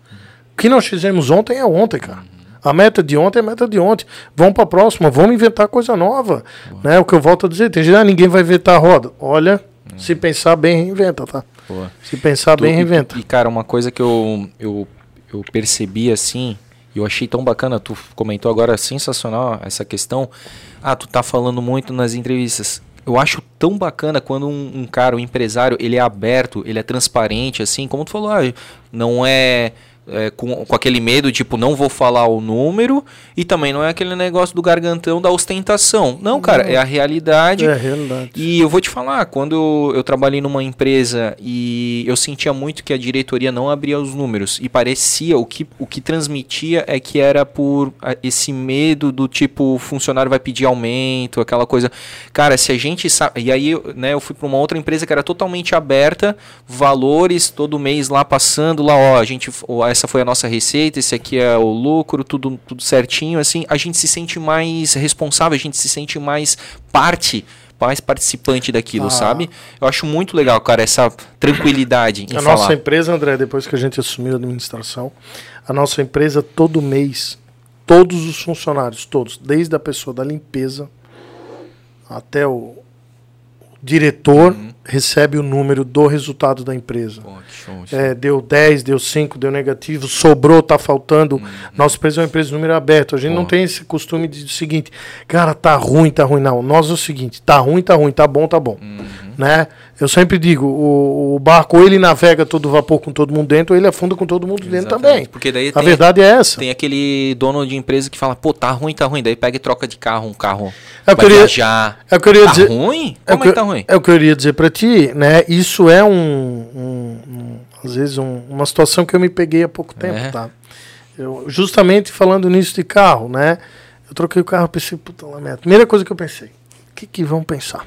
O que nós fizemos ontem é ontem, cara. A meta de ontem é a meta de ontem. Vamos para a próxima, vamos inventar coisa nova. Né? O que eu volto a dizer, tem gente, ah, ninguém vai inventar a roda. Olha, se pensar bem, reinventa, tá? Boa. Se pensar tu, bem, reinventa. E, cara, uma coisa que eu, eu, eu percebi assim, e eu achei tão bacana, tu comentou agora, sensacional essa questão. Ah, tu tá falando muito nas entrevistas eu acho tão bacana quando um, um, cara, um empresário, ele é aberto, ele é transparente, assim, como tu falou, ah, não é é, com, com aquele medo, tipo, não vou falar o número, e também não é aquele negócio do gargantão da ostentação. Não, cara, não. é a realidade. É a realidade. E eu vou te falar, quando eu, trabalhei numa empresa e eu sentia muito que a diretoria não abria os números, e parecia, o que, o que transmitia é que era por esse medo do tipo, o funcionário vai pedir aumento, aquela coisa. Cara, se a gente sabe. E aí, né, eu fui para uma outra empresa que era totalmente aberta, valores todo mês lá passando, lá, ó, a gente. Ó, essa foi a nossa receita, esse aqui é o lucro, tudo, tudo certinho, assim, a gente se sente mais responsável, a gente se sente mais parte mais participante daquilo, ah. sabe? Eu acho muito legal, cara, essa tranquilidade A falar. nossa empresa, André, depois que a gente assumiu a administração, a nossa empresa todo mês, todos os funcionários, todos, desde a pessoa da limpeza até o diretor, uhum recebe o número do resultado da empresa. Pô, show, show. É, deu 10, deu 5, deu negativo, sobrou, tá faltando. Uhum. Nossa empresa é uma empresa de número aberto. A gente Pô. não tem esse costume de, de seguinte, cara, tá ruim, tá ruim. Não, nós é o seguinte, tá ruim, tá ruim, tá bom, tá bom. Uhum. Né? Eu sempre digo, o, o, barco ou ele navega todo vapor com todo mundo dentro, ou ele afunda com todo mundo Exatamente. dentro também. Porque daí a tem, verdade é essa. Tem aquele dono de empresa que fala, pô, tá ruim, tá ruim. Daí pega e troca de carro, um carro é vai viajar. Eu queria tá dizer, ruim? Como é, que tá ruim? O que eu queria dizer pra ti, né? Isso é um, um, um às vezes, um, uma situação que eu me peguei há pouco tempo, é. tá? Eu, justamente falando nisso de carro, né? Eu troquei o carro, pensei, puta lamento. Primeira coisa que eu pensei, que, que vão pensar?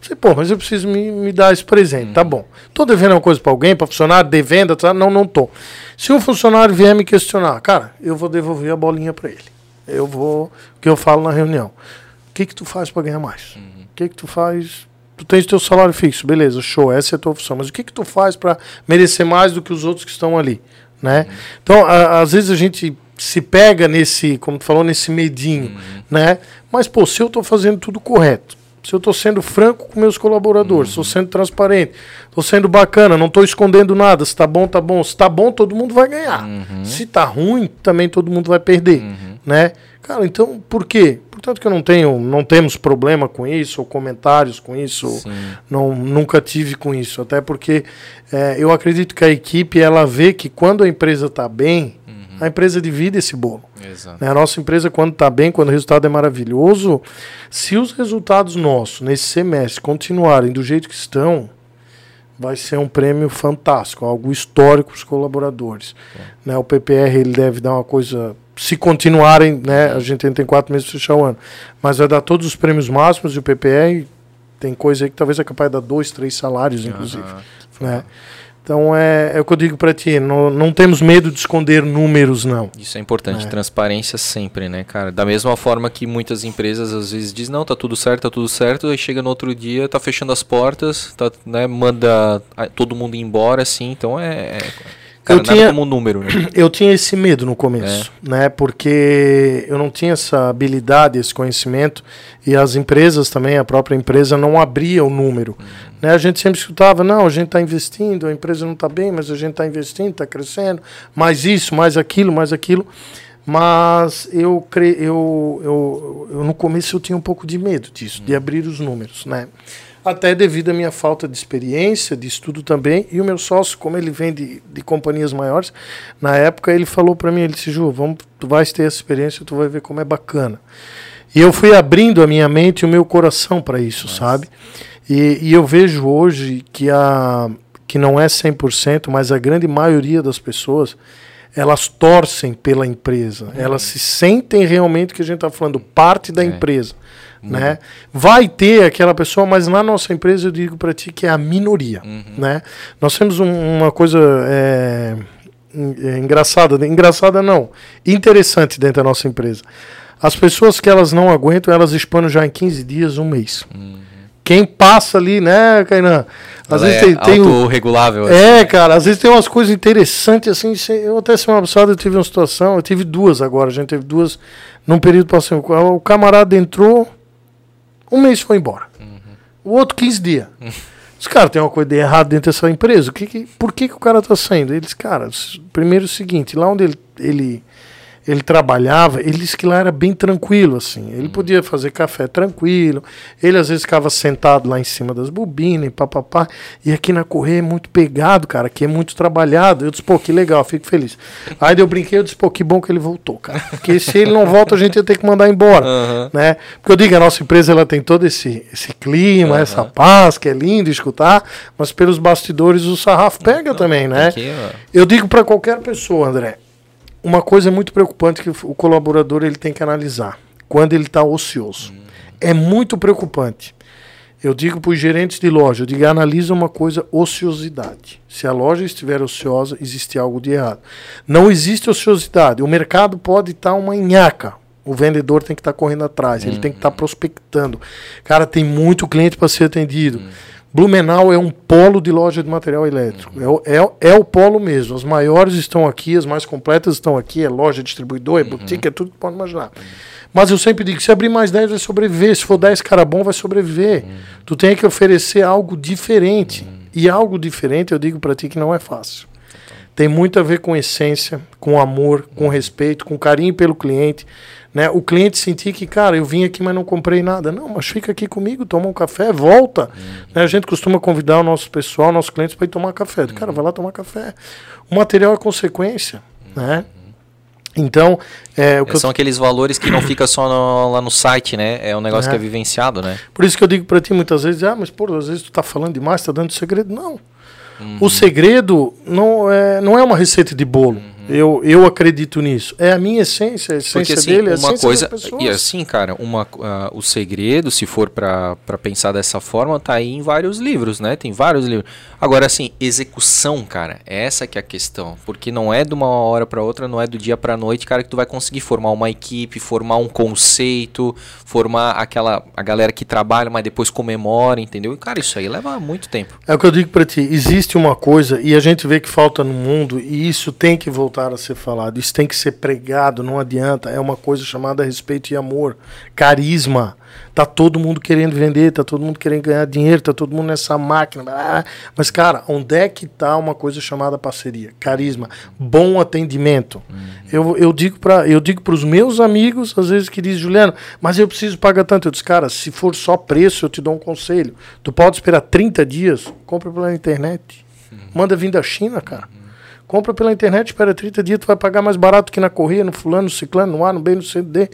Falei, pô, mas eu preciso me, me dar esse presente, tá bom. Tô devendo uma coisa para alguém, para funcionário, devenda, tá? Não, não tô. Se um funcionário vier me questionar, cara, eu vou devolver a bolinha para ele. Eu vou, o que eu falo na reunião. O que que tu faz para ganhar mais? Uhum. O que que tu faz tu tens teu salário fixo, beleza, show, essa é a tua função. Mas o que que tu faz para merecer mais do que os outros que estão ali, né? Uhum. Então, a, às vezes a gente se pega nesse, como tu falou, nesse medinho, uhum. né? Mas, pô, se eu estou fazendo tudo correto, se eu estou sendo franco com meus colaboradores, estou uhum. sendo transparente, estou sendo bacana, não estou escondendo nada, se está bom, tá bom. Se está bom, todo mundo vai ganhar. Uhum. Se está ruim, também todo mundo vai perder, uhum. né? Cara, então, por quê? Portanto que eu não tenho, não temos problema com isso, ou comentários com isso, não, nunca tive com isso, até porque é, eu acredito que a equipe, ela vê que quando a empresa está bem, a empresa divide esse bolo. Né? A nossa empresa, quando está bem, quando o resultado é maravilhoso, se os resultados nossos nesse semestre continuarem do jeito que estão, vai ser um prêmio fantástico, algo histórico para os colaboradores. Né? O PPR ele deve dar uma coisa. Se continuarem, né? a gente tem quatro meses para fechar o ano, mas vai dar todos os prêmios máximos e o PPR tem coisa aí que talvez é capaz de dar dois, três salários, inclusive. Né? Então é, é o que eu digo para ti, não, não temos medo de esconder números, não. Isso é importante, é. transparência sempre, né, cara? Da mesma forma que muitas empresas às vezes dizem, não, tá tudo certo, tá tudo certo, aí chega no outro dia, tá fechando as portas, tá, né, manda todo mundo embora, assim, então é... é cara, eu tinha, como número, né? *clears throat* Eu tinha esse medo no começo, é. né? Porque eu não tinha essa habilidade, esse conhecimento, e as empresas também, a própria empresa não abria o número. Uhum. Né? A gente sempre escutava, não, a gente está investindo, a empresa não está bem, mas a gente está investindo, está crescendo, mais isso, mais aquilo, mais aquilo. Mas eu, cre... eu, eu, eu no começo eu tinha um pouco de medo disso, de abrir os números, né? Até devido à minha falta de experiência, de estudo também. E o meu sócio, como ele vem de, de companhias maiores, na época ele falou para mim, ele disse, Ju, vamos, tu vais ter essa experiência, tu vai ver como é bacana. E eu fui abrindo a minha mente e o meu coração para isso, Nossa. sabe? E, e eu vejo hoje que, a, que não é 100%, mas a grande maioria das pessoas elas torcem pela empresa, uhum. elas se sentem realmente que a gente está falando parte da é. empresa, uhum. né? Vai ter aquela pessoa, mas na nossa empresa eu digo para ti que é a minoria, uhum. né? Nós temos um, uma coisa é, é, engraçada, engraçada não, interessante dentro da nossa empresa. As pessoas que elas não aguentam, elas expandem já em 15 dias, um mês. Uhum. Quem passa ali, né, Kainan? Às Ela vezes é tem, tem regulável. Assim. É, cara, às vezes tem umas coisas interessantes assim. Eu até semana passada eu tive uma situação, eu tive duas agora, a gente teve duas num período passando. O camarada entrou, um mês foi embora. Uhum. O outro 15 dias. Os caras tem uma coisa de errado dentro dessa empresa. Que, que, por que, que o cara tá saindo? Eles, cara, primeiro é o seguinte, lá onde ele, ele ele trabalhava, ele disse que lá era bem tranquilo, assim. Ele uhum. podia fazer café tranquilo, ele às vezes ficava sentado lá em cima das bobinas e papapá. E aqui na Correia é muito pegado, cara, aqui é muito trabalhado. Eu disse, pô, que legal, fico feliz. Aí eu brinquei, eu disse, pô, que bom que ele voltou, cara. Porque se ele não volta, a gente ia ter que mandar embora, uhum. né? Porque eu digo, a nossa empresa ela tem todo esse, esse clima, uhum. essa paz, que é lindo escutar, mas pelos bastidores o sarrafo pega também, né? Aqui, eu digo para qualquer pessoa, André, uma coisa muito preocupante que o colaborador ele tem que analisar quando ele está ocioso. Uhum. É muito preocupante. Eu digo para os gerentes de loja, eu digo, analisa uma coisa, ociosidade. Se a loja estiver ociosa, existe algo de errado. Não existe ociosidade. O mercado pode estar tá uma nhaca. O vendedor tem que estar tá correndo atrás, uhum. ele tem que estar tá prospectando. Cara, tem muito cliente para ser atendido. Uhum. Blumenau é um polo de loja de material elétrico. Uhum. É, é, é, o polo mesmo. As maiores estão aqui, as mais completas estão aqui. É loja, distribuidor, é uhum. boutique, é tudo que pode imaginar. Uhum. Mas eu sempre digo: se abrir mais 10, vai sobreviver. Se for 10 cara bom, vai sobreviver. Uhum. Tu tem que oferecer algo diferente. Uhum. E algo diferente, eu digo para ti que não é fácil. Tem muito a ver com essência, com amor, com respeito, com carinho pelo cliente né? O cliente sentir que, cara, eu vim aqui, mas não comprei nada. Não, mas fica aqui comigo, toma um café, volta. Uhum. Né? A gente costuma convidar o nosso pessoal, nossos clientes, para ir tomar café. Uhum. Cara, vai lá tomar café. O material é consequência, uhum. né? Então, é, são aqueles valores que não fica só no, lá no site, né? É um negócio é. que é vivenciado, né? Por isso que eu digo para ti muitas vezes, ah, mas pô, às vezes tu tá falando demais, tá dando segredo. Não. Uhum. O segredo não é, não é uma receita de bolo. Uhum. Eu, eu acredito nisso. É a minha essência, a essência Porque, assim, dele, é a uma coisa E assim, cara, uma, uh, o segredo, se for para pensar dessa forma, tá aí em vários livros, né? Tem vários livros. Agora, assim, execução, cara, essa que é a questão. Porque não é de uma hora para outra, não é do dia para noite, cara, que tu vai conseguir formar uma equipe, formar um conceito, formar aquela a galera que trabalha, mas depois comemora, entendeu? E, cara, isso aí leva muito tempo. É o que eu digo para ti. Existe uma coisa, e a gente vê que falta no mundo, e isso tem que voltar voltar a ser falado. Isso tem que ser pregado, não adianta. É uma coisa chamada respeito e amor, carisma. Tá todo mundo querendo vender, tá todo mundo querendo ganhar dinheiro, tá todo mundo nessa máquina. Mas, cara, onde é que tá uma coisa chamada parceria? Carisma, bom atendimento. Uhum. Eu, eu digo para eu digo meus amigos, às vezes, que dizem, Juliano, mas eu preciso pagar tanto. Eu disse, cara, se for só preço, eu te dou um conselho. Tu pode esperar 30 dias, compra pela internet. Uhum. Manda vir da China, cara. Compra pela internet, espera 30 dias, tu vai pagar mais barato que na correia, no fulano, no ciclano, no A, no B, no C, no D.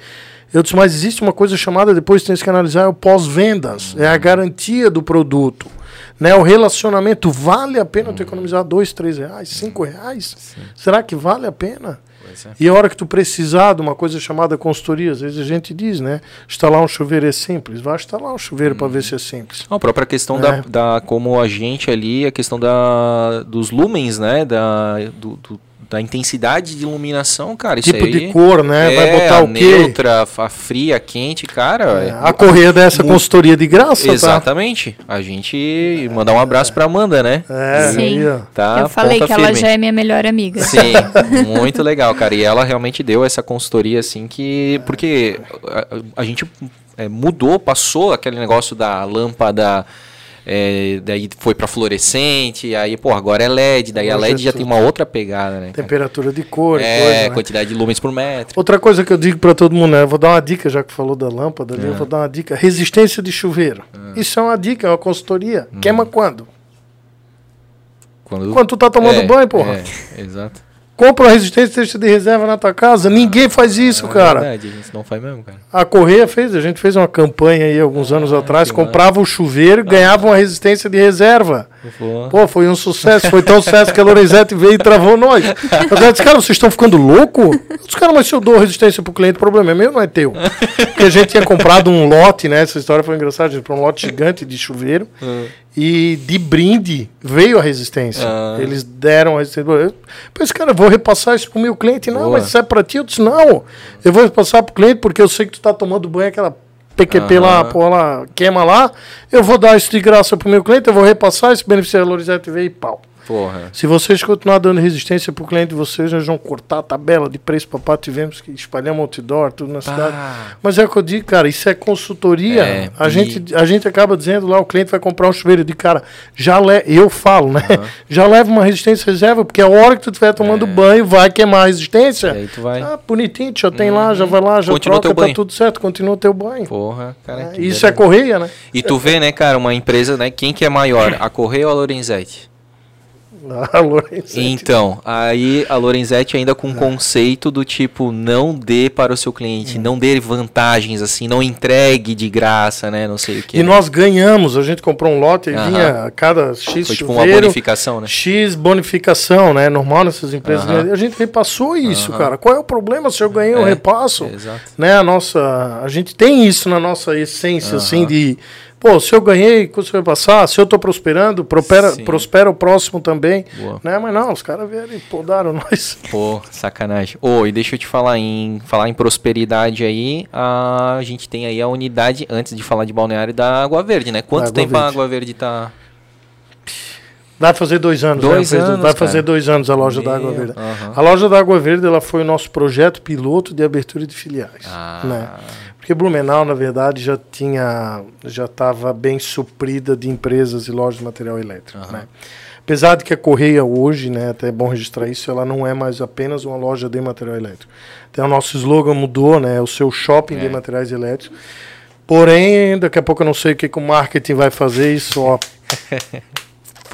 Eu disse, mas existe uma coisa chamada, depois tem que analisar, é o pós-vendas. É a garantia do produto. Né? O relacionamento, vale a pena tu economizar dois, três reais, cinco reais? Sim. Será que vale a pena? É. E a hora que tu precisar de uma coisa chamada consultoria, às vezes a gente diz, né? Instalar um chuveiro é simples. Vai instalar um chuveiro hum. para ver se é simples. a própria questão é. da, da, como a gente ali, a questão da, dos lumens, né? Da, do, do da intensidade de iluminação, cara. Isso tipo aí, de cor, né? É, Vai botar o quê? neutra, a fria, a quente, cara. É, a correia dessa muito... consultoria de graça, tá? Exatamente. Tá? A gente mandar um abraço pra Amanda, né? É, Sim. Tá, Eu falei que firme. ela já é minha melhor amiga. Sim, *laughs* muito legal, cara. E ela realmente deu essa consultoria, assim, que... Porque a, a gente é, mudou, passou aquele negócio da lâmpada é, daí foi para fluorescente, aí, pô, agora é LED, daí a LED já tem uma outra pegada, né? Temperatura de cor, é, coisa, né? quantidade de lumens por metro. Outra coisa que eu digo para todo mundo, né? Eu vou dar uma dica, já que falou da lâmpada ali, eu vou dar uma dica. Resistência de chuveiro. Isso é uma dica, é uma consultoria. Queima quando? Quando, Quando tu tá tomando banho, porra. É, exato. Compra uma resistência de reserva na tua casa. Ninguém faz isso, é cara. verdade, a gente não faz mesmo, cara. A Correia fez, a gente fez uma campanha aí alguns anos atrás, comprava o chuveiro e ganhava uma resistência de reserva. Pô. Pô, foi um sucesso, foi tão sucesso que a Lorenzetti veio e travou nós. Eu disse, cara, vocês estão ficando louco? Os caras, mas se eu dou resistência pro cliente, o problema é meu, não é teu. Porque a gente tinha comprado um lote, né? Essa história foi engraçada, a gente comprou um lote gigante de chuveiro. E de brinde veio a resistência. Ah. Eles deram a resistência. Eu pensei, cara, eu vou repassar isso pro meu cliente. Não, Boa. mas isso é pra ti? Eu disse, não. Eu vou repassar pro cliente porque eu sei que tu tá tomando banho, aquela PQP lá, pô, lá, queima lá. Eu vou dar isso de graça pro meu cliente, eu vou repassar esse benefício da Lorizete veio e pau. Porra. Se vocês continuar dando resistência pro cliente de vocês, nós vamos cortar a tabela de preço papá. Tivemos que espalhar outdoor, tudo na cidade. Mas é o que eu digo, cara, isso é consultoria. É, a, e- gente, a gente acaba dizendo lá, o cliente vai comprar um chuveiro de cara. Já le... Eu falo, né? *laughs* Já leva uma resistência reserva, porque a hora que tu estiver tomando banho, vai queimar a resistência. É. E aí tu vai. Ah, bonitinho, já tem lá, já vai lá, já Continua troca, tá tudo certo, continua o teu banho. Porra, cara. É, isso é beleza. correia, né? E tu vê, né, cara, uma empresa, né? Quem que é maior, a Correia ou a Lorenzetti? *laughs* A Lorenzetti. Então, aí a Lorenzetti ainda com o conceito do tipo, não dê para o seu cliente, não dê vantagens, assim, não entregue de graça, né? Não sei o que. E nós ganhamos, a gente comprou um lote e Aham. vinha a cada X Foi tipo uma chuveiro, bonificação, né? X bonificação, né? Normal nessas empresas. Aham. né? A gente repassou isso, Aham. cara. Qual é o problema se eu ganhei um É, repasso? Exato. Né? A nossa, a gente tem isso na nossa essência, assim, de pô, se eu ganhei, quando você vai passar? Se eu tô prosperando, prospera, Sim. prospera o próximo também. Boa. Né? Mas não, os caras vieram e podaram *laughs* nós. Pô, sacanagem. Ô, e deixa eu te falar em falar em prosperidade aí, a gente tem aí a unidade antes de falar de balneário da Água Verde, né? Quanto Água tempo a Verde. Água Verde tá? Vai fazer dois anos. Dois né? Fez- anos, Vai cara. fazer dois anos a loja da Meu, Água Verde. A loja da Água Verde ela foi o nosso projeto piloto de abertura de filiais. Ah. Né? Porque Blumenau, na verdade, já tinha, já estava bem suprida de empresas e lojas de material elétrico. Né? Apesar de que a Correia hoje, né, até é bom registrar isso, ela não é mais apenas uma loja de material elétrico. Até o nosso slogan mudou, né, o seu shopping É. de materiais elétricos. Porém, daqui a pouco eu não sei o que, que o marketing vai fazer isso, ó. *laughs*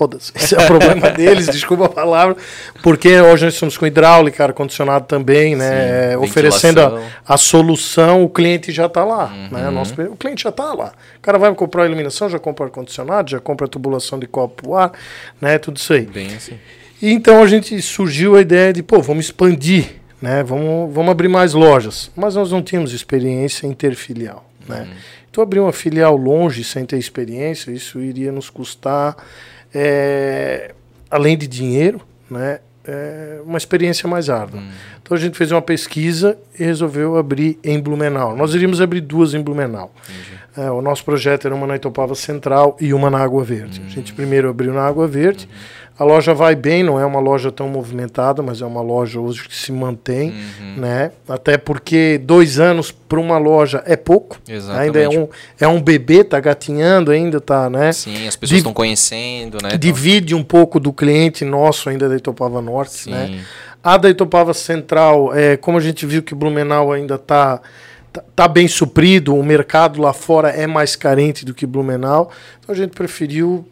Foda-se. Esse é o problema *laughs* deles, desculpa a palavra. Porque hoje nós estamos com hidráulica, ar-condicionado também, né? Sim, é, oferecendo a, a solução, o cliente já está lá. Uhum. Né? O, nosso, o cliente já está lá. O cara vai comprar a iluminação, já compra ar-condicionado, já compra a tubulação de copo ar, né? Tudo isso aí. Bem assim. E então a gente surgiu a ideia de, pô, vamos expandir, né? Vamos, vamos abrir mais lojas. Mas nós não tínhamos experiência em ter filial, né? Então abrir uma filial longe sem ter experiência, isso iria nos custar, é, além de dinheiro, né? é, uma experiência mais árdua. Então a gente fez uma pesquisa e resolveu abrir em Blumenau. Nós iríamos abrir duas em Blumenau. É, o nosso projeto era uma na Itopava Central e uma na Água Verde. A gente primeiro abriu na Água Verde. A loja vai bem, não é uma loja tão movimentada, mas é uma loja hoje que se mantém, né? Até porque dois anos para uma loja é pouco. Exatamente. Ainda é um, é um bebê, tá gatinhando ainda, tá, né? Sim, as pessoas estão conhecendo, né? Divide um pouco do cliente nosso ainda da Itopava Norte, Sim. né? A da Itopava Central, é, como a gente viu que Blumenau ainda está tá, tá bem suprido, o mercado lá fora é mais carente do que Blumenau, então a gente preferiu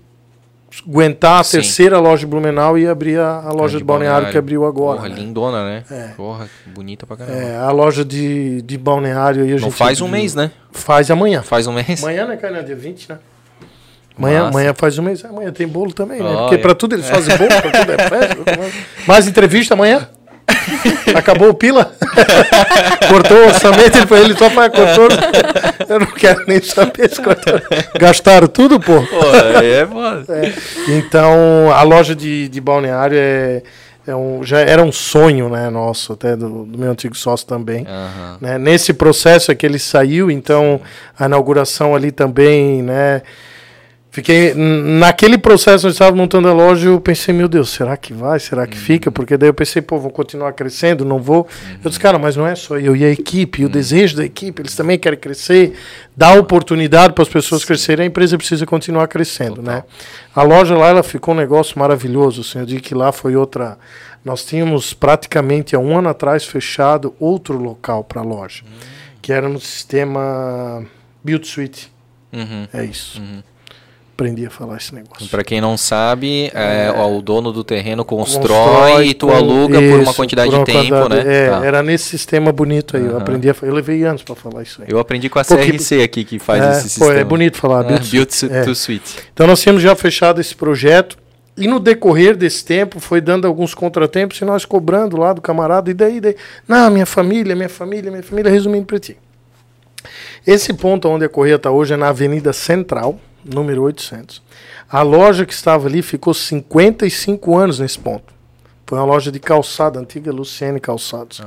aguentar a Sim. terceira loja de Blumenau e abrir a, a loja de de balneário, que abriu agora. Porra, né? lindona, né? É. Porra, bonita pra caramba. É, a loja de, de balneário aí a Não gente faz um mês, né? Faz amanhã. Faz um mês. Amanhã, né, cara? Dia 20, né? Amanhã, Massa. amanhã faz um mês. Amanhã tem bolo também, né? Porque pra tudo eles fazem bolo, pra tudo é festa. *laughs* Mais entrevista amanhã? *laughs* Acabou o pila? *laughs* cortou o orçamento, ele foi ele só para cortou. Eu não quero nem saber se cortaram. Gastaram tudo, pô. Pô, é, mano. *laughs* Então, a loja de, de balneário é, é um, já era um sonho, né, nosso, até do, do meu antigo sócio também. Aham. Né? Nesse processo é que ele saiu, então a inauguração ali também, né? Fiquei naquele processo onde estava montando a loja, eu pensei, meu Deus, será que vai? Será que uhum. fica? Porque daí eu pensei, pô, vou continuar crescendo, não vou. Uhum. Eu disse, cara, mas não é só eu e a equipe, uhum. o desejo da equipe, eles também querem crescer, dar oportunidade para as pessoas crescerem, a empresa precisa continuar crescendo, né? A loja lá, ela ficou um negócio maravilhoso, assim, eu digo que lá foi outra... Nós tínhamos praticamente há um ano atrás fechado outro local para a loja, uhum. que era no sistema Build Suite. Uhum. É isso. Uhum aprendi a falar esse negócio. Para quem não sabe, é, é, o dono do terreno constrói, constrói e tu aluga isso, por uma quantidade por uma de tempo, quantidade, né? É, tá. Era nesse sistema bonito aí. Uhum. Eu aprendi a, Eu levei anos para falar isso aí. Eu aprendi com a CRC aqui que faz é, esse sistema. é bonito falar. Build, build to, to Suite. Então nós tínhamos já fechado esse projeto. E no decorrer desse tempo foi dando alguns contratempos e nós cobrando lá do camarada. E daí, daí não, minha família, minha família, minha família, resumindo para ti. Esse ponto onde a Correia está hoje é na Avenida Central, número 800. A loja que estava ali ficou 55 anos nesse ponto. Foi uma loja de calçado, antiga Luciene Calçados. Uhum.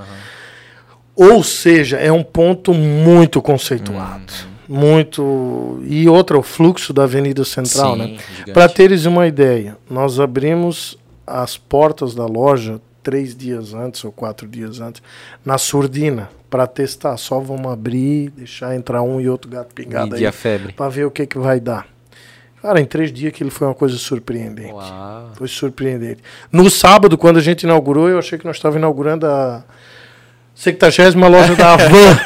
Ou seja, é um ponto muito conceituado. Uhum. Muito. E outra, o fluxo da Avenida Central, Sim, né? Para teres uma ideia, nós abrimos as portas da loja três dias antes ou quatro dias antes, na surdina, para testar. Só vamos abrir, deixar entrar um e outro gato pingado aí. febre. Para ver o que, que vai dar. Cara, em três dias que ele foi uma coisa surpreendente. Uau. Foi surpreendente. No sábado, quando a gente inaugurou, eu achei que nós estávamos inaugurando a 70 loja da Avan.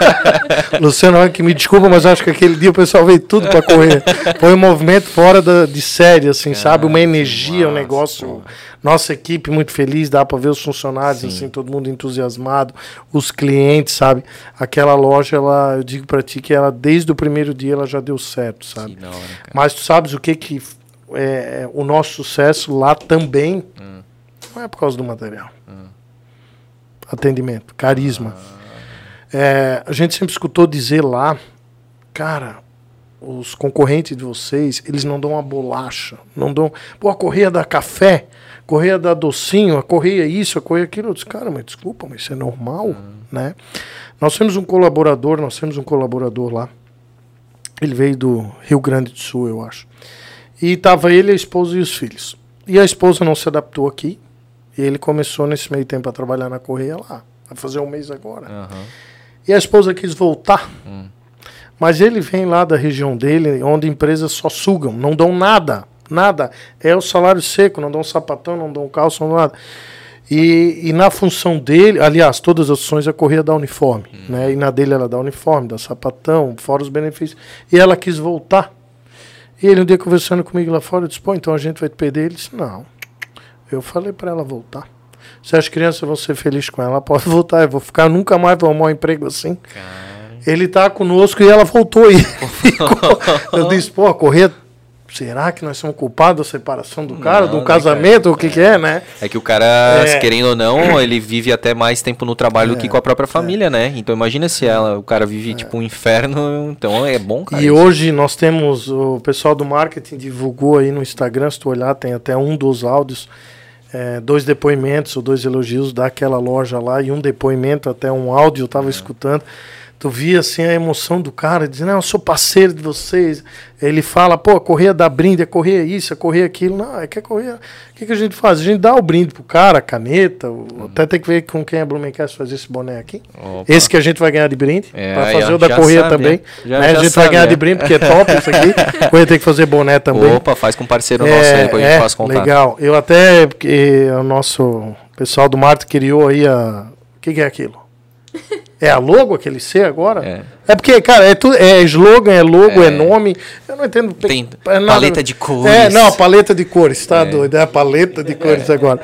*laughs* Luciano, que me desculpa, mas acho que aquele dia o pessoal veio tudo para correr. Foi um movimento fora da, de série, assim, sabe? Uma energia, um negócio. Nossa equipe muito feliz, dá para ver os funcionários, Sim. assim, todo mundo entusiasmado, os clientes, sabe? Aquela loja, ela, eu digo para ti que ela, desde o primeiro dia, ela já deu certo, sabe? Hora, mas tu sabes o que que é, o nosso sucesso lá também hum. não é por causa do material. Hum atendimento, carisma. É, a gente sempre escutou dizer lá, cara, os concorrentes de vocês, eles não dão uma bolacha, não dão, pô, a correia da café, a correia da docinho, a correia isso, a correia aquilo. Eu disse, cara, mas desculpa, mas isso é normal, né? Nós temos um colaborador, nós temos um colaborador lá, ele veio do Rio Grande do Sul, eu acho. E tava ele, a esposa e os filhos. E a esposa não se adaptou aqui, e ele começou nesse meio tempo a trabalhar na Correia lá. Vai fazer um mês agora. Uhum. E a esposa quis voltar. Uhum. Mas ele vem lá da região dele, onde empresas só sugam, não dão nada. Nada. É o salário seco, não dão sapatão, não dão calça, não dão nada. E, e, na função dele, aliás, todas as ações a Correia dá uniforme. Uhum. Né? E na dele ela dá uniforme, dá sapatão, fora os benefícios. E ela quis voltar. E ele um dia conversando comigo lá fora, eu disse, pô, então a gente vai te perder. Ele disse, não, eu falei para ela voltar. Se as crianças vão ser felizes com ela, pode *laughs* voltar. Eu vou ficar, nunca mais vou arrumar um emprego assim. Ele tá conosco e ela voltou *laughs* aí. eu disse, pô, correr será que nós somos culpados da separação do cara, não, do casamento, cara, o que, é. que é, né? É que o cara, é. querendo ou não, *clears throat* ele vive até mais tempo no trabalho é. do que com a própria família, é. né? Então imagina se ela, o cara vive é. tipo um inferno, então é bom, cara. E isso. hoje nós temos, o pessoal do marketing divulgou aí no Instagram, se tu olhar, tem até um dos áudios, é, dois depoimentos ou dois elogios daquela loja lá e um depoimento, até um áudio eu estava escutando tu via assim a emoção do cara, dizendo, não, eu sou parceiro de vocês. Ele fala, pô, a correia dá brinde, a correia isso, a correia aquilo. Não, é que a correia. O que, que a gente faz? A gente dá o brinde pro cara, a caneta. Uhum. Até tem que ver com quem a Blumencast fazer esse boné aqui. Opa. Esse que a gente vai ganhar de brinde. É, para fazer o da correia sabe, também. Já, né? já a gente sabe, vai ganhar é. de brinde, porque é top isso aqui. a *laughs* correia tem que fazer boné também. Opa, faz com parceiro é, nosso aí, depois é, a gente faz contato. Legal. Eu até, porque o nosso pessoal do Marte criou aí a. O que, que é aquilo? *laughs* É a logo aquele C agora? É. É porque, cara, é, tudo, é slogan, é logo, é, é nome. Eu não entendo. Tem é paleta de cores. É, não, paleta de cores, tá é. doido? É a paleta de cores agora.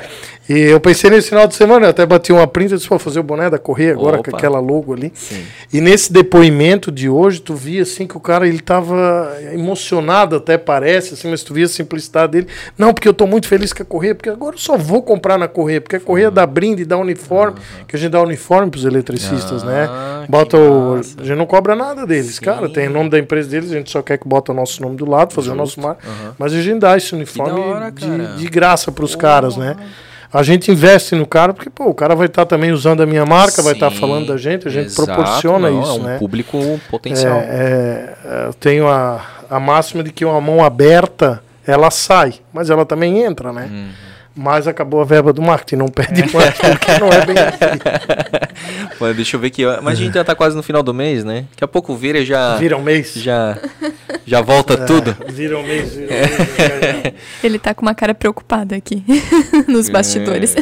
E eu pensei nesse final de semana, eu até bati uma print e disse, vou fazer o boné da Correia agora Opa. com aquela logo ali. Sim. E nesse depoimento de hoje, tu via assim que o cara ele tava emocionado até parece, assim, mas tu via a simplicidade dele. Não, porque eu tô muito feliz com a Correia, porque agora eu só vou comprar na Correia, porque a Correia uhum. dá brinde, dá uniforme, uhum. que a gente dá uniforme pros eletricistas, né? ah, né? Bota o. A gente não cobra nada deles, Sim. cara. Tem o nome da empresa deles, a gente só quer que bota o nosso nome do lado, fazer Justo. o nosso mar. Uhum. Mas a gente dá esse uniforme hora, de, de, graça pros oh. caras, né? a gente investe no cara, porque pô, o cara vai estar tá também usando a minha marca, Sim, vai estar tá falando da gente, a gente exato, proporciona não, isso. É um né? público potencial. É, é, eu tenho a, a máxima de que uma mão aberta ela sai, mas ela também entra, né? Uhum. Mas acabou a verba do marketing, não perde mais, porque não é bem assim. *laughs* Mas deixa eu ver aqui. Mas a gente já tá quase no final do mês, né? Daqui a pouco vira e já. Vira um mês. Já, já volta tudo. Vira um mês, vira um mês. já, já. Ele tá com uma cara preocupada aqui *laughs* nos bastidores.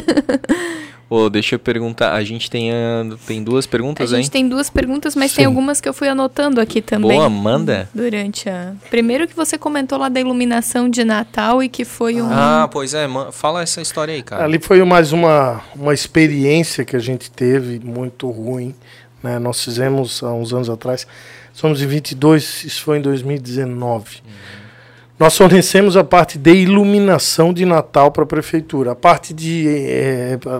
Ô, deixa eu perguntar. A gente tem, ah, tem duas A perguntas, gente hein? tem duas perguntas, mas tem Sim. algumas que eu fui anotando aqui também. Boa, manda. Durante a. Primeiro que você comentou lá da iluminação de Natal e que foi um. Ah, pois é. Fala essa história aí, cara. Ali foi mais uma, uma experiência que a gente teve muito ruim. Né? Nós fizemos há uns anos atrás, somos em 22, isso foi em 2019. Nós fornecemos a parte de iluminação de Natal para a prefeitura. A parte de,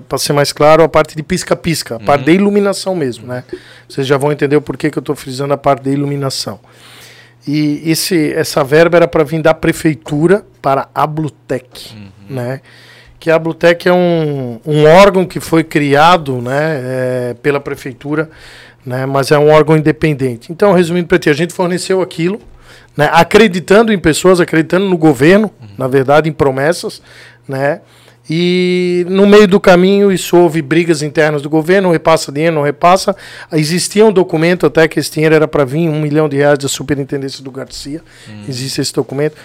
para ser mais claro, a parte de pisca-pisca, a parte de iluminação mesmo. Né? Vocês já vão entender o porquê que eu estou frisando a parte de iluminação. E esse, essa verba era para vir da prefeitura para a Blutec, né? Que a Blutec é um, um órgão que foi criado, né, é, pela prefeitura, né, mas é um órgão independente. Então, resumindo para ti, a gente forneceu aquilo, né, acreditando em pessoas, acreditando no governo, na verdade, em promessas, né? E no meio do caminho isso houve brigas internas do governo, repassa dinheiro, não repassa. Existia um documento até que esse dinheiro era para vir, um milhão de reais da superintendência do Garcia. Existe esse documento.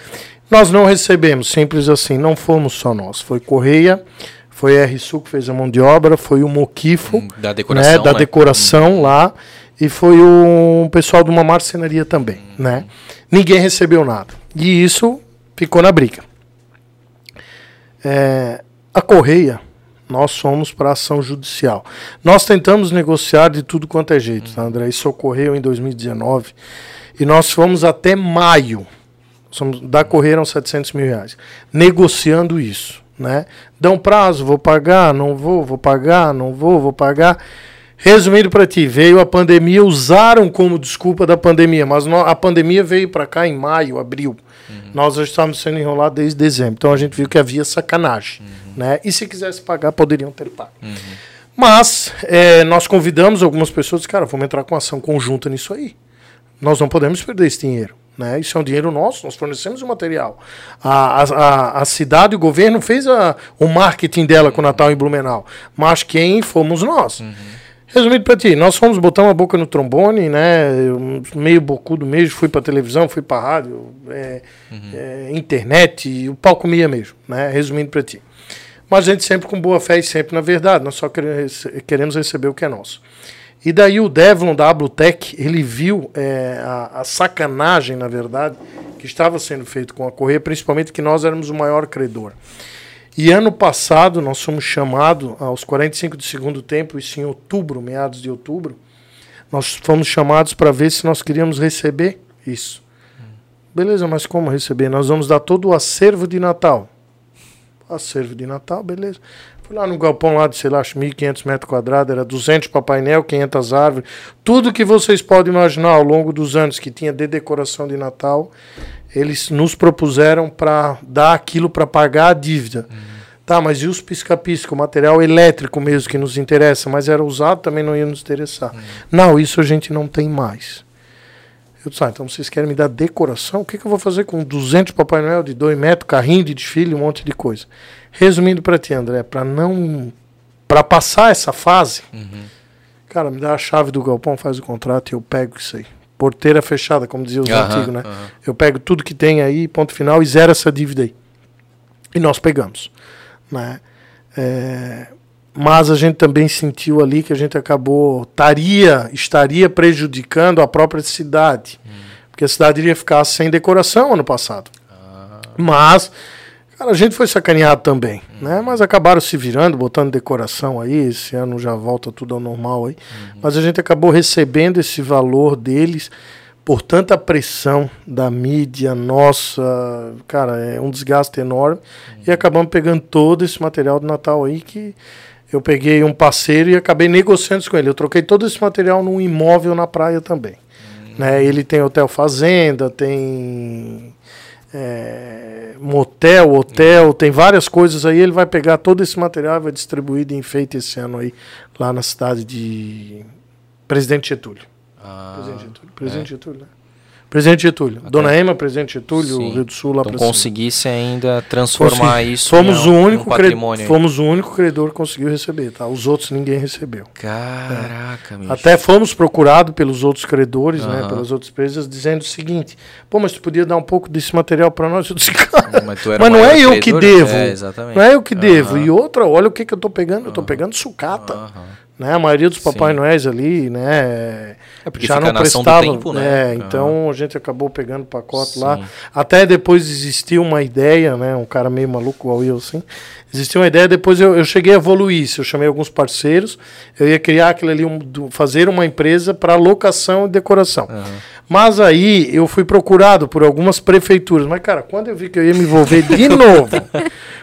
Nós não recebemos, simples assim, não fomos só nós. Foi Correia, foi a RSU que fez a mão de obra, foi o Moquifo, Da decoração, né, da né? decoração lá, e foi o pessoal de uma marcenaria também, né? Ninguém recebeu nada. E isso ficou na briga. É, a Correia, nós fomos para ação judicial. Nós tentamos negociar de tudo quanto é jeito, tá, André? Isso ocorreu em 2019 e nós fomos até maio. Somos, da Correia eram 700 mil reais. Negociando isso, né? Dão prazo, vou pagar, não vou, vou pagar, não vou, vou pagar. Resumindo para ti, veio a pandemia, usaram como desculpa da pandemia, mas a pandemia veio para cá em maio, abril. Nós já estávamos sendo enrolados desde dezembro. Então a gente viu que havia sacanagem. Né? E se quisesse pagar, poderiam ter pago. Mas eh, nós convidamos algumas pessoas, cara, vamos entrar com ação conjunta nisso aí. Nós não podemos perder esse dinheiro. Né? Isso é um dinheiro nosso, nós fornecemos o material. A, a, a, a cidade, o governo fez a, o marketing dela com o Natal em Blumenau. Mas quem fomos nós. Resumindo para ti, nós fomos botar uma boca no trombone, né? eu, meio bocudo mesmo, fui para televisão, fui para rádio, é, é, internet, o pau comia mesmo, né? Resumindo para ti. Mas a gente sempre com boa fé e sempre na verdade, nós só queremos, queremos receber o que é nosso. E daí o Devlon da Ablutec, ele viu é, a, a sacanagem, na verdade, que estava sendo feito com a Correia, principalmente que nós éramos o maior credor. E ano passado nós fomos chamados, aos 45 do segundo tempo, isso em outubro, meados de outubro, nós fomos chamados para ver se nós queríamos receber isso. Beleza, mas como receber? Nós vamos dar todo o acervo de Natal. Acervo de Natal, beleza. Fui lá no galpão lá de, sei lá, acho 1.500 metros quadrados, era 200 para painel, 500 árvores. Tudo que vocês podem imaginar ao longo dos anos que tinha de decoração de Natal, eles nos propuseram para dar aquilo para pagar a dívida. Tá, mas e os pisca-pisca, o material elétrico mesmo que nos interessa, mas era usado, também não ia nos interessar. Não, isso a gente não tem mais. Eu disse, ah, então vocês querem me dar decoração? O que, que eu vou fazer com 200 Papai Noel de 2 metros, carrinho de desfile, um monte de coisa? Resumindo para ti, André, para não. para passar essa fase, cara, me dá a chave do galpão, faz o contrato e eu pego isso aí. Porteira fechada, como diziam os Aham, antigos, né? aham. Eu pego tudo que tem aí, ponto final, e zero essa dívida aí. E nós pegamos. Né? É, mas a gente também sentiu ali que a gente acabou, taria, estaria prejudicando a própria cidade. Porque a cidade iria ficar sem decoração ano passado. Mas, cara, a gente foi sacaneado também, né? Mas acabaram se virando, botando decoração aí, esse ano já volta tudo ao normal aí. Mas a gente acabou recebendo esse valor deles por tanta pressão da mídia nossa, cara, é um desgaste enorme. E acabamos pegando todo esse material do Natal aí que eu peguei um parceiro e acabei negociando isso com ele. Eu troquei todo esse material num imóvel na praia também. Né? Ele tem hotel fazenda, tem é, motel, hotel, tem várias coisas aí. Ele vai pegar todo esse material e vai distribuir de enfeite esse ano aí lá na cidade de Presidente Getúlio. Ah, Presidente Getúlio. Presidente Getúlio, né? Presidente Getúlio. Até. Dona Ema, Presidente Getúlio, Sim. Rio do Sul, lá então para conseguisse ainda transformar Consegui. isso fomos o único patrimônio. Fomos o único credor que conseguiu receber, tá? Os outros ninguém recebeu. Caraca, é. Até fomos procurados pelos outros credores, né, pelas outras empresas, dizendo o seguinte: pô, mas tu podia dar um pouco desse material para nós? Eu disse, *laughs* cara, mas, mas não é eu que devo. É, não é eu que devo. E outra, olha o que, que eu tô pegando. Eu tô pegando sucata. Né? A maioria dos Papai Noéis ali, né? É já não prestava. Tempo, né? É, então a gente acabou pegando o pacote Sim. lá. Até depois existiu uma ideia, né? Um cara meio maluco igual eu, assim. Existiu uma ideia, depois eu, eu cheguei a evoluir isso. Eu chamei alguns parceiros. Eu ia criar aquilo ali, um, fazer uma empresa para locação e decoração. Uhum. Mas aí eu fui procurado por algumas prefeituras. Mas, cara, quando eu vi que eu ia me envolver de *laughs* novo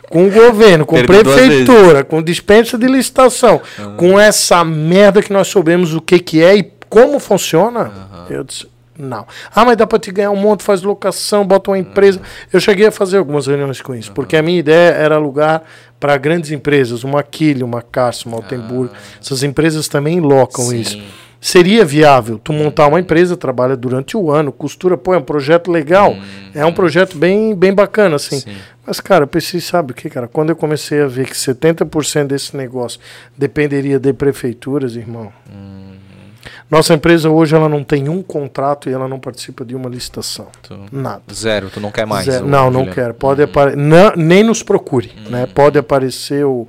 com o governo, com Perdi prefeitura, com dispensa de licitação, uhum. com essa merda que nós soubemos o que, que é e como funciona, uhum. eu disse, não. Ah, mas dá para te ganhar um monte, faz locação, bota uma empresa. Uhum. Eu cheguei a fazer algumas reuniões com isso, porque a minha ideia era alugar para grandes empresas, uma Quilha, uma Cárcio, uma Altenburg. Ah. Essas empresas também locam Sim. isso seria viável tu montar uma empresa, trabalha durante o ano, costura, pô, é um projeto legal, hum, é um projeto bem, bem bacana, assim. Sim. Mas, cara, eu pensei, sabe o que, cara? Quando eu comecei a ver que 70% desse negócio dependeria de prefeituras, irmão. Hum. Nossa empresa hoje ela não tem um contrato e ela não participa de uma licitação. Tu, Nada. Zero, tu não quer mais. Zero. Não, não quero. Pode uhum. nem nos procure. Uhum. Né? Pode aparecer o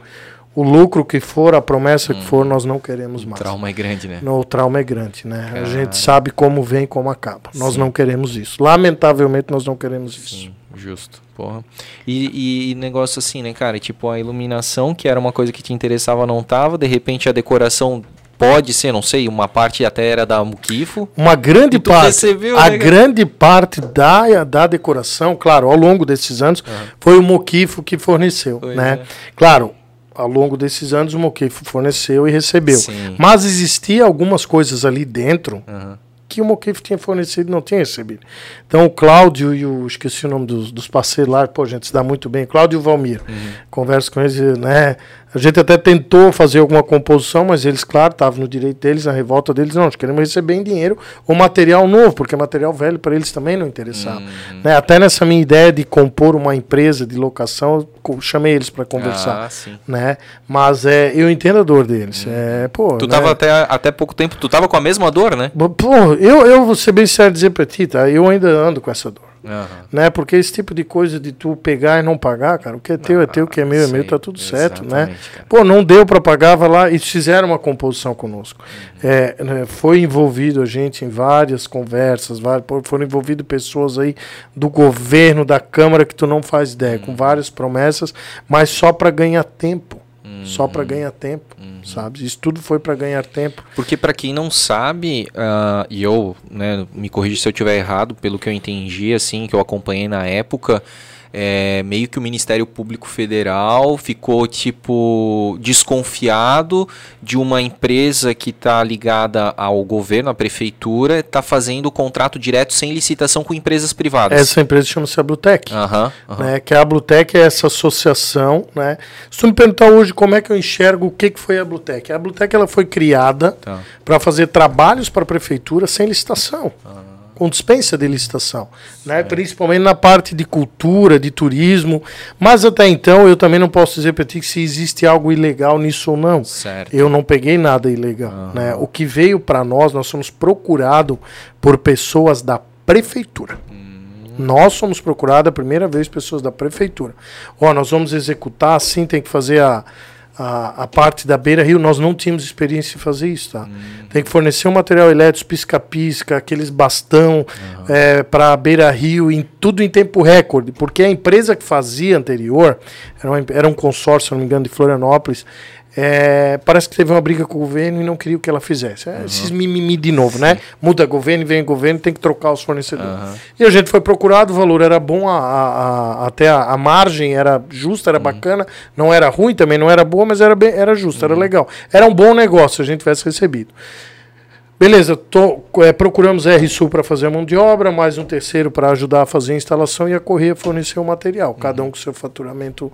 o lucro que for, a promessa que for, hum. nós não queremos mais. O trauma é grande, né? No, o trauma é grande, né? A gente sabe como vem e como acaba. Nós não queremos isso. Lamentavelmente, nós não queremos Sim, isso. Justo, porra. E, e, negócio assim, né, cara? Tipo, a iluminação, que era uma coisa que te interessava, não tava. De repente, a decoração pode ser, não sei, uma parte até era da Mukifo. Uma grande parte. Recebeu, a né, grande parte da, da decoração, claro, ao longo desses anos, uhum. foi o Mukifo que forneceu, foi, né? né? Claro, ao longo desses anos o Moqueifo forneceu e recebeu. Sim. Mas existia algumas coisas ali dentro uhum. Que o Moqueifo tinha fornecido não tinha recebido. Então o Cláudio e o. Esqueci o nome dos, dos parceiros lá, pô, a gente se dá muito bem. Cláudio e o Valmir. Uhum. Converso com eles, né? A gente até tentou fazer alguma composição, mas eles, claro, estavam no direito deles, na revolta deles, não, nós queremos receber em dinheiro o material novo, porque material velho para eles também não interessava. Uhum. Né? Até nessa minha ideia de compor uma empresa de locação, eu chamei eles para conversar. Ah, né? Mas é, eu entendo a dor deles. Uhum. É, pô, tu né? tava até, até pouco tempo, tu tava com a mesma dor, né? Pô, eu, eu vou ser bem sério dizer para ti, tá? Eu ainda ando com essa dor. Uhum. Né? Porque esse tipo de coisa de tu pegar e não pagar, cara, o que é teu é teu, o que é meu é meu, tá tudo certo, né? Cara. Pô, não deu para pagar, vai lá e fizeram uma composição conosco. Uhum. É, né, foi envolvido a gente em várias conversas, várias, foram envolvidas pessoas aí do governo, da Câmara, que tu não faz ideia, uhum. com várias promessas, mas só para ganhar tempo. Só para ganhar tempo sabe? Isso tudo foi para ganhar tempo. Porque para quem não sabe, uh, e eu, né, me corrija se eu estiver errado, pelo que eu entendi, assim, que eu acompanhei na época, é, meio que o Ministério Público Federal ficou tipo desconfiado de uma empresa que está ligada ao governo, à prefeitura, está fazendo contrato direto sem licitação com empresas privadas. Essa empresa chama-se a Blutec, uhum, uhum. né? Que a Blutec é essa associação, né? Se tu me perguntar hoje como é que eu enxergo o que, que foi a Blutec, a Blutec ela foi criada tá. para fazer trabalhos para a prefeitura sem licitação. Uhum com dispensa de licitação, né? principalmente na parte de cultura, de turismo. Mas até então eu também não posso dizer para ti se existe algo ilegal nisso ou não. Certo. Eu não peguei nada ilegal. Uhum. Né? O que veio para nós, nós somos procurados por pessoas da prefeitura. Hum. Nós somos procurados a primeira vez pessoas da prefeitura. Ó, nós vamos executar assim, tem que fazer a a, a parte da Beira Rio, nós não tínhamos experiência em fazer isso, tá? Hum. Tem que fornecer um material elétrico, pisca-pisca, aqueles bastão uhum. é, para Beira Rio, em, tudo em tempo recorde, porque a empresa que fazia anterior, era, uma, era um consórcio, se não me engano, de Florianópolis, é, parece que teve uma briga com o governo e não queria que ela fizesse. É, uhum. Esses mimimi de novo, né? Sim. né? Muda governo, vem governo, tem que trocar os fornecedores. Uhum. E a gente foi procurado, o valor era bom, a, a, a até a, a, margem era justa, era uhum. bacana, não era ruim também, não era boa, mas era, bem, era justa, era uhum. legal. Era um bom negócio se a gente tivesse recebido. Beleza, tô, é, procuramos a RSU para fazer a mão de obra, mais um terceiro para ajudar a fazer a instalação e a Correia fornecer o material, cada um com seu faturamento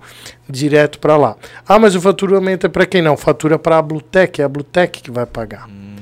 direto para lá. Ah, mas o faturamento é para quem não? Fatura para a Blutec, é a Blutec que vai pagar. Hum.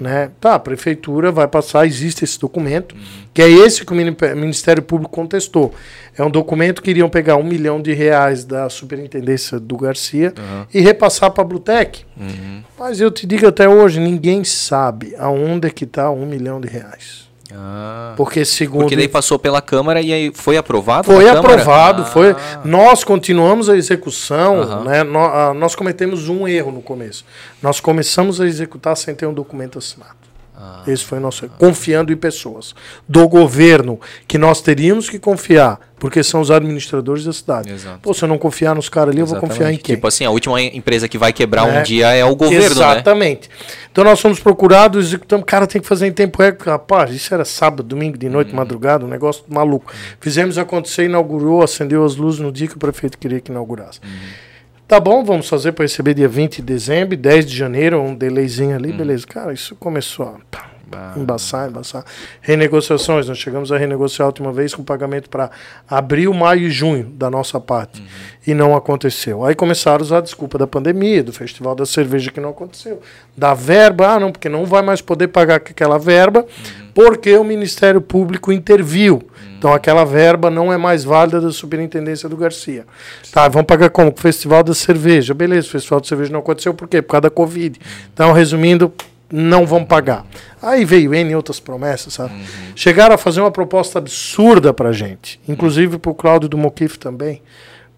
Né? Tá, a prefeitura vai passar, existe esse documento, uhum. que é esse que o Ministério Público contestou. É um documento que iriam pegar um milhão de reais da superintendência do Garcia uhum. e repassar para a Blutec. Uhum. Mas eu te digo até hoje, ninguém sabe aonde é que está um milhão de reais. Ah, porque segundo porque daí passou pela câmara e aí foi aprovado foi aprovado ah. foi nós continuamos a execução uhum. né? Nós, ah, nós cometemos um erro no começo. Nós começamos a executar sem ter um documento assinado ah, Esse foi o nosso. Ah, confiando em pessoas. Do governo, que nós teríamos que confiar, porque são os administradores da cidade. Exato. Pô, se eu não confiar nos caras ali, Exatamente. eu vou confiar em quem? Tipo assim, a última empresa que vai quebrar é. um dia é o governo, né? Exatamente. Né? Então nós fomos procurados, executamos, cara tem que fazer em tempo recorde. Rapaz, isso era sábado, domingo, de noite, hum. madrugada, um negócio maluco. Hum. Fizemos acontecer, inaugurou, acendeu as luzes no dia que o prefeito queria que inaugurasse. Hum. Tá bom, vamos fazer para receber dia 20 de dezembro, 10 de janeiro, um delayzinho ali, hum. beleza. Cara, isso começou a pá, embaçar, embaçar. Renegociações, nós chegamos a renegociar a última vez com pagamento para abril, maio e junho da nossa parte. Uhum. E não aconteceu. Aí começaram a usar a desculpa da pandemia, do Festival da Cerveja que não aconteceu. Da verba, ah, não, porque não vai mais poder pagar aquela verba, uhum. porque o Ministério Público interviu. Então aquela verba não é mais válida da superintendência do Garcia. Tá, vamos pagar como? Festival da Cerveja. Beleza, o Festival da Cerveja não aconteceu por quê? Por causa da Covid. Então, resumindo, não vão pagar. Aí veio N outras promessas, sabe? Uhum. Chegaram a fazer uma proposta absurda pra gente, inclusive pro Cláudio do Moquif também,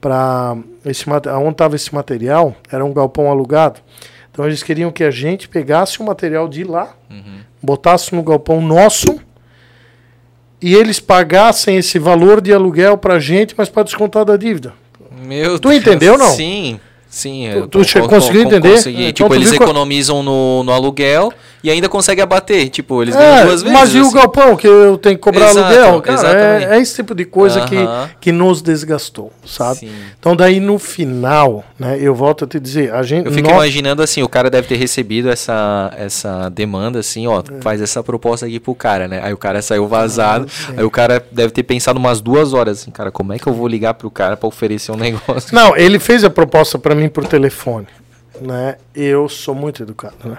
para esse onde estava esse material, era um galpão alugado. Então eles queriam que a gente pegasse o material de lá, uhum. botasse no galpão nosso e eles pagassem esse valor de aluguel para a gente, mas para descontar da dívida. Meu tu Deus, entendeu não? Sim. Sim, tu, tu conseguiu entender? Consegui. Então, tipo, eles economizam no, no aluguel e ainda conseguem abater. Tipo, eles ganham é, duas vezes. Mas e assim. o galpão que eu tenho que cobrar Exato, aluguel? Cara, é, é, esse tipo de coisa uh -huh. que, que nos desgastou, sabe? Sim. Então daí no final, né, eu volto a te dizer, a gente... Eu fico nós... imaginando assim, o cara deve ter recebido essa, essa demanda assim, ó, é. faz essa proposta aqui pro cara, né? Aí o cara saiu vazado, ah, aí o cara deve ter pensado umas duas horas assim, cara, como é que eu vou ligar pro cara para oferecer um *laughs* negócio? Não, ele fez a proposta para mim por telefone, né? Eu sou muito educado, né?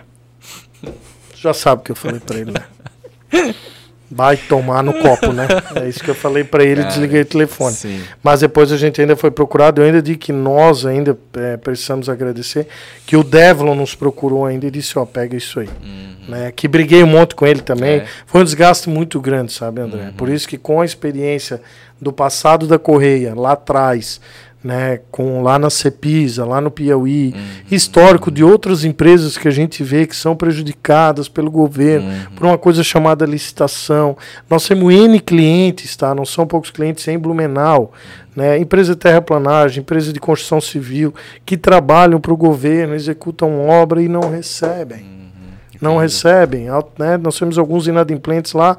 Já sabe o que eu falei para ele, né? Vai tomar no copo, né? É isso que eu falei para ele, Cara, desliguei o telefone. Sim. Mas depois a gente ainda foi procurado, eu ainda digo que nós ainda é, precisamos agradecer, que o Devlon nos procurou ainda e disse, ó, oh, pega isso aí. Uhum. Né? Que briguei um monte com ele também. É. Foi um desgaste muito grande, sabe, André? Uhum. Por isso que com a experiência do passado da Correia, lá atrás, né, com lá na Cepisa, lá no Piauí, uhum, histórico de outras empresas que a gente vê que são prejudicadas pelo governo uhum. por uma coisa chamada licitação. Nós temos N clientes, tá? Não são poucos clientes em Blumenau, né? Empresa de terraplanagem, empresa de construção civil que trabalham para o governo, executam obra e não recebem. Uhum, não recebem, né? Nós temos alguns inadimplentes lá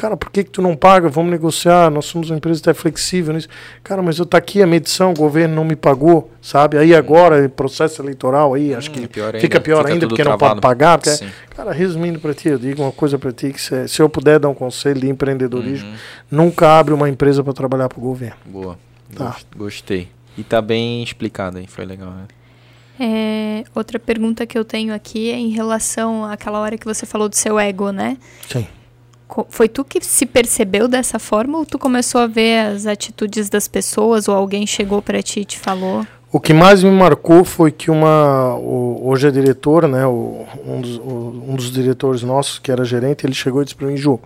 Cara, por que, que tu não paga? Vamos negociar, nós somos uma empresa até flexível nisso. Cara, mas eu tá aqui a medição, o governo não me pagou, sabe? Aí agora, processo eleitoral aí, acho hum, que pior fica pior fica ainda, porque travado. não pode pagar. Porque, cara, resumindo para ti, eu digo uma coisa para ti, que se, se, eu puder dar um conselho de empreendedorismo, uhum. nunca abre uma empresa para trabalhar para o governo. Boa. Tá. Gostei. E tá bem explicado aí, foi legal, né? É, outra pergunta que eu tenho aqui é em relação àquela hora que você falou do seu ego, né? Sim foi tu que se percebeu dessa forma ou tu começou a ver as atitudes das pessoas ou alguém chegou para ti e te falou? O que mais me marcou foi que uma o, hoje é diretor, né, o, um, dos, o, um dos diretores nossos que era gerente, ele chegou e disse para mim, Ju,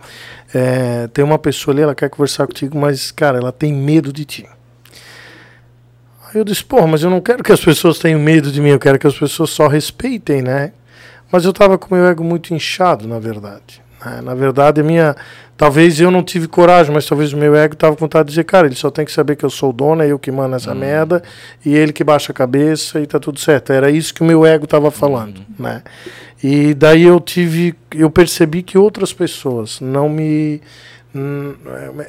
é, tem uma pessoa ali, ela quer conversar contigo, mas cara, ela tem medo de ti. Aí eu disse, pô, mas eu não quero que as pessoas tenham medo de mim, eu quero que as pessoas só respeitem, né? Mas eu estava com meu ego muito inchado, na verdade. É, na verdade, minha. Talvez eu não tive coragem, mas talvez o meu ego estava com vontade de dizer, cara, ele só tem que saber que eu sou o dono, é eu que mando essa hum. merda, e ele que baixa a cabeça e tá tudo certo. Era isso que o meu ego estava falando, hum. né? E daí eu tive. Eu percebi que outras pessoas não me.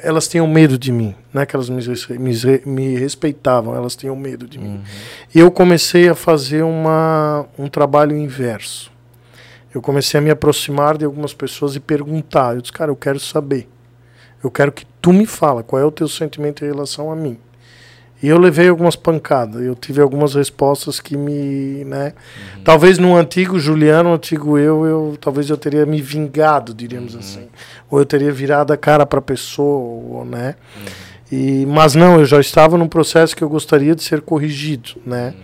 elas tinham medo de mim, não é que elas me, me, me respeitavam, elas tinham medo de mim. Uhum. E eu comecei a fazer uma, um trabalho inverso eu comecei a me aproximar de algumas pessoas e perguntar. Eu disse, cara, eu quero saber. Eu quero que tu me fala qual é o teu sentimento em relação a mim. E eu levei algumas pancadas. Eu tive algumas respostas que me, né? Uhum. Talvez no antigo Juliano, antigo eu, eu talvez eu teria me vingado, diríamos uhum. assim, ou eu teria virado a cara para a pessoa, né? Uhum. E, mas não, eu já estava num processo que eu gostaria de ser corrigido, né?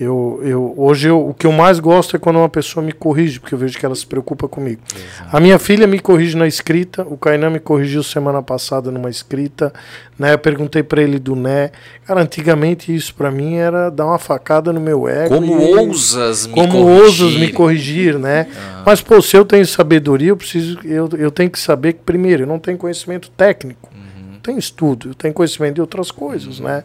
Eu, eu, hoje eu, o que eu mais gosto é quando uma pessoa me corrige, porque eu vejo que ela se preocupa comigo. Exato. A minha filha me corrige na escrita, o Kainan me corrigiu semana passada numa escrita, né? Eu perguntei para ele do né. Cara, antigamente isso para mim era dar uma facada no meu ego. Como e, ousas me Como corrigir. ousas me corrigir, né? Ah. Mas pô, se eu tenho sabedoria, eu preciso eu, eu tenho que saber que primeiro, eu não tenho conhecimento técnico tem estudo, eu tenho conhecimento de outras coisas, né?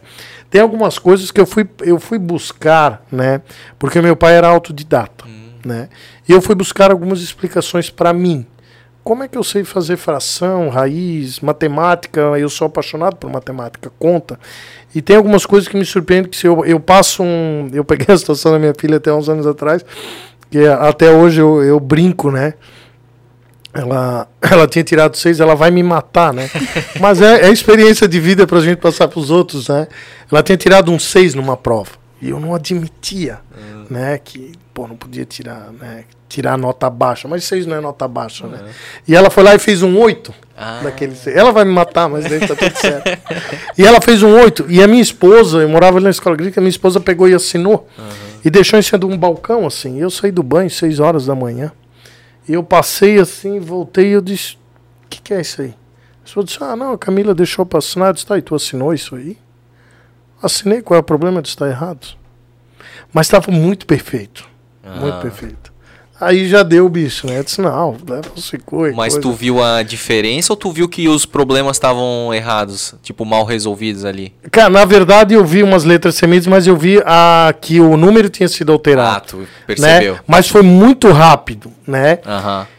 Tem algumas coisas que eu fui, eu fui buscar, né? Porque meu pai era autodidata, hum. né? E eu fui buscar algumas explicações para mim. Como é que eu sei fazer fração, raiz, matemática? Eu sou apaixonado por matemática, conta. E tem algumas coisas que me surpreendem que se eu, eu passo um, eu peguei a situação da minha filha até uns anos atrás, que até hoje eu, eu brinco, né? Ela, ela tinha tirado seis, ela vai me matar, né? *laughs* Mas é, é experiência de vida para a gente passar para os outros, né? Ela tinha tirado um seis numa prova e eu não admitia, uhum. né? Que pô, não podia tirar, né? Tirar nota baixa, mas seis não é nota baixa, né? E ela foi lá e fez um oito ah. daquele seis. Ela vai me matar, mas daí tá tudo certo. *laughs* e ela fez um oito e a minha esposa, eu morava ali na escola agrícola, a minha esposa pegou e assinou uhum. e deixou em cima de um balcão assim. Eu saí do banho seis horas da manhã. E eu passei assim, voltei e eu disse, o que, que é isso aí? A pessoa disse, ah, não, a Camila deixou para assinar. Eu disse, tá, e tu assinou isso aí? Assinei, qual é o problema de estar errado? Mas estava muito perfeito. Ah. Muito perfeito. Aí já deu o bicho, né? Eu disse, não, leva secou. Mas coisa. tu viu a diferença ou tu viu que os problemas estavam errados? Tipo, mal resolvidos ali? Cara, na verdade eu vi umas letras semíticas, mas eu vi a, que o número tinha sido alterado. Ah, tu percebeu. Né? Mas foi muito rápido, né? Aham. Uhum.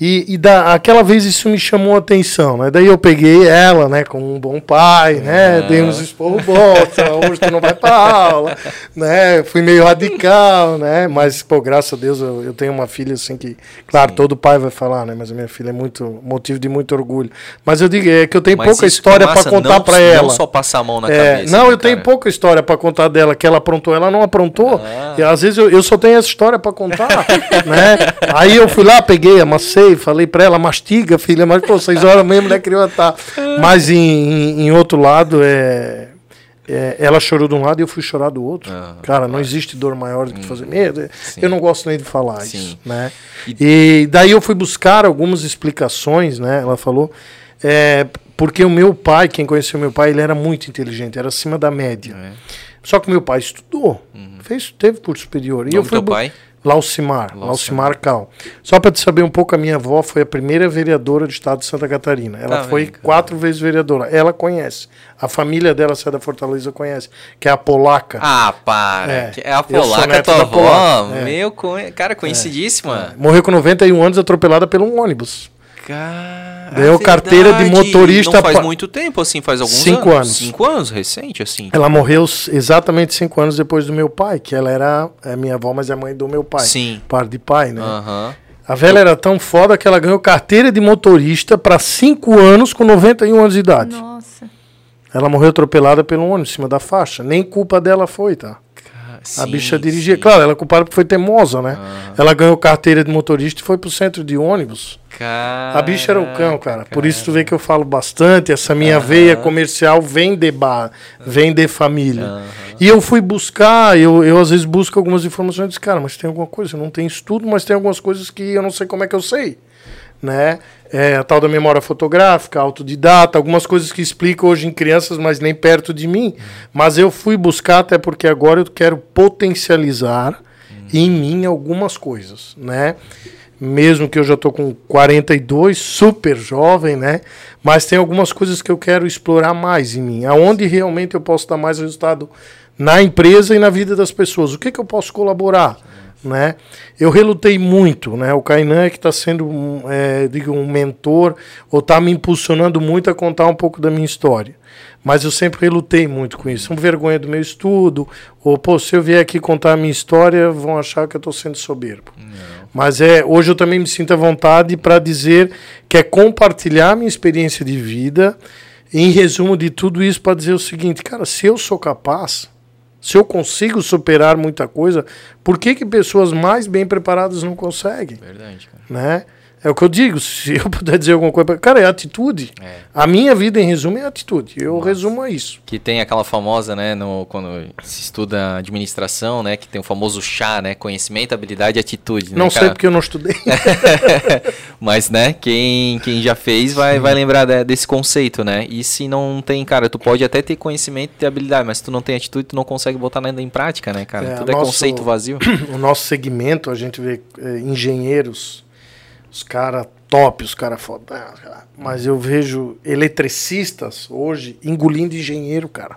E, e da, aquela vez isso me chamou a atenção, né? Daí eu peguei ela, né, como um bom pai, né? Ah. Dei uns esporros bons, *laughs* hoje tu não vai pra aula, né? Fui meio radical, né? Mas, pô, graças a Deus eu, eu tenho uma filha assim que, claro, Sim. todo pai vai falar, né? Mas a minha filha é muito motivo de muito orgulho. Mas eu digo é que eu tenho Mas pouca história para contar para ela. Não só passar a mão na é, cabeça. Não, né, eu cara? tenho pouca história para contar dela, que ela aprontou, ela não aprontou. Ah. E às vezes eu, eu só tenho essa história para contar, *laughs* né? Aí eu fui lá, peguei, amassei, falei para ela, mastiga, filha, mas pô, seis horas mesmo, né, criou *laughs* tá. Mas em, em, outro lado, é, é, ela chorou de um lado e eu fui chorar do outro. Ah, Cara, não existe dor maior do que fazer hum, medo. Eu não gosto nem de falar sim. isso, né? E, e daí eu fui buscar algumas explicações, né? Ela falou, é, porque o meu pai, quem conheceu meu pai, ele era muito inteligente, era acima da média. É. Só que meu pai estudou, uhum. fez, teve curso superior. E eu fui, pai? Laucimar, Laucimar Cal. Só para te saber um pouco, a minha avó foi a primeira vereadora do estado de Santa Catarina. Ela tá foi quatro vezes vereadora. Ela conhece. A família dela, se é da Fortaleza, conhece. Que é a polaca. Ah, para. É, é a polaca, tua avó. É. Meu, cara, conhecidíssima. É. Morreu com 91 anos atropelada por um ônibus. Cara, Deu carteira de motorista. Não faz pa... muito tempo, assim, faz alguns cinco anos. anos. Cinco anos, recente, assim. Ela morreu exatamente cinco anos depois do meu pai, que ela era é minha avó, mas é mãe do meu pai. Sim. Par de pai, né? Uhum. A velha era tão foda que ela ganhou carteira de motorista para cinco anos com 91 anos de idade. Nossa. Ela morreu atropelada pelo ônibus em cima da faixa. Nem culpa dela foi, tá? Sim, a bicha dirigia. Sim. Claro, ela culpada porque foi teimosa, né? Ah. Ela ganhou carteira de motorista e foi pro centro de ônibus. Caraca, a bicha era o cão, cara. Por isso tu vê que eu falo bastante. Essa minha veia comercial vem de bar, vem de família. E eu fui buscar, eu, eu às vezes busco algumas informações e disse, cara, mas tem alguma coisa, não tem estudo, mas tem algumas coisas que eu não sei como é que eu sei. Né? É, a tal da memória fotográfica, autodidata, algumas coisas que explico hoje em crianças, mas nem perto de mim. Mas eu fui buscar até porque agora eu quero potencializar em mim algumas coisas, né? Mesmo que eu já estou com 42, super jovem, né? Mas tem algumas coisas que eu quero explorar mais em mim. Aonde realmente eu posso dar mais resultado na empresa e na vida das pessoas. O que, que eu posso colaborar? Né? Eu relutei muito, né? O Kainan é que está sendo um, é, digo, um mentor ou está me impulsionando muito a contar um pouco da minha história. Mas eu sempre relutei muito com isso. Uma vergonha do meu estudo, ou pô, se eu vier aqui contar a minha história, vão achar que eu estou sendo soberbo. Não. Mas é, hoje eu também me sinto à vontade para dizer que é compartilhar minha experiência de vida Em resumo de tudo isso, para dizer o seguinte, cara, se eu sou capaz, se eu consigo superar muita coisa, por que, que pessoas mais bem preparadas não conseguem? Verdade, cara. Né? É o que eu digo, se eu *laughs* puder dizer alguma coisa, cara, é atitude. É. A minha vida, em resumo, é atitude. Eu Nossa. resumo a isso. Que tem aquela famosa, né, no, quando se estuda administração, né, que tem o famoso chá, né, conhecimento, habilidade e atitude. Não né, sei cara? porque eu não estudei. *laughs* *laughs* Mas, né, quem, quem já fez vai, vai lembrar de- desse conceito, né? E se não tem, cara, tu pode até ter conhecimento e habilidade, mas se tu não tem atitude, tu não consegue botar nada em prática, né, cara? É, Tudo é nosso- conceito vazio. *clears throat* o nosso segmento, a gente vê é, engenheiros, os caras top, os caras foda. ah, Mas eu vejo eletricistas hoje engolindo engenheiro, cara.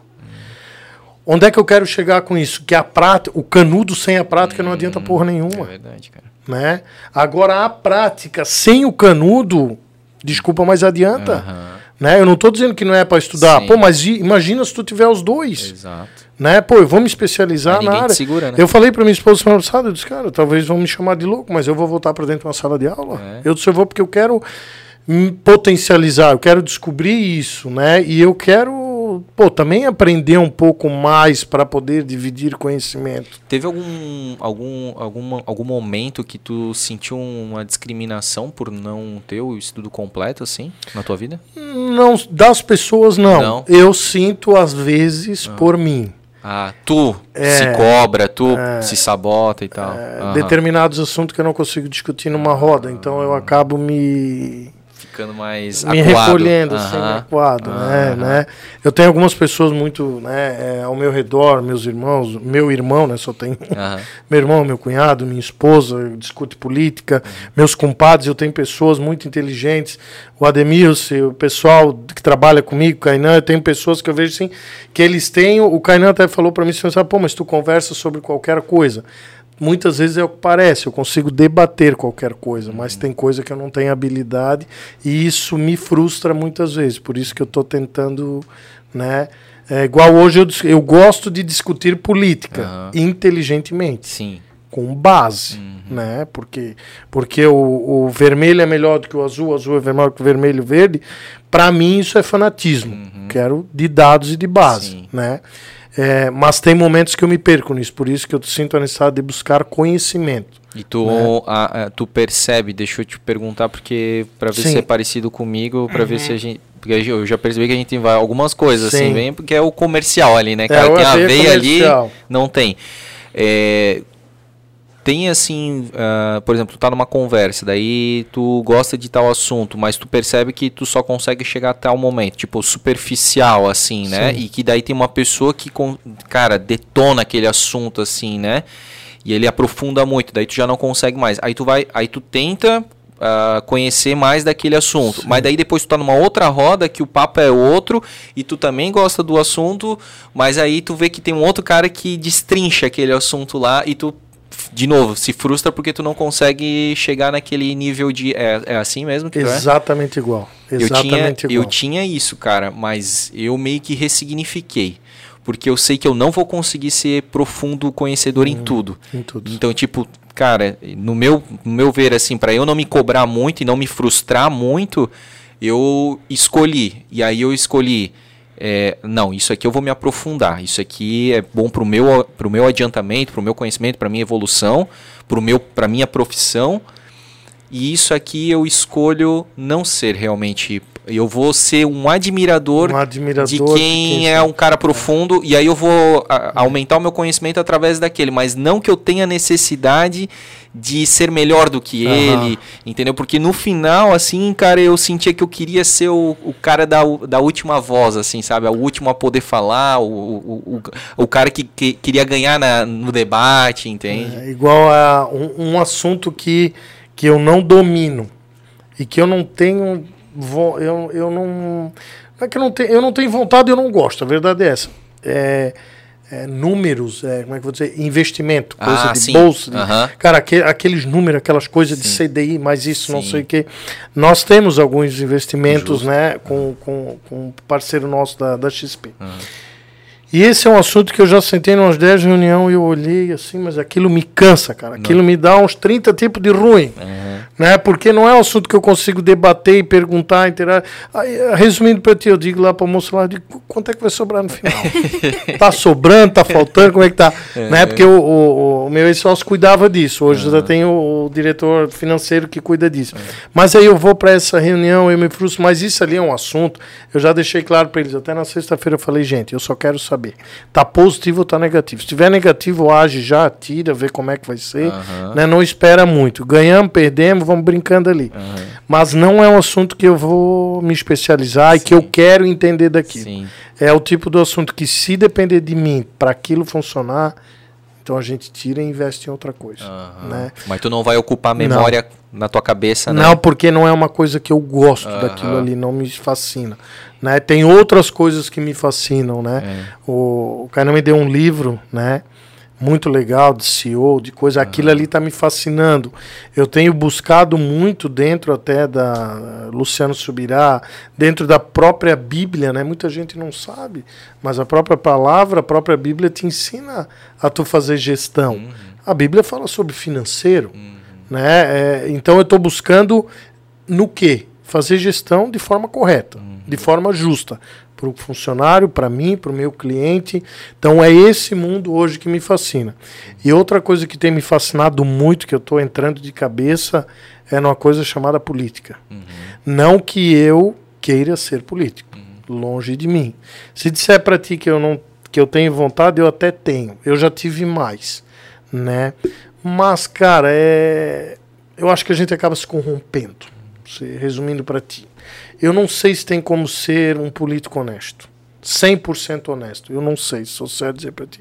Onde é que eu quero chegar com isso? Que a prática, o canudo sem a prática não adianta porra É nenhuma, verdade, cara. né? Agora a prática sem o canudo, desculpa, mas adianta, Aham, né? Eu não tô dizendo que não é para estudar. Sim. Pô, mas imagina se tu tiver os dois, exato. né? Pô, eu vou me especializar na área. segura, né? Eu falei pra minha esposa semana passada, eu disse, cara, talvez vão me chamar de louco, mas eu vou voltar pra dentro de uma sala de aula. É. Eu disse, eu vou porque eu quero potencializar, eu quero descobrir isso, né? E eu quero, pô, também aprender um pouco mais para poder dividir conhecimento. Teve algum, algum, algum, algum momento que tu sentiu uma discriminação por não ter o estudo completo, assim, na tua vida? Não, das pessoas não. Não? Eu sinto às vezes por mim. Ah, tu É. se cobra, tu se sabota e tal. Aham. Determinados assuntos que eu não consigo discutir numa roda, então eu acabo me Ficando mais me acuado. recolhendo, assim, Aham. acuado, né, né? Eu tenho algumas pessoas muito, né, é, ao meu redor, meus irmãos, meu irmão, né, só tem. Aham. *laughs* meu irmão, meu cunhado, minha esposa, discute política, Uhum. meus compadres, eu tenho pessoas muito inteligentes, o Ademilson, o pessoal que trabalha comigo, o Kainan, eu tenho pessoas que eu vejo assim, que eles têm, o Kainan até falou para mim, assim, pô, mas tu conversa sobre qualquer coisa. Muitas vezes é o que parece, eu consigo debater qualquer coisa, Uhum. mas tem coisa que eu não tenho habilidade e isso me frustra muitas vezes, por isso que eu estou tentando, né, é, igual hoje eu, eu gosto de discutir política Aham. inteligentemente Sim. com base, né? Porque porque o, o vermelho é melhor do que o azul, o azul é melhor do que o vermelho e verde. Para mim isso é fanatismo. Quero de dados e de base, Sim. né? É, mas tem momentos que eu me perco nisso, por isso que eu sinto a necessidade de buscar conhecimento. E tu, Né? a- a- tu percebe, deixa eu te perguntar, porque para ver Sim. se é parecido comigo, para ver se a gente. Porque eu já percebi que a gente tem vai- algumas coisas, Sim. assim, bem, porque é o comercial ali, né, cara? o tem a veia veia ali, comercial. não tem. É, tem assim, ah, por exemplo, tu tá numa conversa, daí tu gosta de tal assunto, mas tu percebe que tu só consegue chegar até o momento, tipo, superficial, assim, né? Sim. E que daí tem uma pessoa que, cara, detona aquele assunto, assim, né? E ele aprofunda muito, daí tu já não consegue mais. Aí tu vai, aí tu tenta ah, conhecer mais daquele assunto. Mas daí depois tu tá numa outra roda que o papo é outro e tu também gosta do assunto, mas aí tu vê que tem um outro cara que destrincha aquele assunto lá e tu de novo, se frustra porque tu não consegue chegar naquele nível de é, é assim mesmo que tu é? Exatamente igual. Eu tinha, Exatamente eu igual. tinha isso, cara, mas eu meio que ressignifiquei. Porque eu sei que eu não vou conseguir ser profundo conhecedor em tudo. em tudo. Então, tipo, cara, no meu, no meu ver, assim, para eu não me cobrar muito e não me frustrar muito, eu escolhi. E aí eu escolhi. É, não, isso aqui eu vou me aprofundar. Isso aqui é bom pro meu, pro meu adiantamento, pro meu conhecimento, pra minha evolução, meu, pra minha profissão. E isso aqui eu escolho não ser realmente. Eu vou ser um admirador, Um admirador de de quem, quem é um cara profundo. E aí eu vou a- aumentar o meu conhecimento através daquele. Mas não que eu tenha necessidade de ser melhor do que Aham. ele, entendeu? Porque no final, assim, cara, eu sentia que eu queria ser o, o cara da, da última voz, assim, sabe? O último a poder falar, o, o, o, o cara que, que queria ganhar na- no debate, entende? É igual a um, um assunto que, que eu não domino e que eu não tenho. Vo- Eu, eu não. Não é que eu não tenho, eu não tenho vontade, eu não gosto. A verdade é essa. É, é números, é, como é que eu vou dizer? Investimento, coisa Ah, de sim. bolsa. de-. Cara, aque- aqueles números, aquelas coisas de CDI, mas isso, não Sim. sei o quê. Nós temos alguns investimentos, Justo. né, com, com, com um parceiro nosso da, da XP. E esse é um assunto que eu já sentei em umas 10 reuniões e eu olhei assim, mas aquilo me cansa, cara. Aquilo me dá uns 30 tipos de ruim. Né? Porque não é um assunto que eu consigo debater e perguntar, interagir. Resumindo para ti, eu digo lá para o moço lá, digo, quanto é que vai sobrar no final? *laughs* tá sobrando, tá faltando, como é que tá? É. Né? Porque o, o, o meu ex-sócio cuidava disso. Hoje uhum. já tem o, o, diretor financeiro que cuida disso. Uhum. Mas aí eu vou para essa reunião, eu me frustro, mas isso ali é um assunto. Eu já deixei claro para eles, até na sexta-feira eu falei, gente, eu só quero saber, tá positivo ou tá negativo? Se tiver negativo, age já, tira, vê como é que vai ser, uhum. né? Não espera muito. Ganhamos, perdemos, vamos brincando ali. Uhum. Mas não é um assunto que eu vou me especializar Sim. e que eu quero entender daquilo. Sim. É o tipo do assunto que, se depender de mim para aquilo funcionar, então a gente tira e investe em outra coisa. Uhum. Né? Mas tu não vai ocupar memória não. na tua cabeça, né? Não, porque não é uma coisa que eu gosto uhum. daquilo ali, não me fascina. Né? Tem outras coisas que me fascinam, né? É. O, o cara me deu um livro, né? Muito legal de CEO, de coisa. Aquilo ali está me fascinando. Eu tenho buscado muito dentro até da Luciano Subirá, dentro da própria Bíblia, né? Muita gente não sabe, mas a própria palavra, a própria Bíblia te ensina a tu fazer gestão. Uhum. A Bíblia fala sobre financeiro, uhum. né? É, então eu estou buscando no que fazer gestão de forma correta, uhum. de forma justa para o funcionário, para mim, para o meu cliente. Então é esse mundo hoje que me fascina. E outra coisa que tem me fascinado muito, que eu estou entrando de cabeça, é numa coisa chamada política. Uhum. Não que eu queira ser político, uhum. longe de mim. Se disser para ti que eu não que eu tenho vontade, eu até tenho. Eu já tive mais, né? Mas cara, é eu acho que a gente acaba se corrompendo. Resumindo para ti. Eu não sei se tem como ser um político honesto. 100% honesto. Eu não sei, sou sério dizer para ti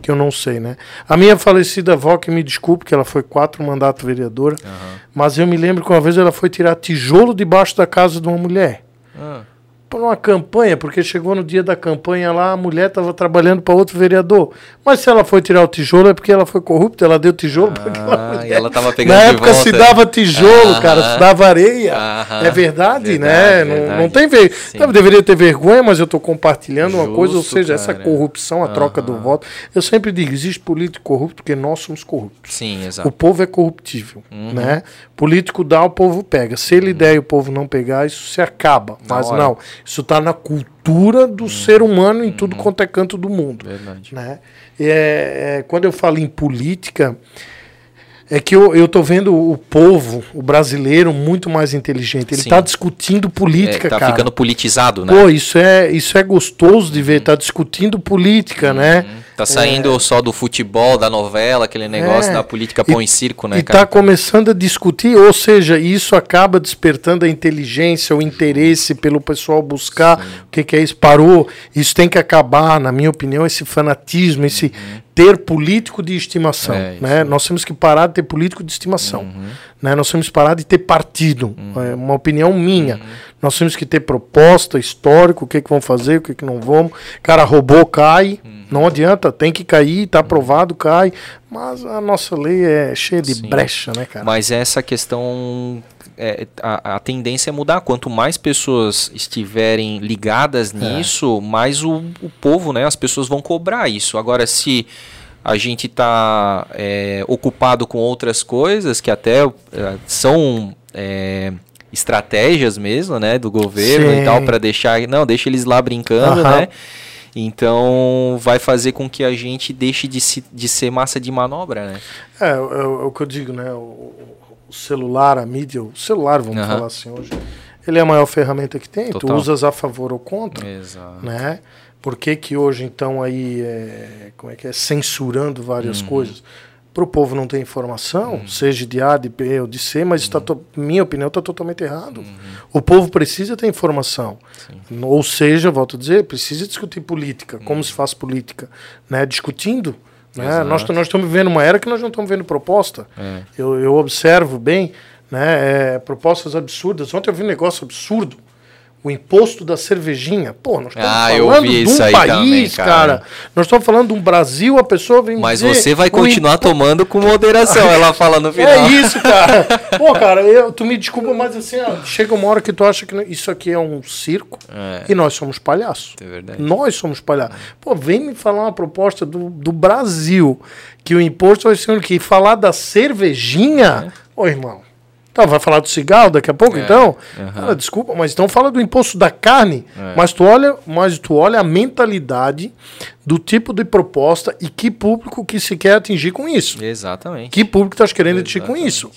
que eu não sei, né? A minha falecida avó, que me desculpe, que ela foi quatro mandatos vereadora, uhum. mas eu me lembro que uma vez ela foi tirar tijolo debaixo da casa de uma mulher. Uhum por uma campanha, porque chegou no dia da campanha lá, a mulher estava trabalhando para outro vereador. Mas se ela foi tirar o tijolo é porque ela foi corrupta, ela deu tijolo ah, para aquela mulher. Ela tava pegando Na época se dava tijolo, ah, cara, se dava areia. Ah, é verdade, verdade né? Verdade. Não, não tem ver. Então, deveria ter vergonha, mas eu estou compartilhando Justo, uma coisa, ou seja, cara. essa corrupção, a troca do voto. Eu sempre digo, existe político corrupto porque nós somos corruptos. Sim, exato. O povo é corruptível, uhum. né? Político dá, o povo pega. Se ele uhum. der e o povo não pegar, isso se acaba. Mas não, isso está na cultura do hum. ser humano em tudo hum. quanto é canto do mundo. Verdade. Né? É, é, quando eu falo em política, é que eu, tô vendo o povo, o brasileiro, muito mais inteligente. Ele está discutindo política, é, tá cara. ficando politizado, né? Pô, isso é, isso é gostoso de ver. Tá discutindo política, uhum. né? Tá saindo é... só do futebol, da novela, aquele negócio é... da política pão e, circo, né, e cara? E tá começando a discutir, ou seja, isso acaba despertando a inteligência, o interesse pelo pessoal buscar Sim. o que, que é isso. Parou, isso tem que acabar, na minha opinião, esse fanatismo, esse uhum. ter político de estimação. É, né? Nós temos que parar de ter político de estimação. Uhum. Né? Nós temos que parar de ter partido. Uhum. É uma opinião minha. Uhum. Nós temos que ter proposta, histórico, o que, que vão fazer, o que, que não vamos. Cara, roubou, cai. Uhum. Não adianta, tem que cair, tá aprovado, cai. Mas a nossa lei é cheia de Sim. brecha, né, cara? Mas essa questão é, a, a, tendência é mudar. Quanto mais pessoas estiverem ligadas é. nisso, é. mais o, o povo, né, as pessoas vão cobrar isso. Agora, se a gente está é, ocupado com outras coisas que até é, são é, estratégias mesmo, né, do governo Sim. e tal, para deixar, não, deixa eles lá brincando, né? Então vai fazer com que a gente deixe de, se, de ser massa de manobra, né? É, é, é o que eu digo, né? O, o, celular, a mídia, o celular, vamos uhum. falar assim hoje, ele é a maior ferramenta que tem. Total. Tu usas a favor ou contra, Exato. né? Por que, que hoje então aí é, como é que é censurando várias uhum. coisas? Para o povo não ter informação, uhum. seja de A, de B ou de C, mas está uhum. minha opinião está totalmente errado. Uhum. O povo precisa ter informação. Sim. Ou seja, volto a dizer, precisa discutir política, como se faz política, né? discutindo. Né? Nós, nós estamos vivendo uma era que nós não estamos vendo proposta. É. Eu, eu observo bem né, é, propostas absurdas. Ontem eu vi um negócio absurdo o imposto da cervejinha. Pô, nós estamos ah, falando de um país, também, cara. cara. Nós estamos falando de um Brasil, a pessoa vem Mas você vai continuar tomando com moderação, *laughs* ela fala no final. É isso, cara. Pô, cara, eu, tu me desculpa, mas assim, ó, chega uma hora que tu acha que isso aqui é um circo é. e nós somos palhaços. É verdade. Nós somos palhaços. Pô, vem me falar uma proposta do, do Brasil, que o imposto vai ser que falar da cervejinha. É. Ô, irmão. Tá, vai falar do cigarro daqui a pouco, É, então? aham. Cara, desculpa, mas então fala do imposto da carne. É. Mas tu olha, mas tu olha a mentalidade do tipo de proposta e que público que se quer atingir com isso. Exatamente. Que público estás querendo atingir com Exatamente. isso?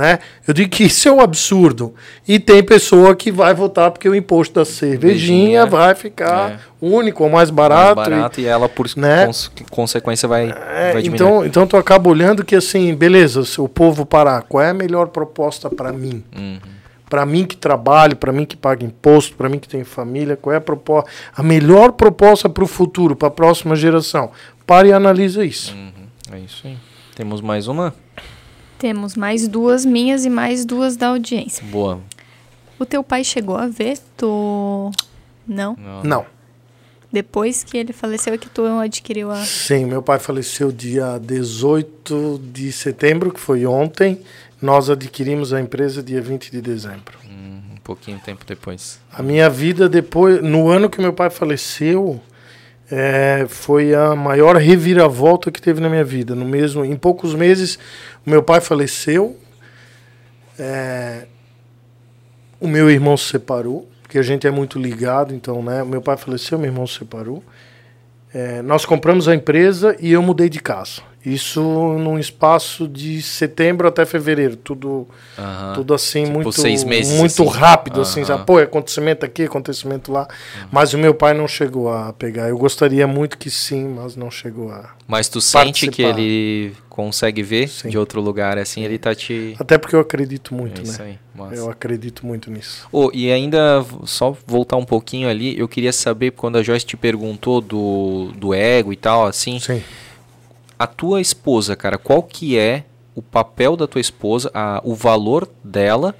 Né? Eu digo que isso é um absurdo. E tem pessoa que vai votar porque o imposto da cervejinha vai ficar é. único ou mais Mais barato. e- barato e ela, por né? cons- consequência, vai, É, vai diminuir. então, então tu acaba olhando que assim, beleza, se o povo parar, qual é a melhor proposta para mim? Uhum. Para mim que trabalho, para mim que pago imposto, para mim que tenho família, qual é a proposta, a melhor proposta para o futuro, para a próxima geração? Pare e analisa isso. É isso aí. Temos mais uma? Temos mais duas minhas e mais duas da audiência. Boa. O teu pai chegou a ver? Tu. Não? Não. Depois que ele faleceu é que tu adquiriu a. Sim, meu pai faleceu dia 18 de setembro, que foi ontem. Nós adquirimos a empresa dia 20 de dezembro. Um pouquinho tempo depois. A minha vida depois, no ano que meu pai faleceu, é, foi a maior reviravolta que teve na minha vida. No mesmo, em poucos meses, o meu pai faleceu. é, o meu irmão se separou, porque a gente é muito ligado, então, né? Meu pai faleceu, meu irmão se separou. É, nós compramos a empresa e eu mudei de casa. Isso num espaço de setembro até fevereiro, tudo tudo assim Tipo, muito seis meses, muito assim. rápido assim sabe? pô é acontecimento aqui acontecimento lá mas o meu pai não chegou a pegar eu gostaria muito que sim mas não chegou a Mas tu sente que Participar. ele consegue ver Sim. de outro lugar, assim, ele tá te... até porque eu acredito muito É isso né aí, massa. eu acredito muito nisso Ô, e ainda, só voltar um pouquinho ali, eu queria saber, quando a Joyce te perguntou do, do ego e tal, assim, sim a tua esposa, cara, qual que é o papel da tua esposa, a, o valor dela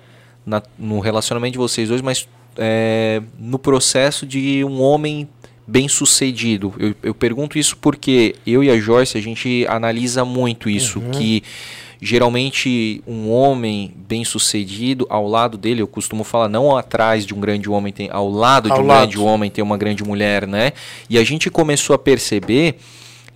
na- no relacionamento de vocês dois, mas é, no processo de um homem bem sucedido? Eu, eu pergunto isso porque eu e a Joyce, a gente analisa muito isso, que geralmente um homem bem sucedido, ao lado dele, eu costumo falar, não atrás de um grande homem, tem ao lado de Ao um lado. grande homem tem uma grande mulher, né? E a gente começou a perceber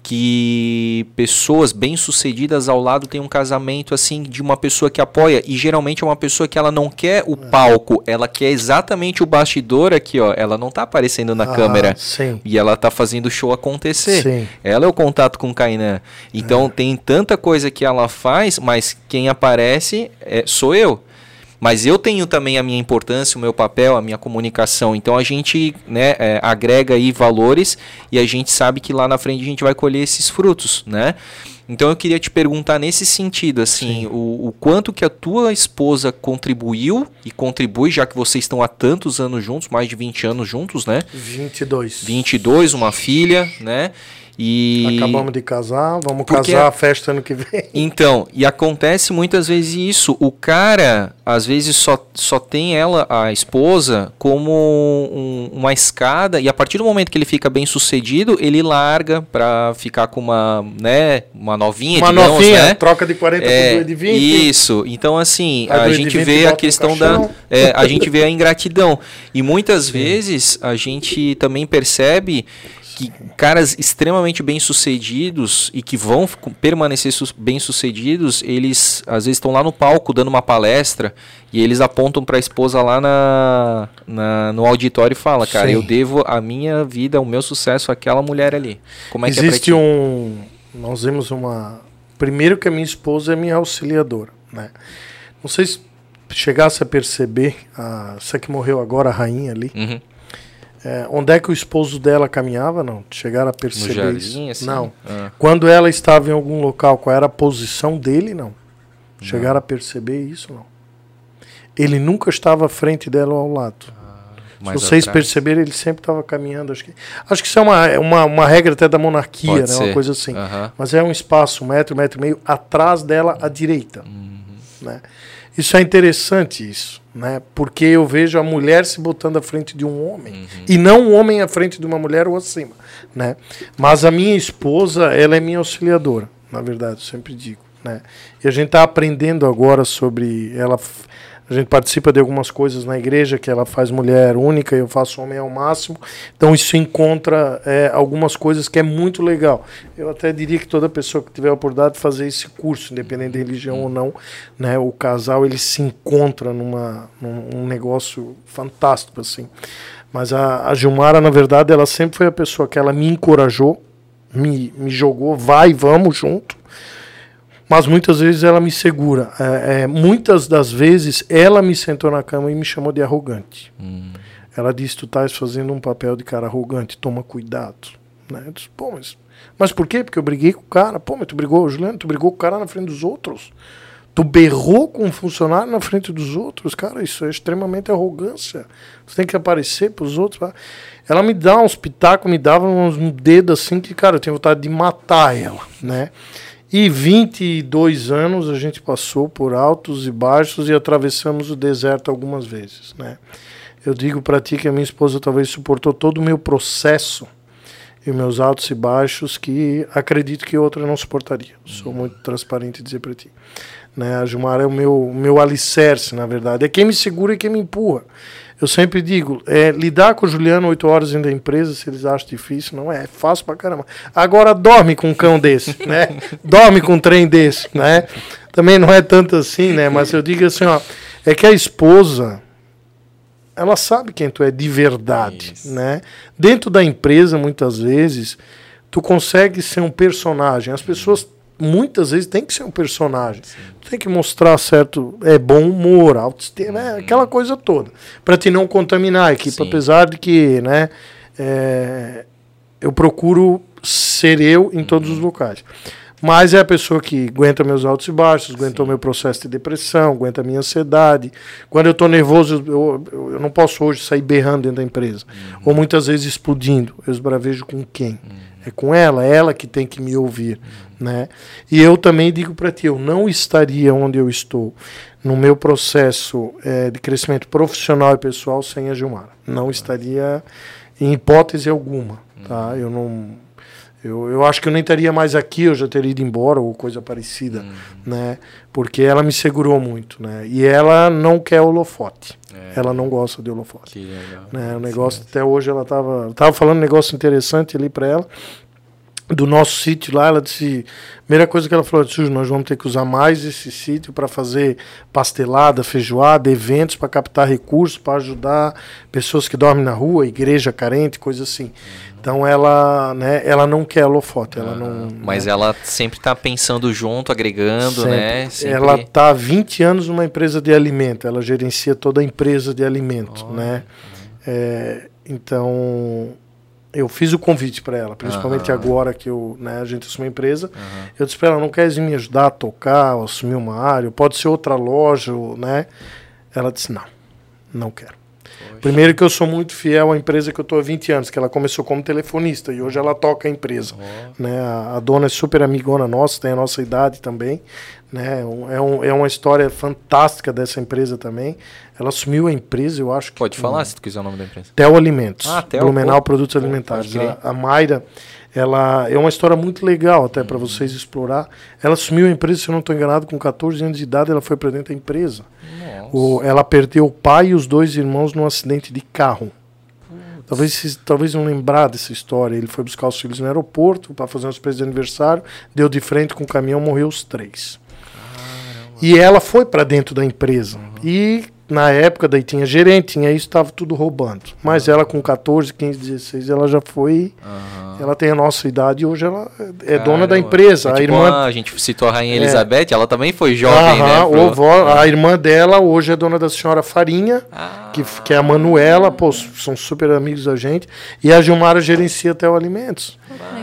que pessoas bem-sucedidas ao lado têm um casamento assim de uma pessoa que apoia e geralmente é uma pessoa que ela não quer o palco, ela quer exatamente o bastidor aqui, ó. Ela não tá aparecendo na Ah, câmera sim e ela tá fazendo o show acontecer. Sim. Ela é o contato com o Kainan. Então tem tanta coisa que ela faz, mas quem aparece é, sou eu. Mas eu tenho também a minha importância, o meu papel, a minha comunicação. Então a gente né, é, agrega aí valores e a gente sabe que lá na frente a gente vai colher esses frutos, né? Então eu queria te perguntar nesse sentido, assim, o, o quanto que a tua esposa contribuiu e contribui, já que vocês estão há tantos anos juntos, mais de 20 anos juntos, né? 22 22, uma filha, né? E acabamos de casar vamos Porque- casar a festa ano que vem *laughs* então, e acontece muitas vezes isso. O cara, às vezes, só, só tem ela, a esposa, como um- uma escada, e a partir do momento que ele fica bem sucedido, ele larga pra ficar com uma, né, uma novinha, uma digamos, novinha né? troca de 40 É, por 2 de 20 Isso. Então, assim, a de gente 20 vê a questão da. é, a gente vê a ingratidão. E muitas *laughs* vezes a gente também percebe que caras extremamente bem-sucedidos e que vão permanecer sus- bem-sucedidos, eles às vezes estão lá no palco dando uma palestra e eles apontam para a esposa lá na, na- no auditório e fala, cara, Sim. eu devo a minha vida, o meu sucesso àquela mulher ali. Como é que é Existe um. Nós vemos uma. Primeiro que a minha esposa é minha auxiliadora, né? Não sei se chegasse a perceber, a, essa que morreu agora, a rainha ali, Uhum. É, onde é que o esposo dela caminhava, não? Chegaram a No perceber jardim, isso? assim? Não. Ah. Quando ela estava em algum local, qual era a posição dele, não. Chegaram a perceber isso, não. Ele nunca estava à frente dela ou ao lado. mais Se vocês atrás. perceberem, ele sempre estava caminhando. Acho que, acho que isso é uma, uma, uma regra até da monarquia, Pode né? ser. Uma coisa assim. Aham. Mas é um espaço, um metro, um metro e meio, atrás dela à direita. Uhum. Né? Isso é interessante, isso. Né? Porque eu vejo a mulher se botando à frente de um homem. Uhum. E não um homem à frente de uma mulher ou acima. Né? Mas a minha esposa, ela é minha auxiliadora, na verdade, eu sempre digo. Né? E a gente está aprendendo agora sobre ela A gente participa de algumas coisas na igreja que ela faz mulher única e eu faço homem ao máximo. Então isso encontra é, algumas coisas que é muito legal. Eu até diria que toda pessoa que tiver a oportunidade de fazer esse curso, independente de religião ou não, né, o casal ele se encontra numa, num negócio fantástico assim. Mas a, a Gilmara, na verdade, ela sempre foi a pessoa que ela me encorajou, me, me jogou, vai, vamos junto mas muitas vezes ela me segura. É, é, muitas das vezes ela me sentou na cama e me chamou de arrogante. Hum. Ela disse: Tu estás fazendo um papel de cara arrogante, toma cuidado. Né? Eu disse: Pô, mas, mas por quê? Porque eu briguei com o cara. Pô, mas tu brigou, Juliano, tu brigou com o cara na frente dos outros. Tu berrou com um funcionário na frente dos outros, cara, isso é extremamente arrogância. Você tem que aparecer para os outros. Ela me dá uns pitacos, me dava uns dedos assim que, cara, eu tenho vontade de matar ela, né? E 22 anos a gente passou por altos e baixos e atravessamos o deserto algumas vezes, né? Eu digo para ti que a minha esposa talvez suportou todo o meu processo e meus altos e baixos que acredito que outra não suportaria. Sou muito transparente dizer para ti. Né? A Gilmar é o meu, meu alicerce, na verdade. É quem me segura e quem me empurra. Eu sempre digo, é, lidar com o Juliano oito horas dentro da empresa, se eles acham difícil, não é, é fácil pra caramba. Agora dorme com um cão desse, *laughs* né? dorme com um trem desse, né? Também não é tanto assim, né? Mas eu digo assim, ó, é que a esposa, ela sabe quem tu é de verdade, Isso. né? Dentro da empresa, muitas vezes, tu consegue ser um personagem. As pessoas muitas vezes tem que ser um personagem. Sim. Tem que mostrar certo é bom humor, autoestima, é, aquela coisa toda, para te não contaminar a equipe, Sim. apesar de que, né, é, eu procuro ser eu em todos os uhum. locais. Mas é a pessoa que aguenta meus altos e baixos, aguenta o meu processo de depressão, aguenta a minha ansiedade. Quando eu estou nervoso, eu, eu, eu, não posso hoje sair berrando dentro da empresa. Uhum. Ou muitas vezes explodindo. Eu esbravejo com quem? Uhum. É com ela, ela que tem que me ouvir. Né? E eu também digo para ti, eu não estaria onde eu estou no meu processo é, de crescimento profissional e pessoal sem a Gilmar. Não estaria em hipótese alguma. Tá? Uhum. Eu não eu, eu acho que eu nem estaria mais aqui, eu já teria ido embora ou coisa parecida, uhum. né? Porque ela me segurou muito, né? E ela não quer holofote. É. Ela não gosta de holofote. Que legal. Né? O negócio, Sim. até hoje ela estava tava falando um negócio interessante ali para ela do nosso sítio lá, ela disse, primeira coisa que ela falou, disse, nós vamos ter que usar mais esse sítio para fazer pastelada, feijoada, eventos para captar recursos, para ajudar pessoas que dormem na rua, igreja carente, coisa assim. Então ela, né, ela não quer holofote, ela não. Mas né? ela sempre está pensando junto, agregando, sempre. né? Sempre. Ela está há 20 anos numa empresa de alimento, ela gerencia toda a empresa de alimento, oh, né? É, então eu fiz o convite para ela, principalmente uhum. agora que eu, né, a gente assumiu a empresa. Uhum. Eu disse para ela, não queres me ajudar a tocar, assumir uma área, pode ser outra loja, né? Ela disse, não, não quero. Primeiro que eu sou muito fiel à empresa que eu estou há 20 anos, que ela começou como telefonista e hoje ela toca a empresa. Oh. Né? A, a, dona é super amigona nossa, tem a nossa idade também. Né? É, um, é uma história fantástica dessa empresa também. Ela assumiu a empresa, eu acho que. Pode falar um, se tu quiser o nome da empresa. Tel Alimentos. Ah, Tel, Blumenau Produtos pô, Alimentares. A, a Mayra ela é uma história muito legal até para vocês explorar. Ela assumiu a empresa, se eu não estou enganado, com 14 anos de idade, ela foi para dentro da empresa. O, ela perdeu o pai e os dois irmãos num acidente de carro. Talvez, talvez não lembrar dessa história. Ele foi buscar os filhos no aeroporto para fazer uma surpresa de aniversário, deu de frente com o caminhão, morreu os três. Caramba. E ela foi para dentro da empresa. Uhum. E na época daí tinha gerente, tinha isso, estava tudo roubando. Mas ela com 14, 15, 16, ela já foi. Uhum. Ela tem a nossa idade e hoje ela é dona da empresa. É tipo a irmã. A gente citou a Rainha é. Elizabeth, ela também foi jovem, uhum, né? Pro... A irmã dela hoje é dona da senhora Farinha, ah. que, que é a Manuela, pô, são super amigos da gente. E a Gilmara gerencia até o Alimentos.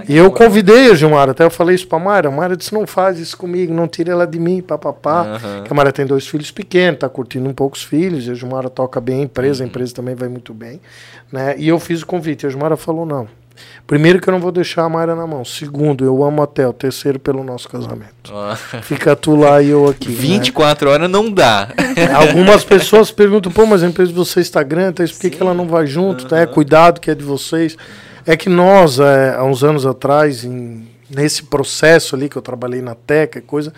E eu convidei a Gilmara, até eu falei isso pra Mayra. A Mayra disse: não faz isso comigo, não tire ela de mim, papapá. Uhum. A Mayra tem dois filhos pequenos, tá curtindo um pouco os filhos. E a Gilmara toca bem a empresa, a uhum. empresa também vai muito bem. Né? E eu fiz o convite. A Gilmara falou: não. Primeiro que eu não vou deixar a Mayra na mão. Segundo, eu amo até. O terceiro, pelo nosso casamento. Fica tu lá e eu aqui. 24 né? horas não dá. *laughs* Algumas pessoas perguntam, pô, mas a empresa de vocês está grande, tá? por que, que ela não vai junto? Uhum. Né? Cuidado que é de vocês. É que nós, é, há uns anos atrás, em, nesse processo ali que eu trabalhei na Teca, coisa,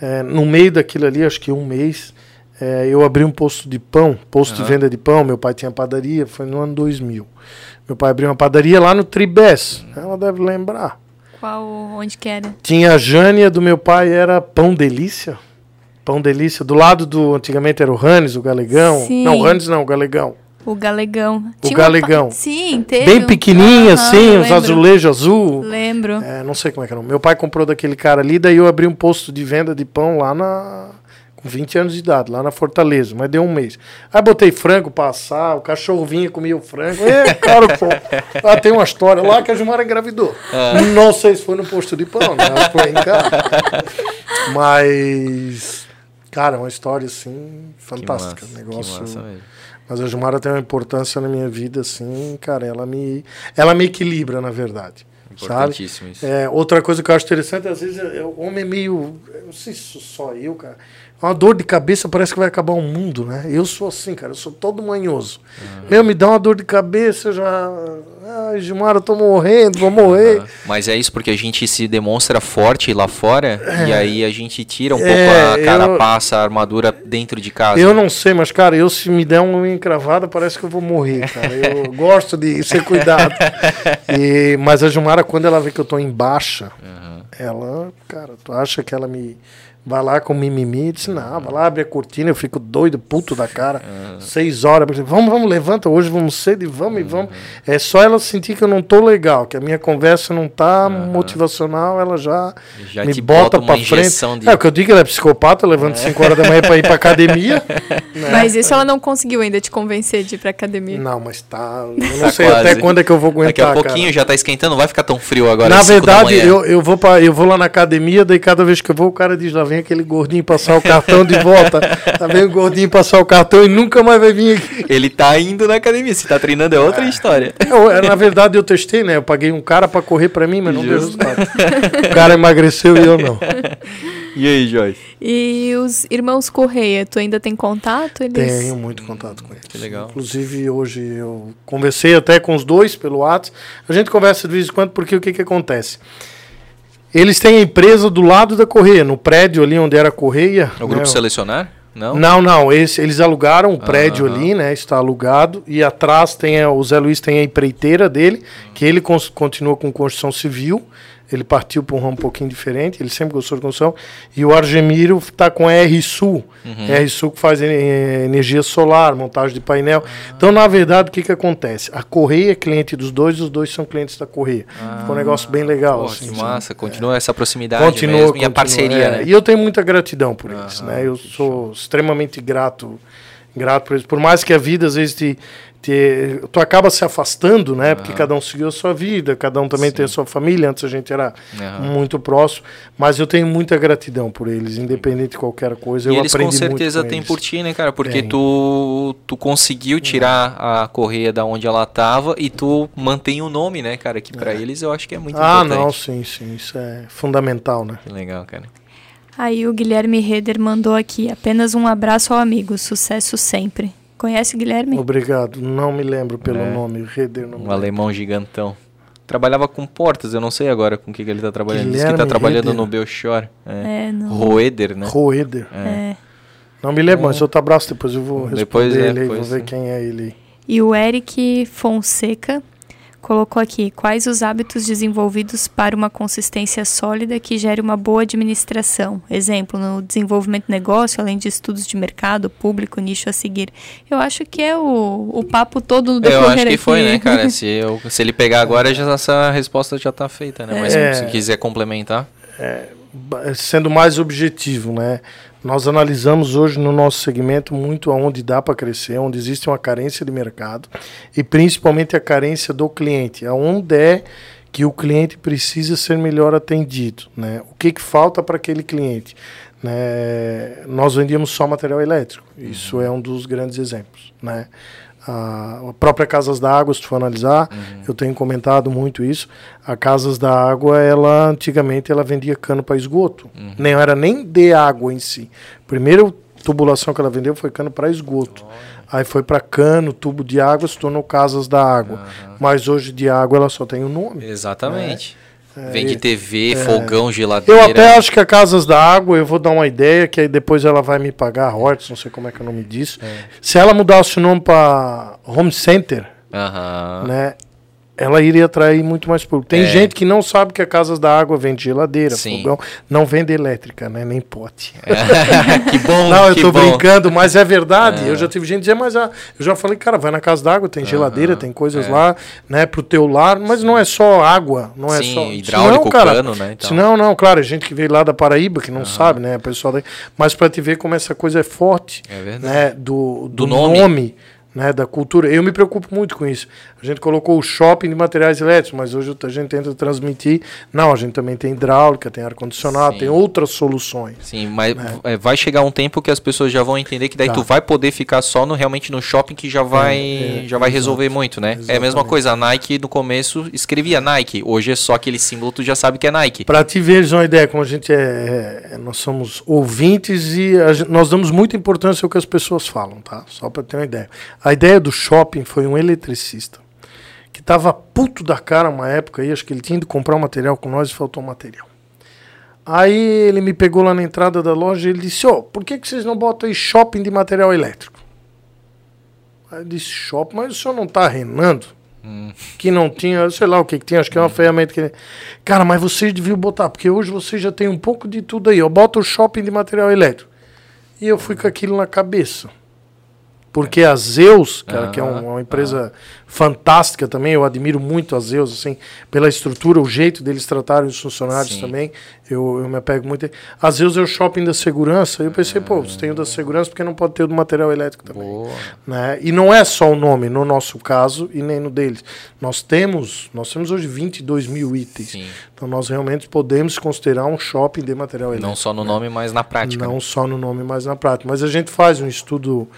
é, no meio daquilo ali, acho que um mês, É, eu abri um posto de pão, posto uhum. de venda de pão. Meu pai tinha padaria, foi no ano 2000. Meu pai abriu uma padaria lá no Tribés. Ela deve lembrar. Qual, onde que era? Tinha a Jânia do meu pai, era Pão Delícia. Pão Delícia. Do lado do. Antigamente era o Rannes, o Galegão. Sim. Não, o Rannes não, o Galegão. O Galegão. O Tinha Galegão. Uma... Sim, teve. Bem pequenininho, assim, os azulejos azul. Lembro. É, não sei como é que era. Meu pai comprou daquele cara ali, daí eu abri um posto de venda de pão lá na com 20 anos de idade, lá na Fortaleza, mas deu um mês. Aí botei frango pra assar, o cachorro vinha, comia o frango. É, cara, pô. Ah, tem uma história lá que a Gilmar engravidou. Ah. Não sei se foi no posto de pão, né? Foi em casa. Mas, cara, é uma história, assim, fantástica. Que massa, negócio. Que massa Mas a Gilmara tem uma importância na minha vida, assim, cara, ela me, ela me equilibra, na verdade. Importantíssimo sabe? isso. É, outra coisa que eu acho interessante, às vezes, é, o homem é meio. Eu não sei se só eu, cara uma dor de cabeça parece que vai acabar o mundo, né? Eu sou assim, cara, eu sou todo manhoso. Uhum. Meu, me dá uma dor de cabeça, eu já. Ai, Gilmar, eu tô morrendo, vou morrer. Uhum. Mas é isso porque a gente se demonstra forte lá fora é. e aí a gente tira um é, pouco a carapaça, eu... a armadura dentro de casa. Eu não sei, mas, cara, eu se me der uma encravada, parece que eu vou morrer, cara. Eu *laughs* gosto de ser cuidado. *laughs* E, mas a Gilmara, quando ela vê que eu tô em baixa, uhum. ela, cara, tu acha que ela me Vai lá com mimimi, disse, não, vai lá, abre a cortina, eu fico doido, puto da cara. Uhum. Seis horas, vamos, vamos, levanta, hoje vamos cedo e vamos uhum. e vamos. É só ela sentir que eu não tô legal, que a minha conversa não tá uhum. motivacional, ela já, já me bota, bota pra frente. De... É o que eu digo, ela é psicopata, levanta é. cinco horas da manhã pra ir pra academia. *laughs* né? Mas isso ela não conseguiu ainda te convencer de ir pra academia. Não, mas tá. Eu não tá sei quase. até quando é que eu vou aguentar. Daqui a pouquinho cara. já tá esquentando, não vai ficar tão frio agora. Na verdade, eu, eu, vou pra, eu vou lá na academia, daí cada vez que eu vou, o cara diz lá, vem aquele gordinho passar o cartão de volta. Tá vendo o gordinho passar o cartão e nunca mais vai vir aqui. Ele tá indo na academia, se tá treinando é outra é. história. Eu, é, na verdade, eu testei, né? Eu paguei um cara para correr para mim, mas não deu resultado. O cara emagreceu e eu não. E aí, Joyce? E os irmãos Correia, tu ainda tem contato? Eles... Tenho muito contato com eles. Que legal. Inclusive, hoje eu conversei até com os dois pelo WhatsApp. A gente conversa de vez em quando porque o que, que acontece? Eles têm a empresa do lado da Correia, no prédio ali onde era a Correia. O grupo né? Selecionar? Não, não, não esse, eles alugaram o prédio ali, né? Está alugado. E atrás tem a, o Zé Luiz tem a empreiteira dele, que ele continua com construção civil. Ele partiu para um ramo um pouquinho diferente, ele sempre gostou de construção. E o Argemiro está com a R-Sul. Uhum. R-Sul que faz energia solar, montagem de painel. Ah. Então, na verdade, o que, que acontece? A Correia é cliente dos dois, os dois são clientes da Correia. Ah. Ficou um negócio bem legal. Pô, assim, que massa, continua é. essa proximidade continua, mesmo, e a parceria. É. Né? E eu tenho muita gratidão por eles. Né? Eu sou extremamente grato grato por eles. Por mais que a vida às vezes te, te, tu acaba se afastando, né? Uhum. Porque cada um seguiu a sua vida, cada um também Sim. tem a sua família. Antes a gente era uhum. muito próximo, mas eu tenho muita gratidão por eles, independente de qualquer coisa. E eu eles com certeza têm por ti, né, cara? Porque tu, tu conseguiu tirar uhum. a correia da onde ela estava e tu mantém o nome, né, cara? Que para é. eles eu acho que é muito ah, importante. Ah, não, sim, sim, isso é fundamental, né? Que legal, cara. Aí o Guilherme Reder mandou aqui, apenas um abraço ao amigo, sucesso sempre. Conhece o Guilherme? Obrigado. Não me lembro pelo é. nome. Reder, não um alemão gigantão. Trabalhava com portas, eu não sei agora com o que, que ele está trabalhando. Guilherme Diz que está trabalhando Reder. no Belchor. É, é no... Roeder, né? Roeder. É. é. Não me lembro, mas outro abraço, depois eu vou responder depois, é, ele aí, vou ver quem é ele. E o Eric Fonseca colocou aqui quais os hábitos desenvolvidos para uma consistência sólida que gere uma boa administração. Exemplo, no desenvolvimento do negócio, além de estudos de mercado, público, nicho a seguir. Eu acho que é o, o papo todo do Eu acho que aqui. foi, né, *laughs* cara? Se, eu, se ele pegar agora, já, essa resposta já está feita, né? Mas é, se quiser complementar. É, sendo mais objetivo, né? Nós analisamos hoje no nosso segmento muito aonde dá para crescer, onde existe uma carência de mercado e principalmente a carência do cliente, aonde é que o cliente precisa ser melhor atendido, né? O que, que falta para aquele cliente? Né? Nós vendíamos só material elétrico, isso uhum. é um dos grandes exemplos, né? A própria Casas da Água, se tu for analisar, uhum. eu tenho comentado muito isso. A Casas da Água, ela antigamente ela vendia cano para esgoto. Uhum. Nem era nem de água em si. Primeiro tubulação que ela vendeu foi cano para esgoto. Aí foi para cano, tubo de água, se tornou Casas da Água. Uhum. Mas hoje de água ela só tem o um nome. Exatamente. Né? Vende TV, fogão, geladeira. Eu até acho que a Casas da Água, eu vou dar uma ideia, que aí depois ela vai me pagar royalties, não sei como é que é o nome disso. Se ela mudasse o nome para Home Center, né? Ela iria atrair muito mais público. Tem É. gente que não sabe que a Casas da Água vende geladeira, Sim. fogão, não vende elétrica, né? Nem pote. *laughs* que bom, Não, eu bom. brincando, mas é verdade. Eu já tive gente dizer, mas ah, eu já falei, cara, vai na casa d'água, tem geladeira, tem coisas lá, né, pro teu lar, mas não é só água, não é Sim, só hidráulico, Senão, cara, cano, né, então. Senão, não, claro, a gente que veio lá da Paraíba, que não sabe, né, a pessoa daí, mas para te ver como essa coisa é forte, É verdade. né, do, do, Do nome. nome. né, da cultura. Eu me preocupo muito com isso. A gente colocou o shopping de materiais elétricos, mas hoje a gente tenta transmitir. Não, a gente também tem hidráulica, tem ar-condicionado, tem outras soluções. Sim, mas é, vai chegar um tempo que as pessoas já vão entender que daí Tá. tu vai poder ficar só no realmente no shopping que já vai é, já vai resolver muito, né? É a mesma exatamente. coisa, a Nike no começo escrevia Nike, hoje é só aquele símbolo tu já sabe que é Nike. Para te veres uma ideia, como a gente é, é- nós somos ouvintes e nós damos muita importância ao que as pessoas falam, tá? Só para ter uma ideia. A ideia do shopping foi um eletricista tava puto da cara uma época aí, acho que ele tinha ido comprar um material com nós e faltou um material. Aí ele me pegou lá na entrada da loja e ele disse: Ó, por que, que vocês não botam aí shopping de material elétrico? Aí eu disse: Shopping, mas o senhor não tá renando? que não tinha, sei lá o que, que tinha, acho que é uma ferramenta que. Cara, mas vocês deviam botar, porque hoje vocês já tem um pouco de tudo aí. ó. Bota o shopping de material elétrico. E eu fui com aquilo na cabeça. Porque a Zeus, cara, que é um- uma empresa fantástica também, eu admiro muito a Zeus, assim, pela estrutura, o jeito deles tratarem os funcionários Sim. também, eu, eu me apego muito. A Zeus é o shopping da segurança, eu pensei, pô, você tem o da segurança, porque não pode ter o do material elétrico também Boa. né? E não é só o nome no nosso caso e nem no deles. Nós temos, nós temos hoje 22 mil itens. Sim. Então nós realmente podemos considerar um shopping de material Não elétrico. só no nome, mas na prática. Não né? só no nome, mas na prática. Mas a gente faz um estudo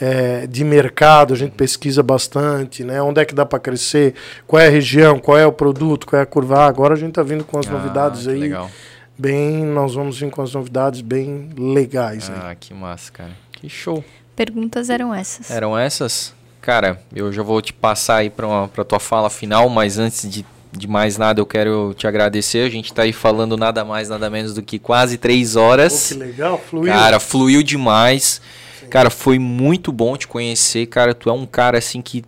eh, de mercado, a gente pesquisa bastante, né? Onde é que dá para crescer, qual é a região, qual é o produto, qual é a curva. Ah, agora a gente está vindo com as Ah, novidades aí. Legal. Bem, nós vamos vir com as novidades bem legais aí. Ah, que massa, cara. Que show. Perguntas eram essas. Eram essas? Cara, eu já vou te passar aí para pra tua fala final, mas antes de, de mais nada eu quero te agradecer. A gente tá aí falando nada mais, nada menos do que quase três Pô, horas. que legal, fluiu. Cara, fluiu demais. Cara, foi muito bom te conhecer, cara. Tu é um cara assim que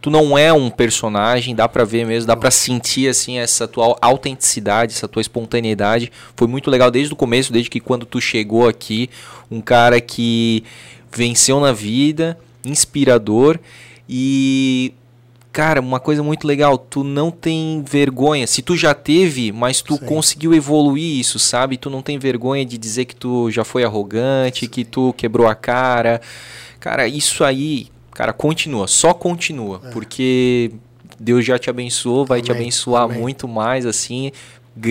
tu não é um personagem, dá pra ver mesmo, dá pra sentir assim essa tua autenticidade, essa tua espontaneidade. Foi muito legal desde o começo, desde que quando tu chegou aqui, um cara que venceu na vida, inspirador e Cara, uma coisa muito legal, tu não tem vergonha. Se tu já teve, mas tu Sim. conseguiu evoluir isso, sabe? Tu não tem vergonha de dizer que tu já foi arrogante, que tu quebrou a cara. Cara, isso aí, cara, continua, só continua, porque Deus já te abençoou, vai te Amém, abençoar amém. muito mais assim.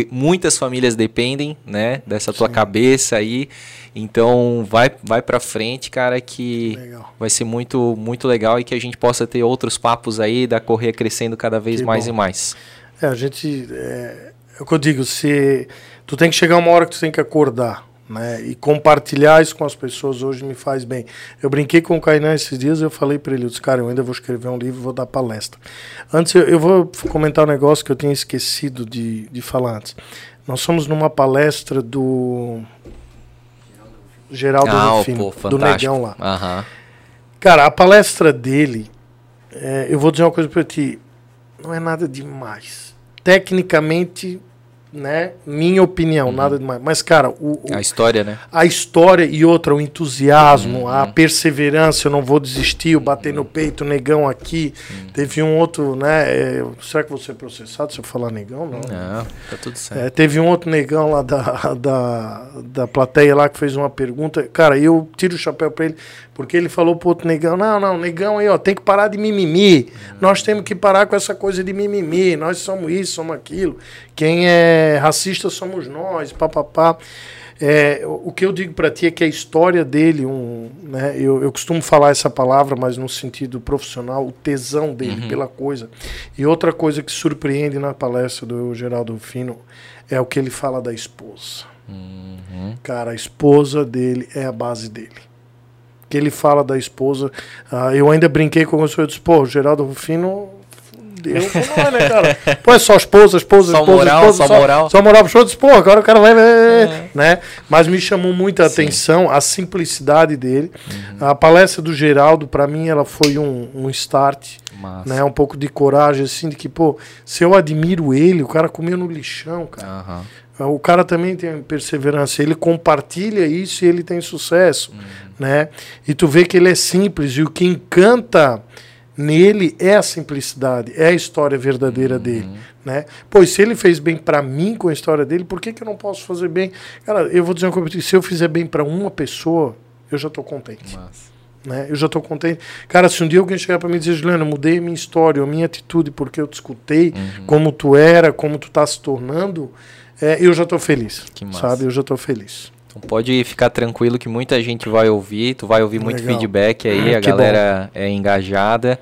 Muitas famílias dependem, né, dessa tua Sim. cabeça aí. Então, vai vai para frente, cara, que Legal. vai ser muito muito legal e que a gente possa ter outros papos aí da correia crescendo cada vez Que mais bom. e mais. É, a gente. É, é o que eu digo, se, tu tem que chegar uma hora que tu tem que acordar. Né? E compartilhar isso com as pessoas hoje me faz bem. Eu brinquei com o Kainan esses dias eu falei para ele, eu disse, cara, eu ainda vou escrever um livro, vou dar palestra. Antes, eu, eu vou comentar um negócio que eu tinha esquecido de, de falar antes. Nós somos numa palestra do Geraldo ah, Rufino, pô, do. Negão lá. Aham. Cara, a palestra dele, é, eu vou dizer uma coisa pra ti, não é nada demais. Tecnicamente, né, minha opinião, nada demais. Mas, cara, o, o- A história, né? a história e outra, o entusiasmo, a perseverança, eu não vou desistir, eu bater no peito, negão aqui. Teve um outro, né? é, será que você é processado se eu falar negão? Não. Não, tá tudo certo. É, teve um outro negão lá da, *laughs* da, da plateia lá que fez uma pergunta. Cara, eu tiro o chapéu pra ele, porque ele falou pro outro negão: não, não, negão aí, ó, tem que parar de mimimi. Nós temos que parar com essa coisa de mimimi. Nós somos isso, somos aquilo. Quem é racista somos nós, papapá. É, o que eu digo pra ti é que a história dele, um, né, eu, eu costumo falar essa palavra, mas no sentido profissional, o tesão dele pela coisa. E outra coisa que surpreende na palestra do Geraldo Fino é o que ele fala da esposa. Cara, a esposa dele é a base dele. Que ele fala da esposa. ah, eu ainda brinquei com o senhor, eu disse, pô, o Geraldo Rufino fudeu. Não é, né, cara? *laughs* Pô, é só esposa, esposa, Só esposa, moral, esposa, só moral. Só moral pro show. Eu disse, Pô, agora o cara vai, É. né? Mas me chamou muita Sim. atenção a simplicidade dele. Uhum. A palestra do Geraldo, pra mim, ela foi um, um start, Massa. né? Um pouco de coragem, assim, de que, pô, se eu admiro ele, o cara comeu no lixão, cara. Aham. O cara também tem perseverança, ele compartilha isso e ele tem sucesso, né? E tu vê que ele é simples e o que encanta nele é a simplicidade, é a história verdadeira dele, né? Pois se ele fez bem pra mim com a história dele, por que que eu não posso fazer bem? Cara, eu vou dizer uma coisa, se eu fizer bem pra uma pessoa, eu já tô contente Massa. né? Eu já estou contente. Cara, se um dia alguém chegar para mim e dizer, Juliano, eu mudei a minha história, a minha atitude, porque eu te escutei, Uhum. como tu era, como tu tá se tornando, é, eu já estou feliz. Que massa. Sabe? Eu já estou feliz. Então pode ficar tranquilo que muita gente vai ouvir, tu vai ouvir muito Legal. feedback aí, Ah, a galera é engajada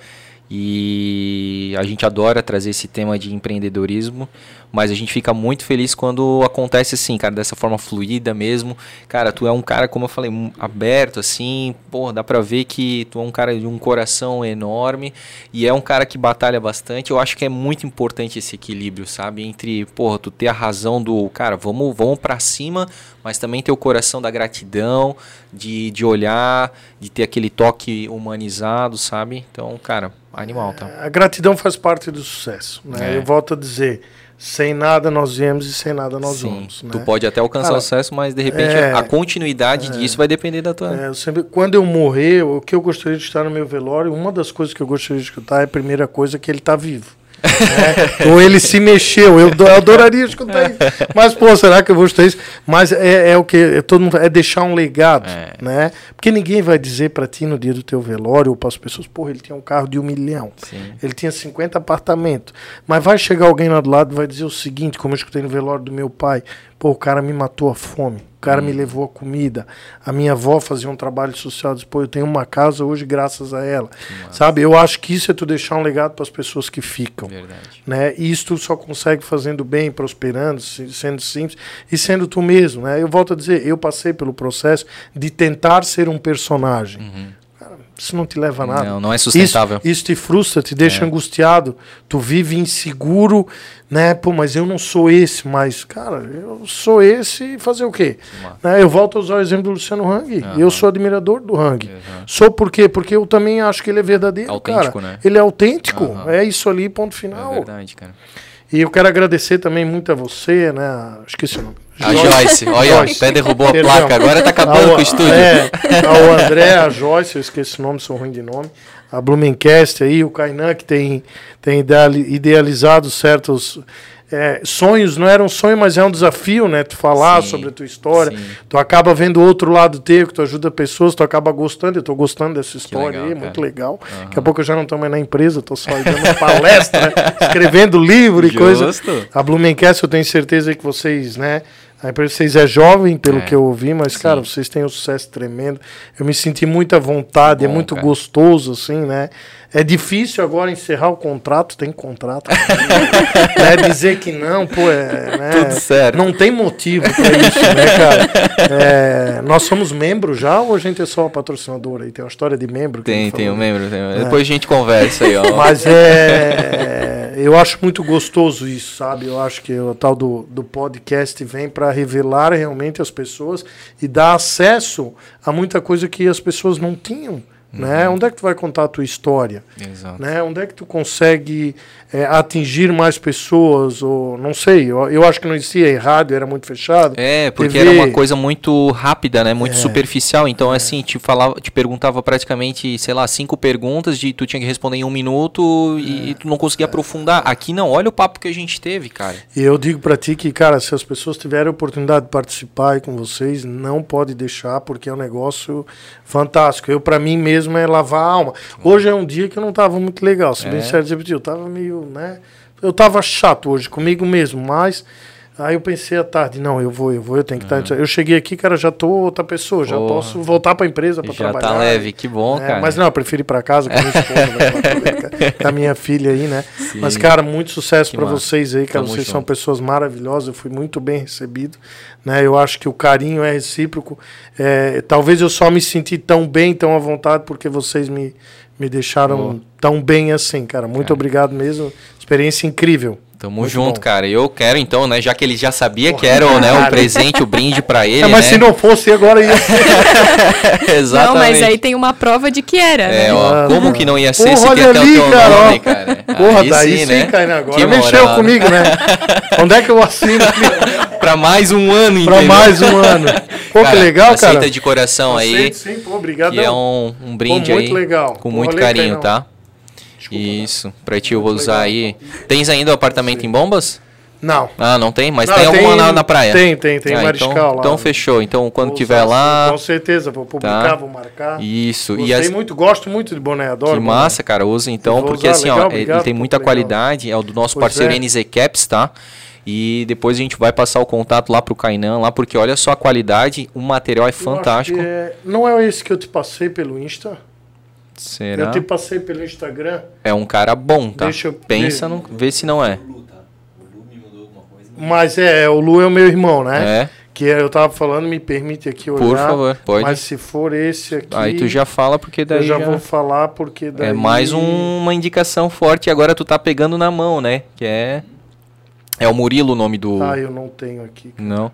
e a gente adora trazer esse tema de empreendedorismo, mas a gente fica muito feliz quando acontece assim, cara, dessa forma fluida mesmo. Cara, tu é um cara, como eu falei, aberto assim, pô, dá pra ver que tu é um cara de um coração enorme e é um cara que batalha bastante. Eu acho que é muito importante esse equilíbrio, sabe, entre, porra, tu ter a razão do, cara, vamos, vamos para cima, mas também ter o coração da gratidão, de, de olhar, de ter aquele toque humanizado, sabe? Então, cara, animal, tá? A gratidão faz parte do sucesso. Né? É. Eu volto a dizer, sem nada nós viemos e sem nada nós Sim, vamos. Né? tu pode até alcançar Cara, o sucesso, mas de repente é, a continuidade disso vai depender da tua. É, eu sempre, quando eu morrer, o que eu gostaria de estar no meu velório, uma das coisas que eu gostaria de escutar é a primeira coisa que ele está vivo. Né? Ou ele se mexeu, eu, do- eu adoraria escutar isso. Mas, pô, será que eu vou escutar isso? Mas é, é o que é, todo mundo é deixar um legado, É. né? Porque ninguém vai dizer para ti no dia do teu velório ou para as pessoas, porra, ele tinha um carro de um milhão. Sim. Ele tinha 50 apartamentos. Mas vai chegar alguém lá do lado e vai dizer o seguinte, como eu escutei no velório do meu pai, pô, o cara me matou a fome, o cara me levou a comida. A minha avó fazia um trabalho social, disse, pô, eu tenho uma casa hoje graças a ela. Sabe, eu acho que isso é tu deixar um legado para as pessoas que ficam. Verdade. Né? E isso tu só consegue fazendo bem, prosperando, se- sendo simples e sendo tu mesmo. Né? Eu volto a dizer, eu passei pelo processo de tentar ser um personagem. Cara, isso não te leva a nada. Não, não é sustentável. Isso, isso te frustra, te deixa É. angustiado. Tu vive inseguro, né? Pô, mas eu não sou esse. Mas, cara, eu sou esse e fazer o quê? Né? Eu volto a usar o exemplo do Luciano Hang. Eu sou admirador do Hang. Sou por quê? Porque eu também acho que ele é verdadeiro, Autêntico, cara. né? Ele é autêntico. Aham. É isso ali, ponto É final. verdade, cara. E eu quero agradecer também muito a você, né? Esqueci o nome. A Joyce, olha, Joyce. até derrubou a Perdão. placa, agora tá acabando Ao- com o estúdio. É, ao André, a Joyce, eu esqueci o nome, sou ruim de nome. A Blumencast aí, o Kainan, que tem, tem ideali- idealizado certos é, sonhos, não era um sonho, mas é um desafio, né? Tu falar Sim, sobre a tua história. sim. Tu acaba vendo o outro lado teu, que tu ajuda pessoas, tu acaba gostando. Eu tô gostando dessa história legal, aí, cara. muito legal. Daqui a pouco eu já não tô mais na empresa, tô só dando *laughs* palestra, escrevendo livro e coisa. Justo. A Blumencast, eu tenho certeza que vocês, né? A empresa de vocês é jovem, pelo É. que eu ouvi, mas, Sim. cara, vocês têm um sucesso tremendo. Eu me senti muita vontade, é Bom, muito cara. gostoso, assim, né? É difícil agora encerrar o contrato, tem contrato. *laughs* né? Dizer que não, pô, é. Né? Tudo certo. Não tem motivo pra isso, né, cara? É, nós somos membros já ou a gente é só patrocinador aí? Tem uma história de membro? Tem, tem um membro. tem- Depois a gente conversa aí, ó. Mas é. Eu acho muito gostoso isso, sabe? Eu acho que o tal do, do podcast vem para revelar realmente as pessoas e dar acesso a muita coisa que as pessoas não tinham. Né? Onde é que tu vai contar a tua história? Exato. Né? Onde é que tu consegue é, atingir mais pessoas? Ou não sei, eu, eu acho que não existia em rádio, era muito fechado. É, porque TV. era uma coisa muito rápida, né? Muito É. superficial. Então, assim, te falava, te perguntava praticamente, sei lá, cinco perguntas de tu tinha que responder em um minuto e, É. tu não conseguia aprofundar. Aqui não, olha o papo que a gente teve, cara. E eu digo para ti que, cara, se as pessoas tiverem a oportunidade de participar com vocês, não pode deixar, porque é um negócio fantástico. Eu, para mim mesmo, é lavar a alma. Hoje é um dia que eu não tava muito legal, se bem É. sério eu tava meio, né? Eu tava chato hoje comigo mesmo, mas aí eu pensei à tarde, não, eu vou, eu vou, eu tenho que estar. Eu cheguei aqui, cara, já tô outra pessoa, já Porra. posso voltar para a empresa para Já trabalhar. tá leve, que bom, É, cara. Mas não, eu prefiro ir para casa com a minha esposa, né, com a- minha filha aí, né? Sim. Mas, cara, muito sucesso para vocês aí, cara. Tamo vocês são junto. pessoas maravilhosas, eu fui muito bem recebido, né? Eu acho que o carinho é recíproco. É, talvez eu só me senti tão bem, tão à vontade, porque vocês me, me deixaram Boa. tão bem assim, cara. Muito obrigado mesmo. Experiência incrível. Tamo Muito junto, bom. cara. Eu quero então, né? Já que ele já sabia que Porra, era o, né, cara. presente, o brinde pra *laughs* ele, É, mas né? se não fosse agora ia ser. Exatamente. *laughs* Não, mas aí tem uma prova de que era, É, né? ó, Ah, como que não ia ser Porra, se olha até o ali, teu cara, ó. nome, cara? Porra, Aí daí sim, né? cara. Agora Que mexeu moral. comigo, né? Onde é que eu assino *laughs* pra mais um ano, pra entendeu? mais um ano? Pô, que legal, cara. Aceita de coração aí, sim, pô, obrigado. que é um, um brinde muito aí. legal. Com Pô, muito valeu carinho, tá? Desculpa, Isso, pra ti eu vou usar aí. Tens ainda o apartamento em bombas? Não. Ah, não tem? Mas Não, tem alguma na, na praia? Tem, tem, tem Ah, Mariscal então, lá. Então fechou. Então quando Vou tiver usar, lá. Com certeza, vou publicar, Tá. vou marcar. Isso. Gostei E as, muito, gosto muito de boné, adoro. Que boné. massa, cara. Usa então, porque usar, assim, legal, ó, ele obrigado, tem pô, muita legal. qualidade. É o do nosso Pois parceiro é. NZ Caps, tá? E depois a gente vai passar o contato lá pro Kainan, lá, porque olha só a qualidade, o material é Eu fantástico. é- Não é esse que eu te passei pelo Insta? Será? Eu te passei pelo Instagram. É um cara bom, tá? Deixa eu Pensa, ver. no... vê se não é. Mas é, o Lu é o meu irmão, né? É. Que eu tava falando, me permite aqui olhar. Por favor, pode. Mas se for esse aqui. Aí tu já fala, porque daí Eu já, já vou falar, porque daí. é mais um- uma indicação forte. E agora tu tá pegando na mão, né? Que é. É o Murilo o nome do. Ah, eu não tenho aqui. Não.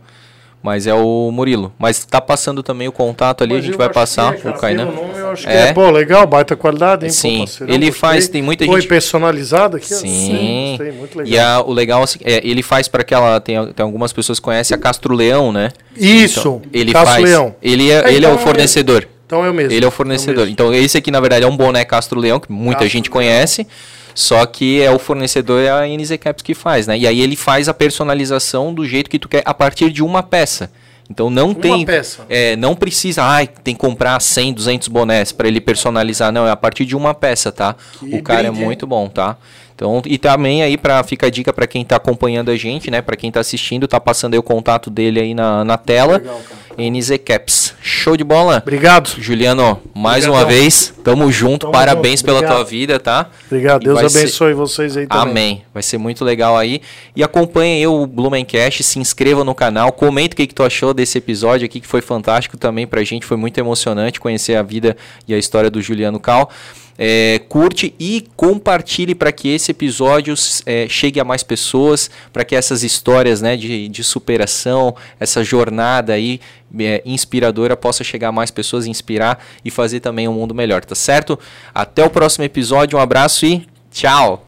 Mas é o Murilo. Mas tá passando também o contato ali, Mas a gente vai passar é, o Kainan. pelo nome eu acho que É. é. Pô, legal, baita qualidade, hein? pô, Sim, parceirão, ele faz, tem muita Foi gente- personalizado aqui? Sim. Gostei, muito legal. E a- o legal assim, é, ele faz para aquela tem, tem algumas pessoas que conhecem a Castro Leão, né? Isso, Então, ele Cássio faz. Leão. Ele é, É, ele é então o fornecedor. Então é o mesmo. Ele é o É fornecedor. Então esse aqui na verdade é um boné Castro Leão que muita Castro gente Leão. Só que é o fornecedor é a NZ Caps que faz, né? E aí ele faz a personalização do jeito que tu quer a partir de uma peça. Então não Uma tem peça. é, não precisa, ai, tem que comprar 100, 200 bonés para ele personalizar, não, é a partir de uma peça, tá? Que o cara brinde, é hein? muito bom, tá? Então, e também aí para fica a dica para quem tá acompanhando a gente, né, para quem tá assistindo, tá passando aí o contato dele aí na, na tela. Legal. NZ Caps. Show de bola. Obrigado. Juliano, mais Obrigadão. uma vez, tamo junto, Tamo parabéns junto, pela tua vida, tá? Obrigado. E Deus vai ser- abençoe vocês aí também. Amém. Vai ser muito legal aí. E acompanhe aí o Blumencast, se inscreva no canal, comenta o que, que tu achou desse episódio aqui, que foi fantástico também pra gente, foi muito emocionante conhecer a vida e a história do Juliano Cal. É, curte e compartilhe para que esse episódio é, chegue a mais pessoas, para que essas histórias né, de, de superação, essa jornada aí é, inspiradora possa chegar a mais pessoas, inspirar e fazer também um mundo melhor, tá certo? Até o próximo episódio, um abraço e tchau!